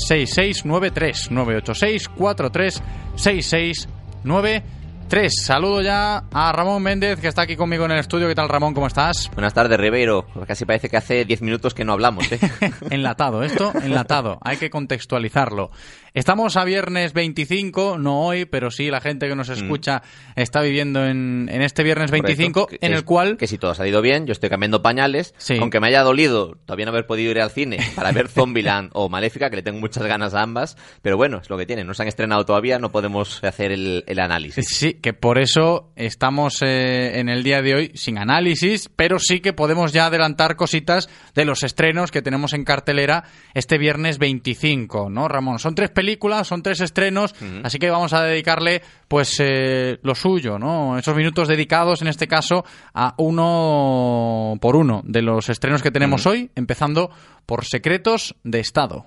6693 986 43 6693 Saludo ya a Ramón Méndez, que está aquí conmigo en el estudio. ¿Qué tal, Ramón? ¿Cómo estás? Buenas tardes, Ribeiro. Casi parece que hace 10 minutos que no hablamos, ¿eh? enlatado, esto, enlatado. Hay que contextualizarlo. Estamos a viernes 25, no hoy, pero sí la gente que nos escucha está viviendo en, en este viernes 25, Correcto, en el cual... Que si todo ha salido bien, yo estoy cambiando pañales. Aunque me haya dolido todavía no haber podido ir al cine para ver Zombieland o Maléfica, que le tengo muchas ganas a ambas. Pero bueno, es lo que tiene. No se han estrenado todavía, no podemos hacer el, el análisis. Sí, que por eso estamos eh, en el día de hoy sin análisis, pero sí que podemos ya adelantar cositas de los estrenos que tenemos en cartelera este viernes 25, ¿no, Ramón? Son tres películas, son tres estrenos, así que vamos a dedicarle, pues, eh, lo suyo, ¿no? Esos minutos dedicados, en este caso, a uno por uno de los estrenos que tenemos hoy, empezando por Secretos de Estado.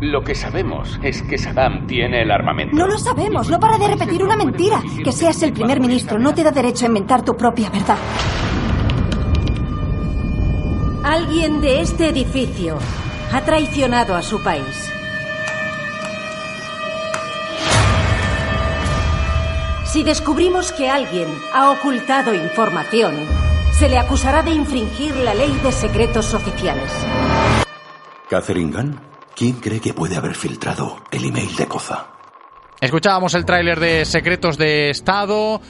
Lo que sabemos es que Saddam tiene el armamento. No lo sabemos, no para de repetir una mentira. Que seas el primer ministro no te da derecho a inventar tu propia verdad. Alguien de este edificio ha traicionado a su país. Si descubrimos que alguien ha ocultado información, se le acusará de infringir la ley de secretos oficiales. Catherine Gunn, ¿quién cree que puede haber filtrado el email de Koza? Escuchábamos el tráiler de Secretos de Estado,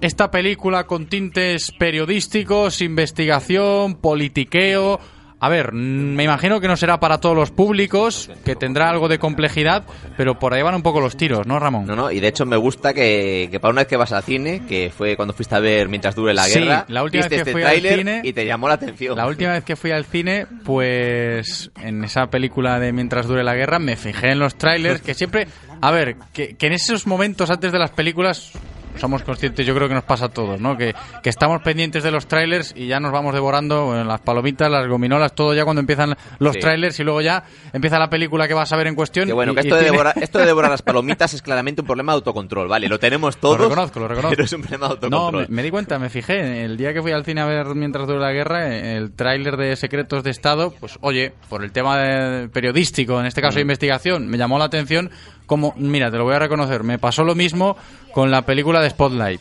esta película con tintes periodísticos, investigación, politiqueo. A ver, mm, me imagino que no será para todos los públicos, que tendrá algo de complejidad, pero por ahí van un poco los tiros, ¿no, Ramón? No, no, y de hecho me gusta que, que para una vez que vas al cine, que fue cuando fuiste a ver Mientras dure la Sí, guerra, la última viste vez que este fui al cine- y te llamó la atención. La última vez que fui al cine, pues en esa película de Mientras dure la guerra, me fijé en los trailers, que siempre, a ver, que, que en esos momentos antes de las películas somos conscientes, yo creo que nos pasa a todos, ¿no? Que, que estamos pendientes de los trailers y ya nos vamos devorando bueno, las palomitas, las gominolas, todo ya cuando empiezan los Sí. trailers y luego ya empieza la película que vas a ver en cuestión. Que bueno, y- que esto de, tiene- devorar, esto de devorar las palomitas es claramente un problema de autocontrol, ¿vale? Lo tenemos todos. Lo reconozco, lo reconozco. Pero es un problema de No, autocontrol. me, me di cuenta, me fijé. El día que fui al cine a ver mientras duró la guerra, eh, el tráiler de Secretos de Estado, pues oye, por el tema de- periodístico, en este caso de Mm. investigación, me llamó la atención como, mira, te lo voy a reconocer, me pasó lo mismo con la película de Spotlight.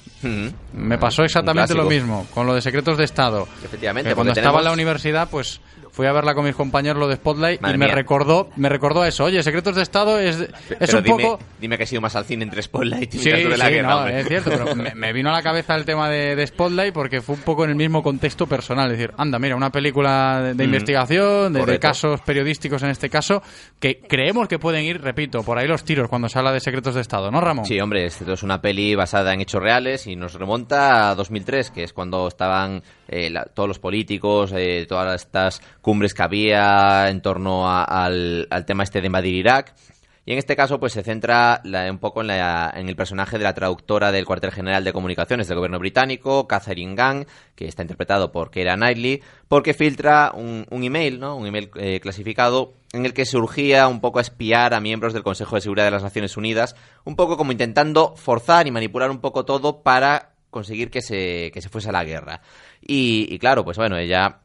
Me pasó exactamente lo mismo con lo de Secretos de Estado. Efectivamente, Que cuando estaba en la universidad, pues fui a verla con mis compañeros lo de Spotlight Madre y me mía. recordó, me recordó a eso. Oye, Secretos de Estado es, es Pero un dime, poco dime que has ido más al cine entre Spotlight y Sí, de la sí, guerra, no, hombre. es cierto, pero me, me vino a la cabeza el tema de, de Spotlight porque fue un poco en el mismo contexto personal. Es decir, anda, mira, una película de, de Mm, investigación, de- casos periodísticos en este caso, que creemos que pueden ir, repito, por ahí los tiros cuando se habla de secretos de Estado, ¿no, Ramón? Sí, hombre, esto es una peli basada en hechos reales y nos remonta a 2003, que es cuando estaban eh, la- todos los políticos, eh, todas estas cumbres que había en torno a- al, al tema este de invadir Irak. Y en este caso, pues se centra un poco en, la- en el personaje de la traductora del cuartel general de comunicaciones del gobierno británico, Catherine Gang, que está interpretado por Keira Knightley, porque filtra un, un email, ¿no? Un email eh, clasificado en el que surgía un poco a espiar a miembros del Consejo de Seguridad de las Naciones Unidas, un poco como intentando forzar y manipular un poco todo para conseguir que se, que se fuese a la guerra. Y claro, pues bueno, ella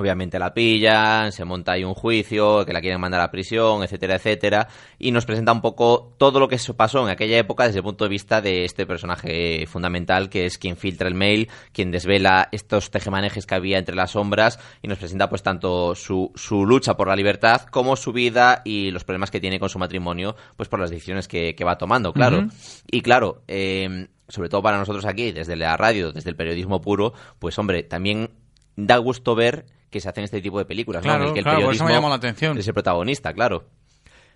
Obviamente la pillan, se monta ahí un juicio, que la quieren mandar a prisión, etcétera, etcétera, y nos presenta un poco todo lo que pasó en aquella época desde el punto de vista de este personaje fundamental, que es quien filtra el mail, quien desvela estos tejemanejes que había entre las sombras, y nos presenta pues tanto su, su lucha por la libertad como su vida y los problemas que tiene con su matrimonio, pues por las decisiones que, que va tomando, claro. Y claro, eh, sobre todo para nosotros aquí, desde la radio, desde el periodismo puro, pues hombre, también da gusto ver que se hacen este tipo de películas, ¿no? Claro, En el que el claro, por eso me periodismo llamó la atención. Es el protagonista, claro.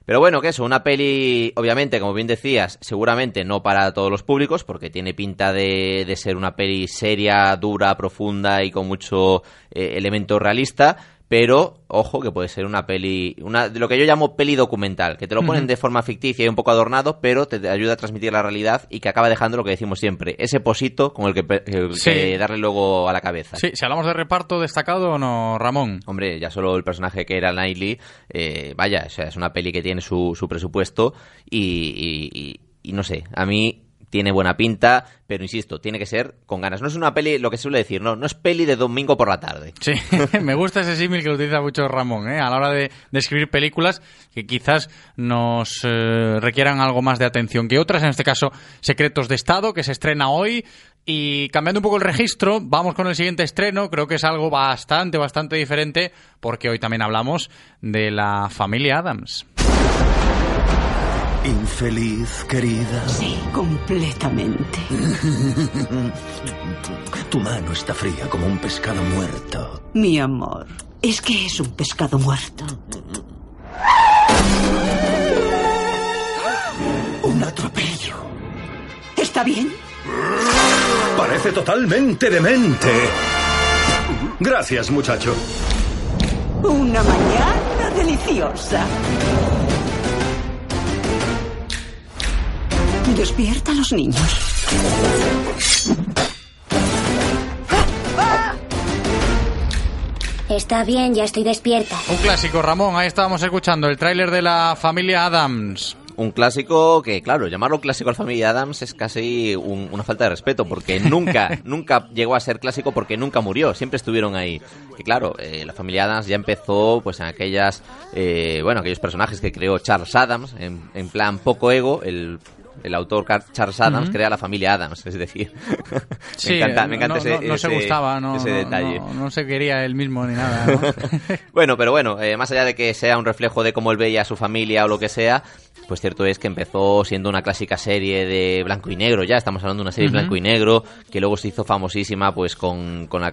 Pero bueno, que eso, una peli, obviamente, como bien decías, seguramente no para todos los públicos, porque tiene pinta de, de ser una peli seria, dura, profunda y con mucho eh, elemento realista. Pero, ojo, que puede ser una peli, una, de lo que yo llamo peli documental, que te lo ponen de forma ficticia y un poco adornado, pero te ayuda a transmitir la realidad y que acaba dejando lo que decimos siempre, ese posito con el que, pe- el Sí. que darle luego a la cabeza. Sí, si hablamos de reparto destacado o no, Ramón. Hombre, ya solo el personaje que era Knightley, eh, vaya, o sea, es una peli que tiene su, su presupuesto y, y- y- y no sé, a mí tiene buena pinta, pero insisto, tiene que ser con ganas. No es una peli, lo que suele decir, no, no es peli de domingo por la tarde. Sí, me gusta ese símil que utiliza mucho Ramón, ¿eh? a la hora de, de escribir películas que quizás nos eh, requieran algo más de atención que otras, en este caso Secretos de Estado, que se estrena hoy. Y cambiando un poco el registro, vamos con el siguiente estreno, creo que es algo bastante, bastante diferente, porque hoy también hablamos de la familia Adams. Infeliz, querida. Sí, completamente. Tu mano está fría como un pescado muerto. Mi amor, es que es un pescado muerto. Un atropello. ¿Está bien? Parece totalmente demente. Gracias, muchacho. Una mañana deliciosa. Despierta a los niños. Está bien, ya estoy despierta. Un clásico, Ramón, ahí estábamos escuchando el tráiler de la familia Adams. Un clásico que, claro, llamarlo clásico al Family Adams es casi un- una falta de respeto, porque nunca, nunca llegó a ser clásico porque nunca murió, siempre estuvieron ahí. Que claro, eh, la familia Adams ya empezó pues en aquellas, eh, bueno, aquellos personajes que creó Charles Adams, en, en plan poco ego, el, el autor Charles Adams Ujú. crea la familia Adams, es decir, Sí, me encanta, me encanta no, ese, no- no se gustaba, no, ese detalle. no- se quería él mismo ni nada. ¿no? Bueno, pero bueno, eh, más allá de que sea un reflejo de cómo él veía a su familia o lo que sea, pues cierto es que empezó siendo una clásica serie de blanco y negro, ya estamos hablando de una serie blanco y negro, que luego se hizo famosísima pues con, con la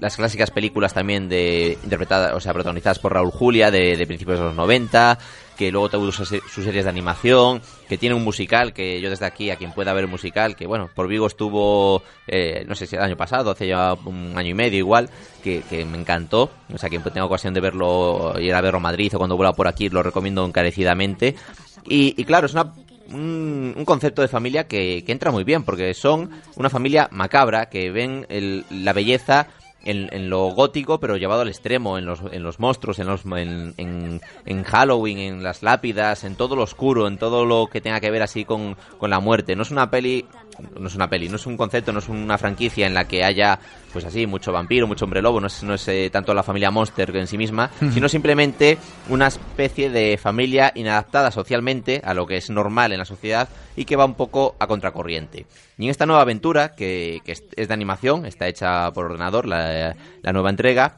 las clásicas películas también de interpretadas, o sea, protagonizadas por Raúl Julia de, de principios de los 90, que luego tuvo sus, sus series de animación, que tiene un musical, que yo desde aquí, a quien pueda ver el musical, que bueno, por Vigo estuvo, eh, no sé si el año pasado, hace ya un año y medio igual, que, que me encantó, o sea, quien tenga ocasión de verlo, ir a verlo a Madrid o cuando vuelva por aquí, lo recomiendo encarecidamente. Y, y claro, es una un, concepto de familia que, que entra muy bien, porque son una familia macabra que ven el- la belleza en, en lo gótico, pero llevado al extremo, en los, en los monstruos, en, los, en, en, en Halloween, en las lápidas, en todo lo oscuro, en todo lo que tenga que ver así con, con la muerte. No es una peli, no es una peli, no es un concepto, no es una franquicia en la que haya, pues así, mucho vampiro, mucho hombre lobo, no es, no es eh, tanto la familia Monster en sí misma, sino simplemente una especie de familia inadaptada socialmente a lo que es normal en la sociedad y que va un poco a contracorriente. Y en esta nueva aventura, que, que es, de animación, está hecha por ordenador, la, la nueva entrega,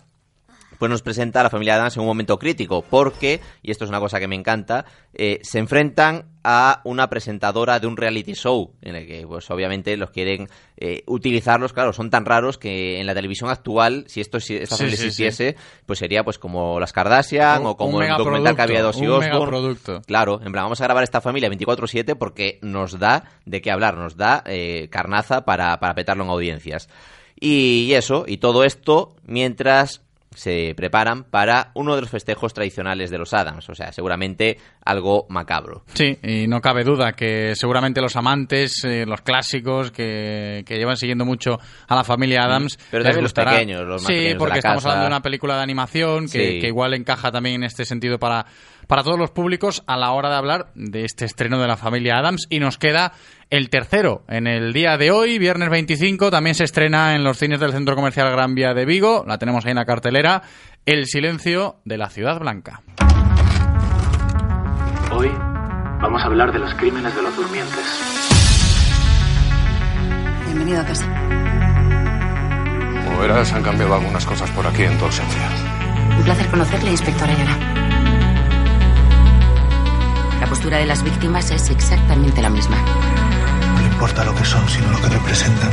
pues nos presenta a la familia Adams en un momento crítico, porque, y esto es una cosa que me encanta, eh, se enfrentan a una presentadora de un reality show, en el que, pues obviamente, los quieren eh, utilizarlos, claro, son tan raros que en la televisión actual, si esto si esta Sí, existiese, pues sería pues como las Kardashian Un- o como el documental que había un Osbourne. megaproducto. Claro, en plan, vamos a grabar esta familia 24-7 porque nos da de qué hablar, nos da eh, carnaza para, para petarlo en audiencias. Y eso, y todo esto mientras se preparan para uno de los festejos tradicionales de los Adams, o sea, seguramente algo macabro. Sí, y no cabe duda que seguramente los amantes, eh, los clásicos que, que llevan siguiendo mucho a la familia Adams. Mm, Pero les también los pequeños, los más Sí, pequeños de porque la estamos casa. hablando de una película de animación que, Sí. que igual encaja también en este sentido para, para todos los públicos a la hora de hablar de este estreno de la familia Adams. Y nos queda el tercero. En el día de hoy, viernes 25, también se estrena en los cines del Centro Comercial Gran Vía de Vigo. La tenemos ahí en la cartelera. El silencio de la Ciudad Blanca. Hoy vamos a hablar de los crímenes de los durmientes. Bienvenido a casa. Como verás, han cambiado algunas cosas por aquí en tu ausencia. Un placer conocerle, inspector Ayala. La postura de las víctimas es exactamente la misma. No le importa lo que son, sino lo que representan.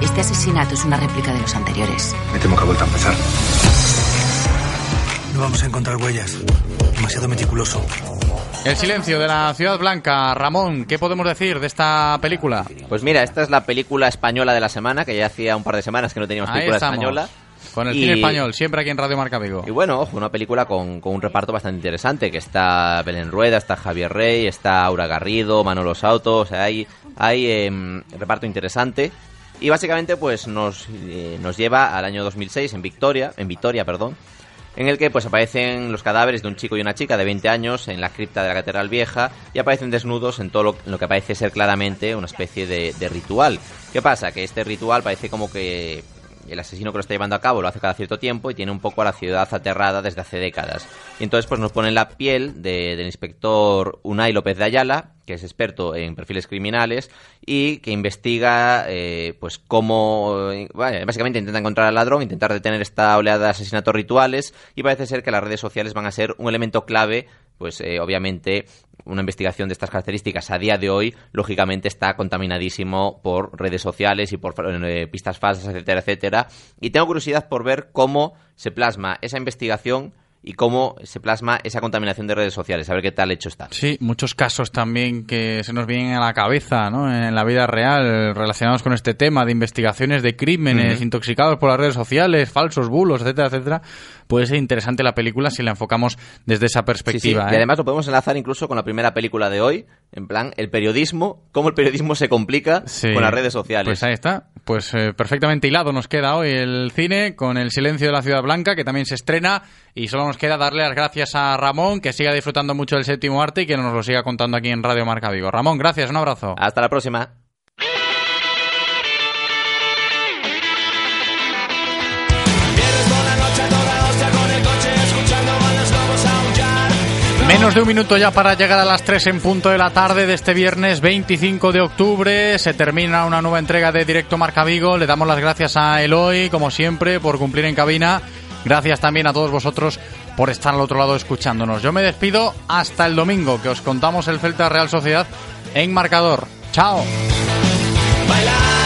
Este asesinato es una réplica de los anteriores. Me temo que ha vuelto a empezar. No vamos a encontrar huellas. Demasiado meticuloso. El silencio de la Ciudad Blanca. Ramón, ¿qué podemos decir de esta película? Pues mira, esta es la película española de la semana, que ya hacía un par de semanas que no teníamos Ahí película estamos. española. Con el Y- cine español, siempre aquí en Radio Marca Vigo. Y bueno, ojo, una película con, con un reparto bastante interesante, que está Belén Rueda, está Javier Rey, está Aura Garrido, Manolo Sauto, o sea, hay, hay em, reparto interesante. Y básicamente pues nos, eh, nos lleva al año 2006 en Victoria, en Vitoria, perdón, en el que pues aparecen los cadáveres de un chico y una chica de 20 años en la cripta de la Catedral Vieja y aparecen desnudos en todo lo, en lo que parece ser claramente una especie de, de ritual. ¿Qué pasa? Que este ritual parece como que el asesino que lo está llevando a cabo lo hace cada cierto tiempo y tiene un poco a la ciudad aterrada desde hace décadas. Y entonces pues nos ponen la piel de- del inspector Unai López de Ayala, que es experto en perfiles criminales y que investiga eh, pues cómo básicamente intenta encontrar al ladrón, intentar detener esta oleada de asesinatos rituales y parece ser que las redes sociales van a ser un elemento clave pues eh, obviamente una investigación de estas características a día de hoy, lógicamente está contaminadísimo por redes sociales y por eh, pistas falsas, etcétera, etcétera. Y tengo curiosidad por ver cómo se plasma esa investigación y cómo se plasma esa contaminación de redes sociales, a ver qué tal hecho está. Sí, muchos casos también que se nos vienen a la cabeza, ¿no? En la vida real, relacionados con este tema de investigaciones de crímenes, intoxicados por las redes sociales, falsos bulos, etcétera, etcétera. Puede ser interesante la película si la enfocamos desde esa Sí, sí. perspectiva. Y ¿eh? además lo podemos enlazar incluso con la primera película de hoy, en plan, el periodismo, cómo el periodismo se complica Sí. con las redes sociales. Pues ahí está. Pues eh, perfectamente hilado nos queda hoy el cine con El silencio de la ciudad blanca, que también se estrena. Y solo nos queda darle las gracias a Ramón, que siga disfrutando mucho del séptimo arte y que nos lo siga contando aquí en Radio Marca Vigo. Ramón, gracias, un abrazo. Hasta la próxima. Menos de un minuto ya para llegar a las 3 en punto de la tarde de este viernes 25 de octubre. Se termina una nueva entrega de Directo Marca Vigo. Le damos las gracias a Eloy, como siempre, por cumplir en cabina. Gracias también a todos vosotros por estar al otro lado escuchándonos. Yo me despido hasta el domingo, que os contamos el Celta Real Sociedad en marcador. Chao. Bailar